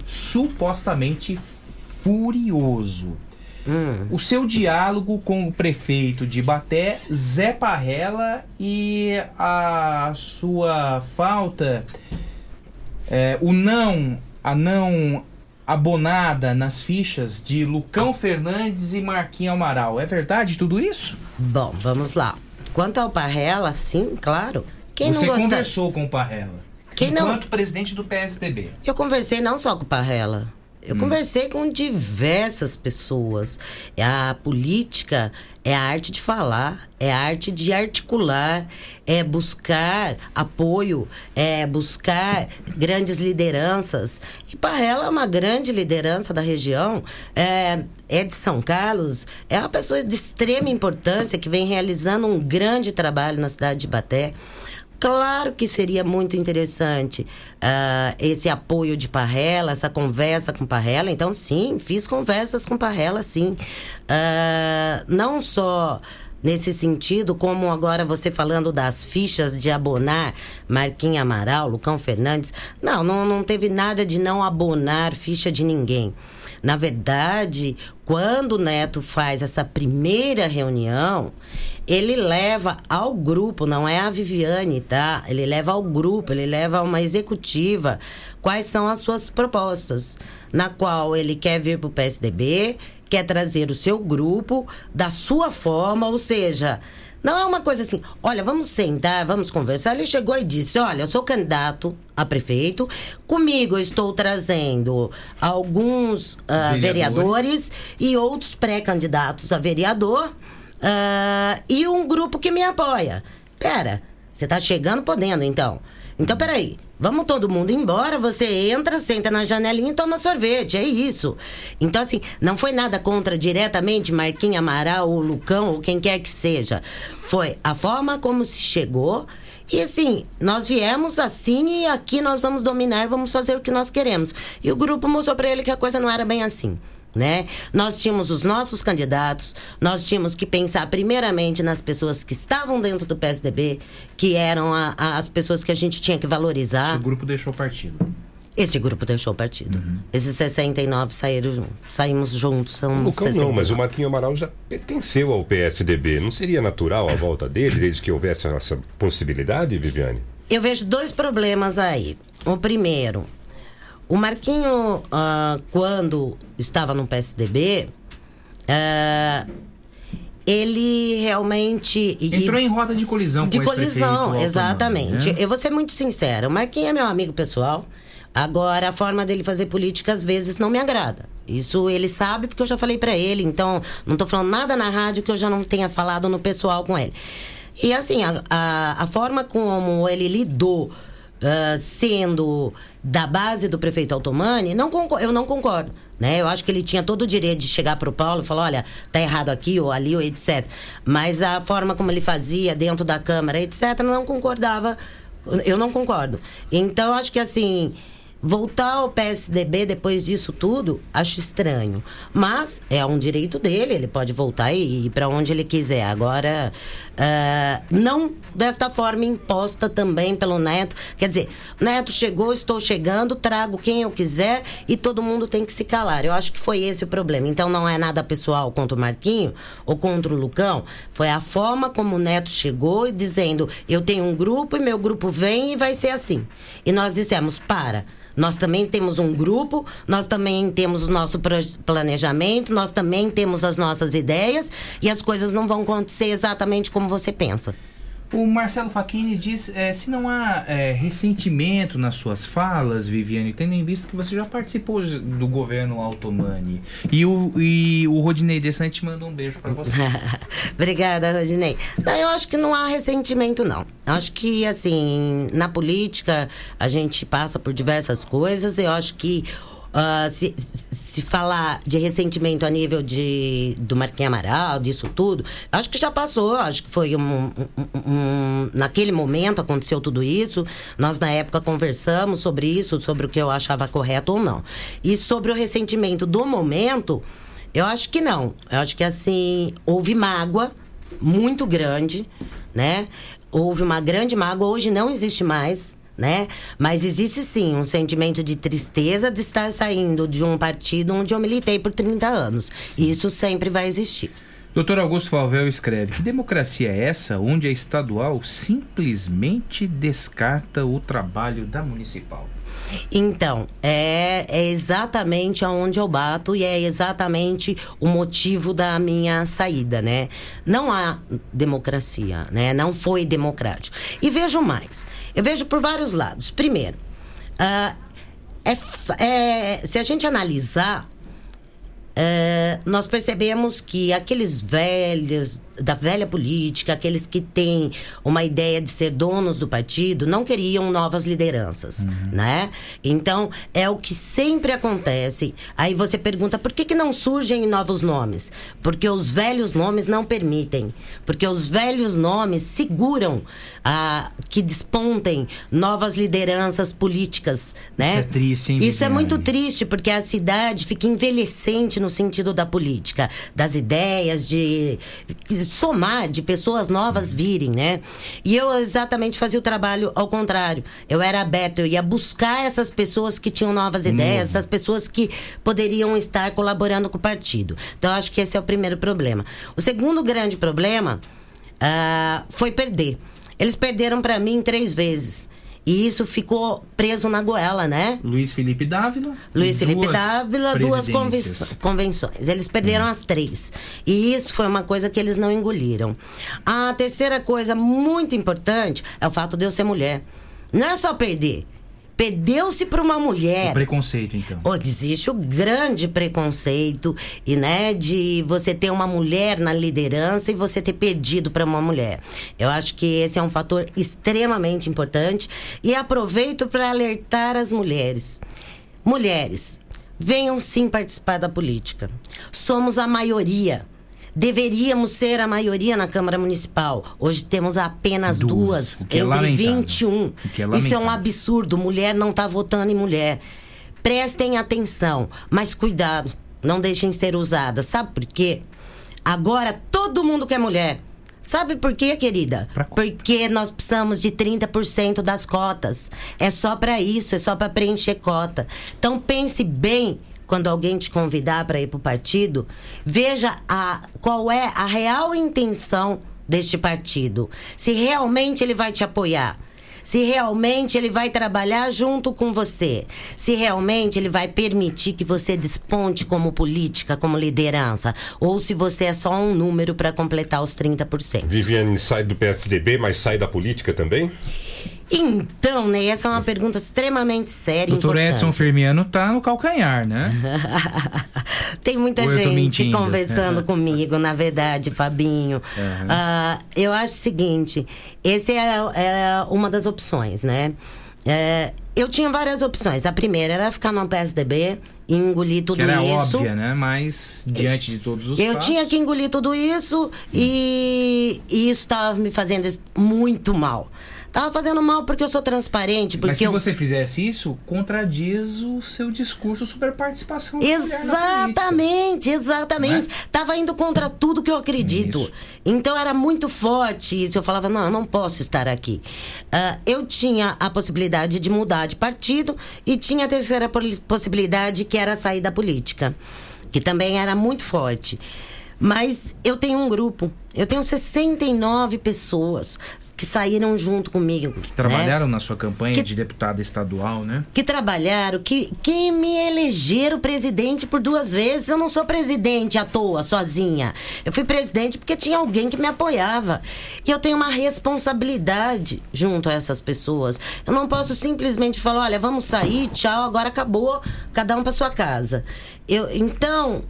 supostamente furioso. O seu diálogo com o prefeito de Baté, Zé Parrela, e a sua falta, é, o não, a não abonada nas fichas de Lucão Fernandes e Marquinhos Amaral. É verdade tudo isso? Bom, vamos lá. Quanto ao Parrela, sim, claro. Quem Você não gosta... conversou com o Parrela. Quem não- enquanto presidente do PSDB. Eu conversei não só com o Parrela. Eu Hum. conversei com diversas pessoas. A política é a arte de falar, é a arte de articular, é buscar apoio, é buscar grandes lideranças. E Parrela é uma grande liderança da região, é, é de São Carlos, é uma pessoa de extrema importância que vem realizando um grande trabalho na cidade de Baté. Claro que seria muito interessante ah, esse apoio de Parrela, essa conversa com Parrela. Então, sim, fiz conversas com Parrela, sim. Ah, não só nesse sentido, como agora você falando das fichas de abonar Marquinhos Amaral, Lucão Fernandes. Não, não, não teve nada de não abonar ficha de ninguém. Na verdade, quando o Neto faz essa primeira reunião, ele leva ao grupo, não é a Viviane, tá? Ele leva ao grupo, ele leva a uma executiva quais são as suas propostas, na qual ele quer vir para o PSDB, quer trazer o seu grupo da sua forma, ou seja, não é uma coisa assim, olha, vamos sentar, vamos conversar. Ele chegou e disse: Olha, eu sou candidato a prefeito, comigo eu estou trazendo alguns ah, Vereadores. vereadores e outros pré-candidatos a vereador ah, e um grupo que me apoia. Pera, você tá chegando podendo então. Então, peraí. Vamos todo mundo embora, você entra, senta na janelinha e toma sorvete, é isso. Então, assim, não foi nada contra diretamente Marquinhos Amaral ou Lucão ou quem quer que seja. Foi a forma como se chegou. E assim, nós viemos assim e aqui nós vamos dominar, vamos fazer o que nós queremos. E o grupo mostrou para ele que a coisa não era bem assim. Né? Nós tínhamos os nossos candidatos, nós tínhamos que pensar primeiramente nas pessoas que estavam dentro do PSDB, que eram a- a- as pessoas que a gente tinha que valorizar. O grupo deixou o partido. Esse grupo deixou o partido. Uhum. Esses 69 saíram juntos. Saímos juntos, são Lucão 69. não, mas o Marquinhos Amaral já pertenceu ao PSDB. Não seria natural a volta dele, desde que houvesse essa possibilidade, Viviane? Eu vejo dois problemas aí. O primeiro, o Marquinho, ah, quando estava no PSDB, ah, ele realmente. e- Entrou em rota de colisão de com ex-prefeito colisão, exatamente. né? Eu vou ser muito sincera. O Marquinhos é meu amigo pessoal. Agora, a forma dele fazer política às vezes não me agrada. Isso ele sabe porque eu já falei pra ele. Então, não tô falando nada na rádio que eu já não tenha falado no pessoal com ele. E assim, a, a, a forma como ele lidou ah, sendo da base do prefeito Altomani, não eu não concordo. Né? Eu acho que ele tinha todo o direito de chegar pro Paulo e falar, olha, tá errado aqui ou ali ou etc. Mas a forma como ele fazia dentro da Câmara, etc., não concordava. Eu não concordo. Então, acho que assim, voltar ao PSDB depois disso tudo, acho estranho. Mas é um direito dele, ele pode voltar e ir para onde ele quiser. Agora, ah, não desta forma imposta também pelo Neto. Quer dizer, Neto chegou, estou chegando, trago quem eu quiser e todo mundo tem que se calar. Eu acho que foi esse o problema. Então não é nada pessoal contra o Marquinho ou contra o Lucão. Foi a forma como o Neto chegou dizendo: eu tenho um grupo e meu grupo vem e vai ser assim. E nós dissemos: para. Nós também temos um grupo, nós também temos o nosso planejamento, nós também temos as nossas ideias e as coisas não vão acontecer exatamente como você pensa. O Marcelo Facchini diz eh, se não há eh, ressentimento nas suas falas, Viviane, tendo em vista que você já participou do governo Altomani. E o, e o Rodinei Desante manda um beijo pra você. Obrigada, Rodinei. Não, eu acho que não há ressentimento, não. Acho que, assim, na política a gente passa por diversas coisas. Eu acho que ah, se, se falar de ressentimento a nível de, do Marquinhos Amaral, disso tudo, acho que já passou. Acho que foi um- um- um- Naquele momento aconteceu tudo isso. Nós, na época, conversamos sobre isso, sobre o que eu achava correto ou não. E sobre o ressentimento do momento. Eu acho que não. Eu acho que assim, houve mágoa muito grande, né? Houve uma grande mágoa, hoje não existe mais, né? Mas existe sim um sentimento de tristeza de estar saindo de um partido onde eu militei por 30 anos. E isso sempre vai existir. Doutor Augusto Falvel escreve: Que democracia é essa onde a estadual simplesmente descarta o trabalho da municipal? Então, é, é exatamente aonde eu bato e é exatamente o motivo da minha saída, né? Não há democracia, né? Não foi democrático. E vejo mais. Eu vejo por vários lados. Primeiro, ah, é é- se a gente analisar, é, nós percebemos que aqueles velhos da velha política, aqueles que têm uma ideia de ser donos do partido, não queriam novas lideranças, né? Então é o que sempre acontece. Aí você pergunta por que, que não surgem novos nomes? Porque os velhos nomes não permitem, porque os velhos nomes seguram a que despontem novas lideranças políticas, né? Isso é triste, hein, Isso é muito triste porque a cidade fica envelhecente no sentido da política, das ideias, de de somar, de pessoas novas virem, né? E eu exatamente fazia o trabalho ao contrário. Eu era aberta, eu ia buscar essas pessoas que tinham novas ideias, essas pessoas que poderiam estar colaborando com o partido. Então, eu acho que esse é o primeiro problema. O segundo grande problema ah, foi perder. Eles perderam para mim três vezes. E isso ficou preso na goela, né? Luiz Felipe Dávila. Luiz Felipe Dávila, duas convenções, convenções. Eles perderam as três. E isso foi uma coisa que eles não engoliram. A terceira coisa muito importante é o fato de eu ser mulher. Não é só perder. Perdeu-se para uma mulher. O preconceito, então. Pô, existe o grande preconceito e né de você ter uma mulher na liderança e você ter perdido para uma mulher. Eu acho que esse é um fator extremamente importante e aproveito para alertar as mulheres. Mulheres, venham sim participar da política. Somos a maioria. Deveríamos ser a maioria na Câmara Municipal. Hoje temos apenas Duas, duas, é entre lamentável. 21. O que é Isso é um absurdo. Mulher não está votando em mulher. Prestem atenção, mas cuidado, não deixem ser usadas. Sabe por quê? Agora todo mundo quer mulher. Sabe por quê, querida? Porque nós precisamos de 30% das cotas. É só para isso, é só para preencher cota. Então pense bem quando alguém te convidar para ir para o partido, veja a, qual é a real intenção deste partido. Se realmente ele vai te apoiar se realmente ele vai trabalhar junto com você, se realmente ele vai permitir que você desponte como política, como liderança, ou se você é só um número para completar os 30%. Viviane sai do PSDB, mas sai da política também? Então, né, essa é uma pergunta extremamente séria Doutor importante. Edson Firmiano tá no calcanhar, né? Tem muita Ou gente conversando É. comigo, na verdade, Fabinho. Ah, eu acho o seguinte: esse era, era uma das opções, né? É, eu tinha várias opções. A primeira era ficar no PSDB e engolir tudo que era isso. óbvia, né? Mas diante de todos os Eu fatos, tinha que engolir tudo isso e, e isso estava me fazendo muito mal. Tava fazendo mal porque eu sou transparente, porque Mas se eu você fizesse isso, contradiz o seu discurso sobre participação da. Exatamente, exatamente. Né? Tava indo contra tudo que eu acredito. Então era muito forte isso. Eu falava, não, eu não posso estar aqui. Ah, eu tinha a possibilidade de mudar de partido e tinha a terceira possibilidade, que era sair da política, que também era muito forte. Mas eu tenho um grupo. Eu tenho 69 pessoas que saíram junto comigo. né? Trabalharam na sua campanha Que- de deputada estadual, né? que trabalharam, que, que me elegeram presidente por duas vezes. Eu não sou presidente à toa, sozinha. Eu fui presidente porque tinha alguém que me apoiava. E eu tenho uma responsabilidade junto a essas pessoas. Eu não posso simplesmente falar, olha, vamos sair, tchau, agora acabou, cada um para sua casa. Eu, então,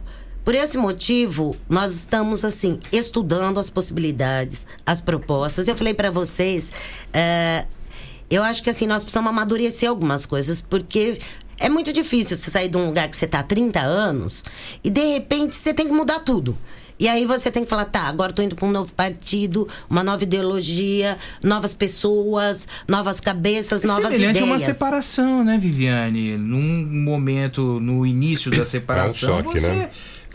por esse motivo, nós estamos assim estudando as possibilidades, as propostas. Eu falei para vocês, é, eu acho que assim nós precisamos amadurecer algumas coisas porque é muito difícil você sair de um lugar que você tá há 30 anos e de repente você tem que mudar tudo. E aí você tem que falar, tá, agora eu tô indo para um novo partido, uma nova ideologia, novas pessoas, novas cabeças, É novas semelhante a uma ideias. separação, né, Viviane? Num momento, no início da separação, choque, você, né?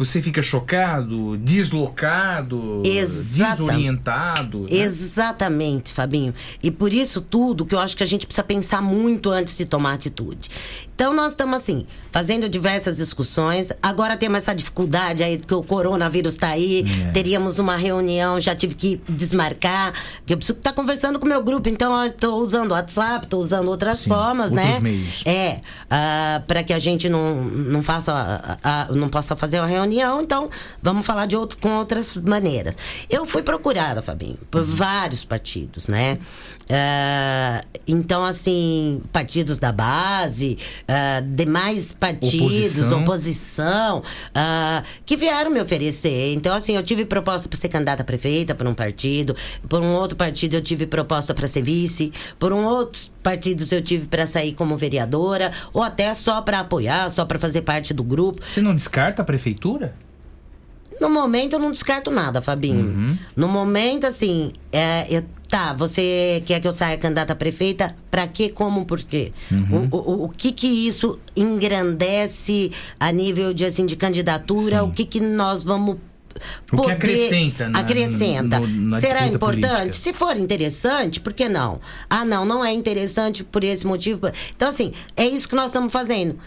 Você fica chocado, deslocado, Exata- desorientado. né? Exatamente, Fabinho. E por isso tudo que eu acho que a gente precisa pensar muito antes de tomar atitude. Então nós estamos assim, fazendo diversas discussões. Agora temos essa dificuldade aí que o coronavírus está aí. É. Teríamos uma reunião, já tive que desmarcar, porque eu preciso estar conversando com o meu grupo. Então eu estou usando o WhatsApp, estou usando outras Sim, formas, né? outros meios. É, para que a gente não, não faça, a- a- não possa fazer uma reunião, então vamos falar de outro, com outras maneiras. Eu fui procurada, Fabinho, por vários partidos, né? Ah, então, assim, partidos da base, ah, demais partidos, Oposição. oposição, ah, que vieram me oferecer. Então, assim, eu tive proposta para ser candidata a prefeita por um partido, por um outro partido eu tive proposta para ser vice, por um outros partidos eu tive para sair como vereadora, ou até só para apoiar, só para fazer parte do grupo. Você não descarta a prefeitura? No momento eu não descarto nada, Fabinho. Uhum. No momento, assim, é, eu- tá, você quer que eu saia candidata a prefeita? Pra quê, como, por quê? Uhum. O, o, o que que isso engrandece a nível de, assim, de candidatura? O que que nós vamos O que acrescenta na- acrescenta. no- na Será importante? política? Se for interessante, por que não? Ah, não, não é interessante por esse motivo. Então, assim, é isso que nós estamos fazendo.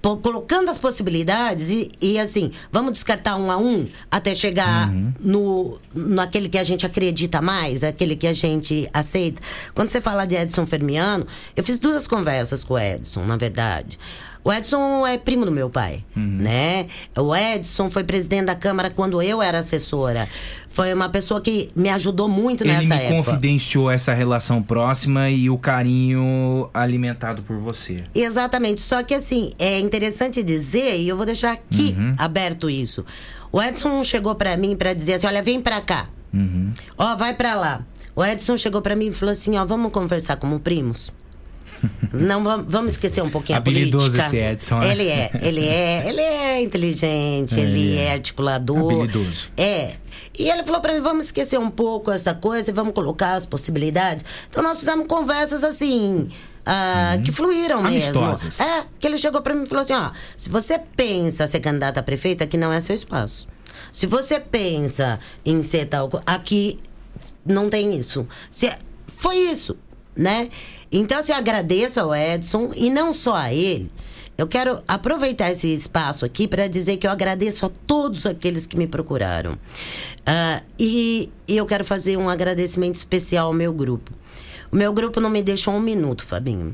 Colocando as possibilidades e, e, assim, vamos descartar um a um até chegar no naquele que a gente acredita mais, aquele que a gente aceita. Quando você fala de Edson Fermiano, eu fiz duas conversas com o Edson, na verdade. O Edson é primo do meu pai, né? O Edson foi presidente da Câmara quando eu era assessora. Foi uma pessoa que me ajudou muito Ele nessa me época. confidenciou essa relação próxima e o carinho alimentado por você. Exatamente. Só que assim, é interessante dizer, e eu vou deixar aqui Uhum. aberto isso. O Edson chegou pra mim pra dizer assim: olha, vem pra cá. Uhum. Ó, vai pra lá. O Edson chegou pra mim e falou assim: ó, vamos conversar como primos. Não, vam- vamos esquecer um pouquinho a Habilidoso política. esse Edson, né? Ele é, ele é, ele é inteligente, É, ele é é. articulador. Habilidoso. É. E ele falou pra mim, vamos esquecer um pouco essa coisa e vamos colocar as possibilidades. Então nós fizemos conversas assim, ah, que fluíram mesmo. Amistosas. É, que ele chegou pra mim e falou assim, ó, se você pensa ser candidata a prefeita, aqui não é seu espaço. Se você pensa em ser tal, aqui não tem isso. Se, foi isso, né? Então, assim, eu agradeço ao Edson e não só a ele. Eu quero aproveitar esse espaço aqui para dizer que eu agradeço a todos aqueles que me procuraram. Ah, e, e eu quero fazer um agradecimento especial ao meu grupo. O meu grupo não me deixou um minuto, Fabinho.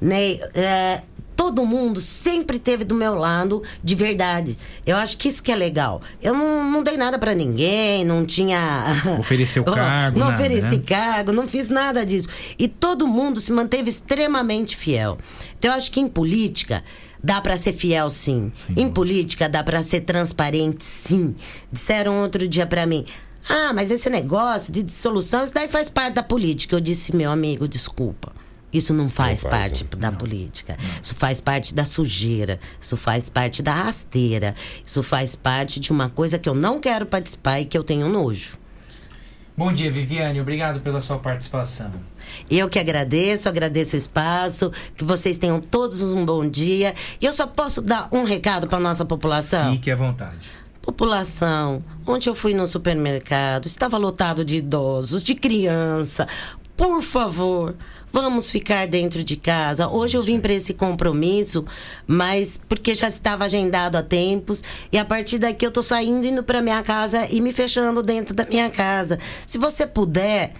Né? É, todo mundo sempre teve do meu lado de verdade. Eu acho que isso que é legal. Eu não, não dei nada pra ninguém, não tinha. Ofereceu cargo, Não nada, ofereci né? cargo, não fiz nada disso. E todo mundo se manteve extremamente fiel. Então eu acho que em política dá pra ser fiel sim. Em política dá pra ser transparente sim. Disseram outro dia pra mim: "Ah, mas esse negócio de dissolução, isso daí faz parte da política". Eu disse: "Meu amigo, desculpa. Isso não faz, Não faz, parte da política. Isso faz parte da sujeira. Isso faz parte da rasteira. Isso faz parte de uma coisa que eu não quero participar e que eu tenho nojo. Bom dia, Viviane. Obrigado pela sua participação. Eu que agradeço, agradeço o espaço, que vocês tenham todos um bom dia. E eu só posso dar um recado para nossa população. Fique à vontade. População, ontem eu fui no supermercado, estava lotado de idosos, de criança. Por favor, vamos ficar dentro de casa. Hoje eu vim para esse compromisso, mas porque já estava agendado há tempos e a partir daqui eu tô saindo indo para minha casa e me fechando dentro da minha casa. Se você puder,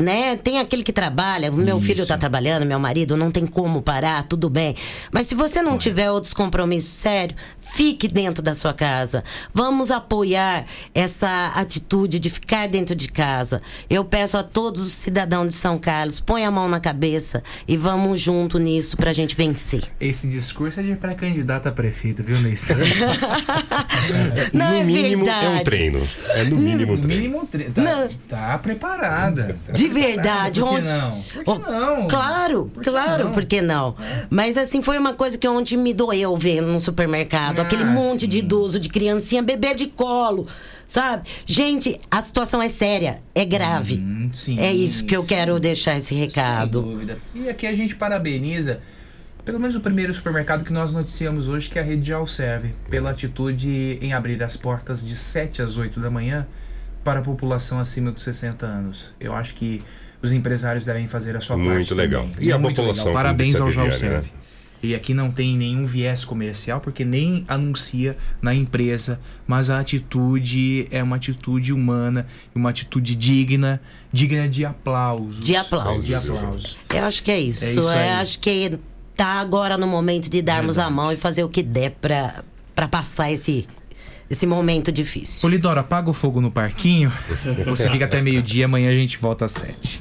né? Tem aquele que trabalha, meu filho tá trabalhando, meu marido, não tem como parar, tudo bem. Mas se você não tiver outros compromissos sérios, fique dentro da sua casa. Vamos apoiar essa atitude de ficar dentro de casa. Eu peço a todos os cidadãos de São Carlos, põe a mão na cabeça e vamos junto nisso pra gente vencer. Esse discurso é de pré-candidata a prefeito, viu, Neyce? Não é no mínimo é um verdade. treino. É no mínimo um treino. mínimo tre- tá, tá preparada. tá De verdade, por que ontem. não? Por que Oh, não? Claro, claro, não? por que não? Mas assim, foi uma coisa que ontem me doeu ver no supermercado. aquele monte de idoso, de criancinha, bebê de colo. Sabe? Gente, a situação é séria, é grave. sim, é isso que eu sim. quero deixar esse recado. Sem dúvida. E aqui a gente parabeniza Pelo menos o primeiro supermercado que nós noticiamos hoje, que é a rede de Alserve, pela atitude em abrir as portas de 7 às 8 da manhã para a população acima dos 60 anos. Eu acho que os empresários devem fazer a sua Muito parte. legal. também. E é a muito população legal. Parabéns ao Viviane, Jalserve. né? E aqui não tem nenhum viés comercial, porque nem anuncia na empresa, mas a atitude é uma atitude humana, uma atitude digna, digna de aplausos. De aplausos. De aplausos. Eu acho que é isso. É isso aí. Eu acho que tá agora no momento de darmos a mão e fazer o que der pra, pra passar esse, esse momento difícil. Polidoro, apaga o fogo no parquinho. Você fica até meio-dia, amanhã a gente volta às sete.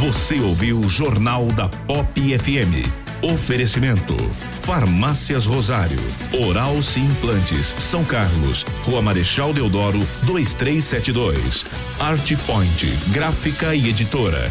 Você ouviu o Jornal da Pop FM. Oferecimento: Farmácias Rosário, Oral Sim Implantes, São Carlos, Rua Marechal Deodoro, 2372. Art Point, gráfica e editora.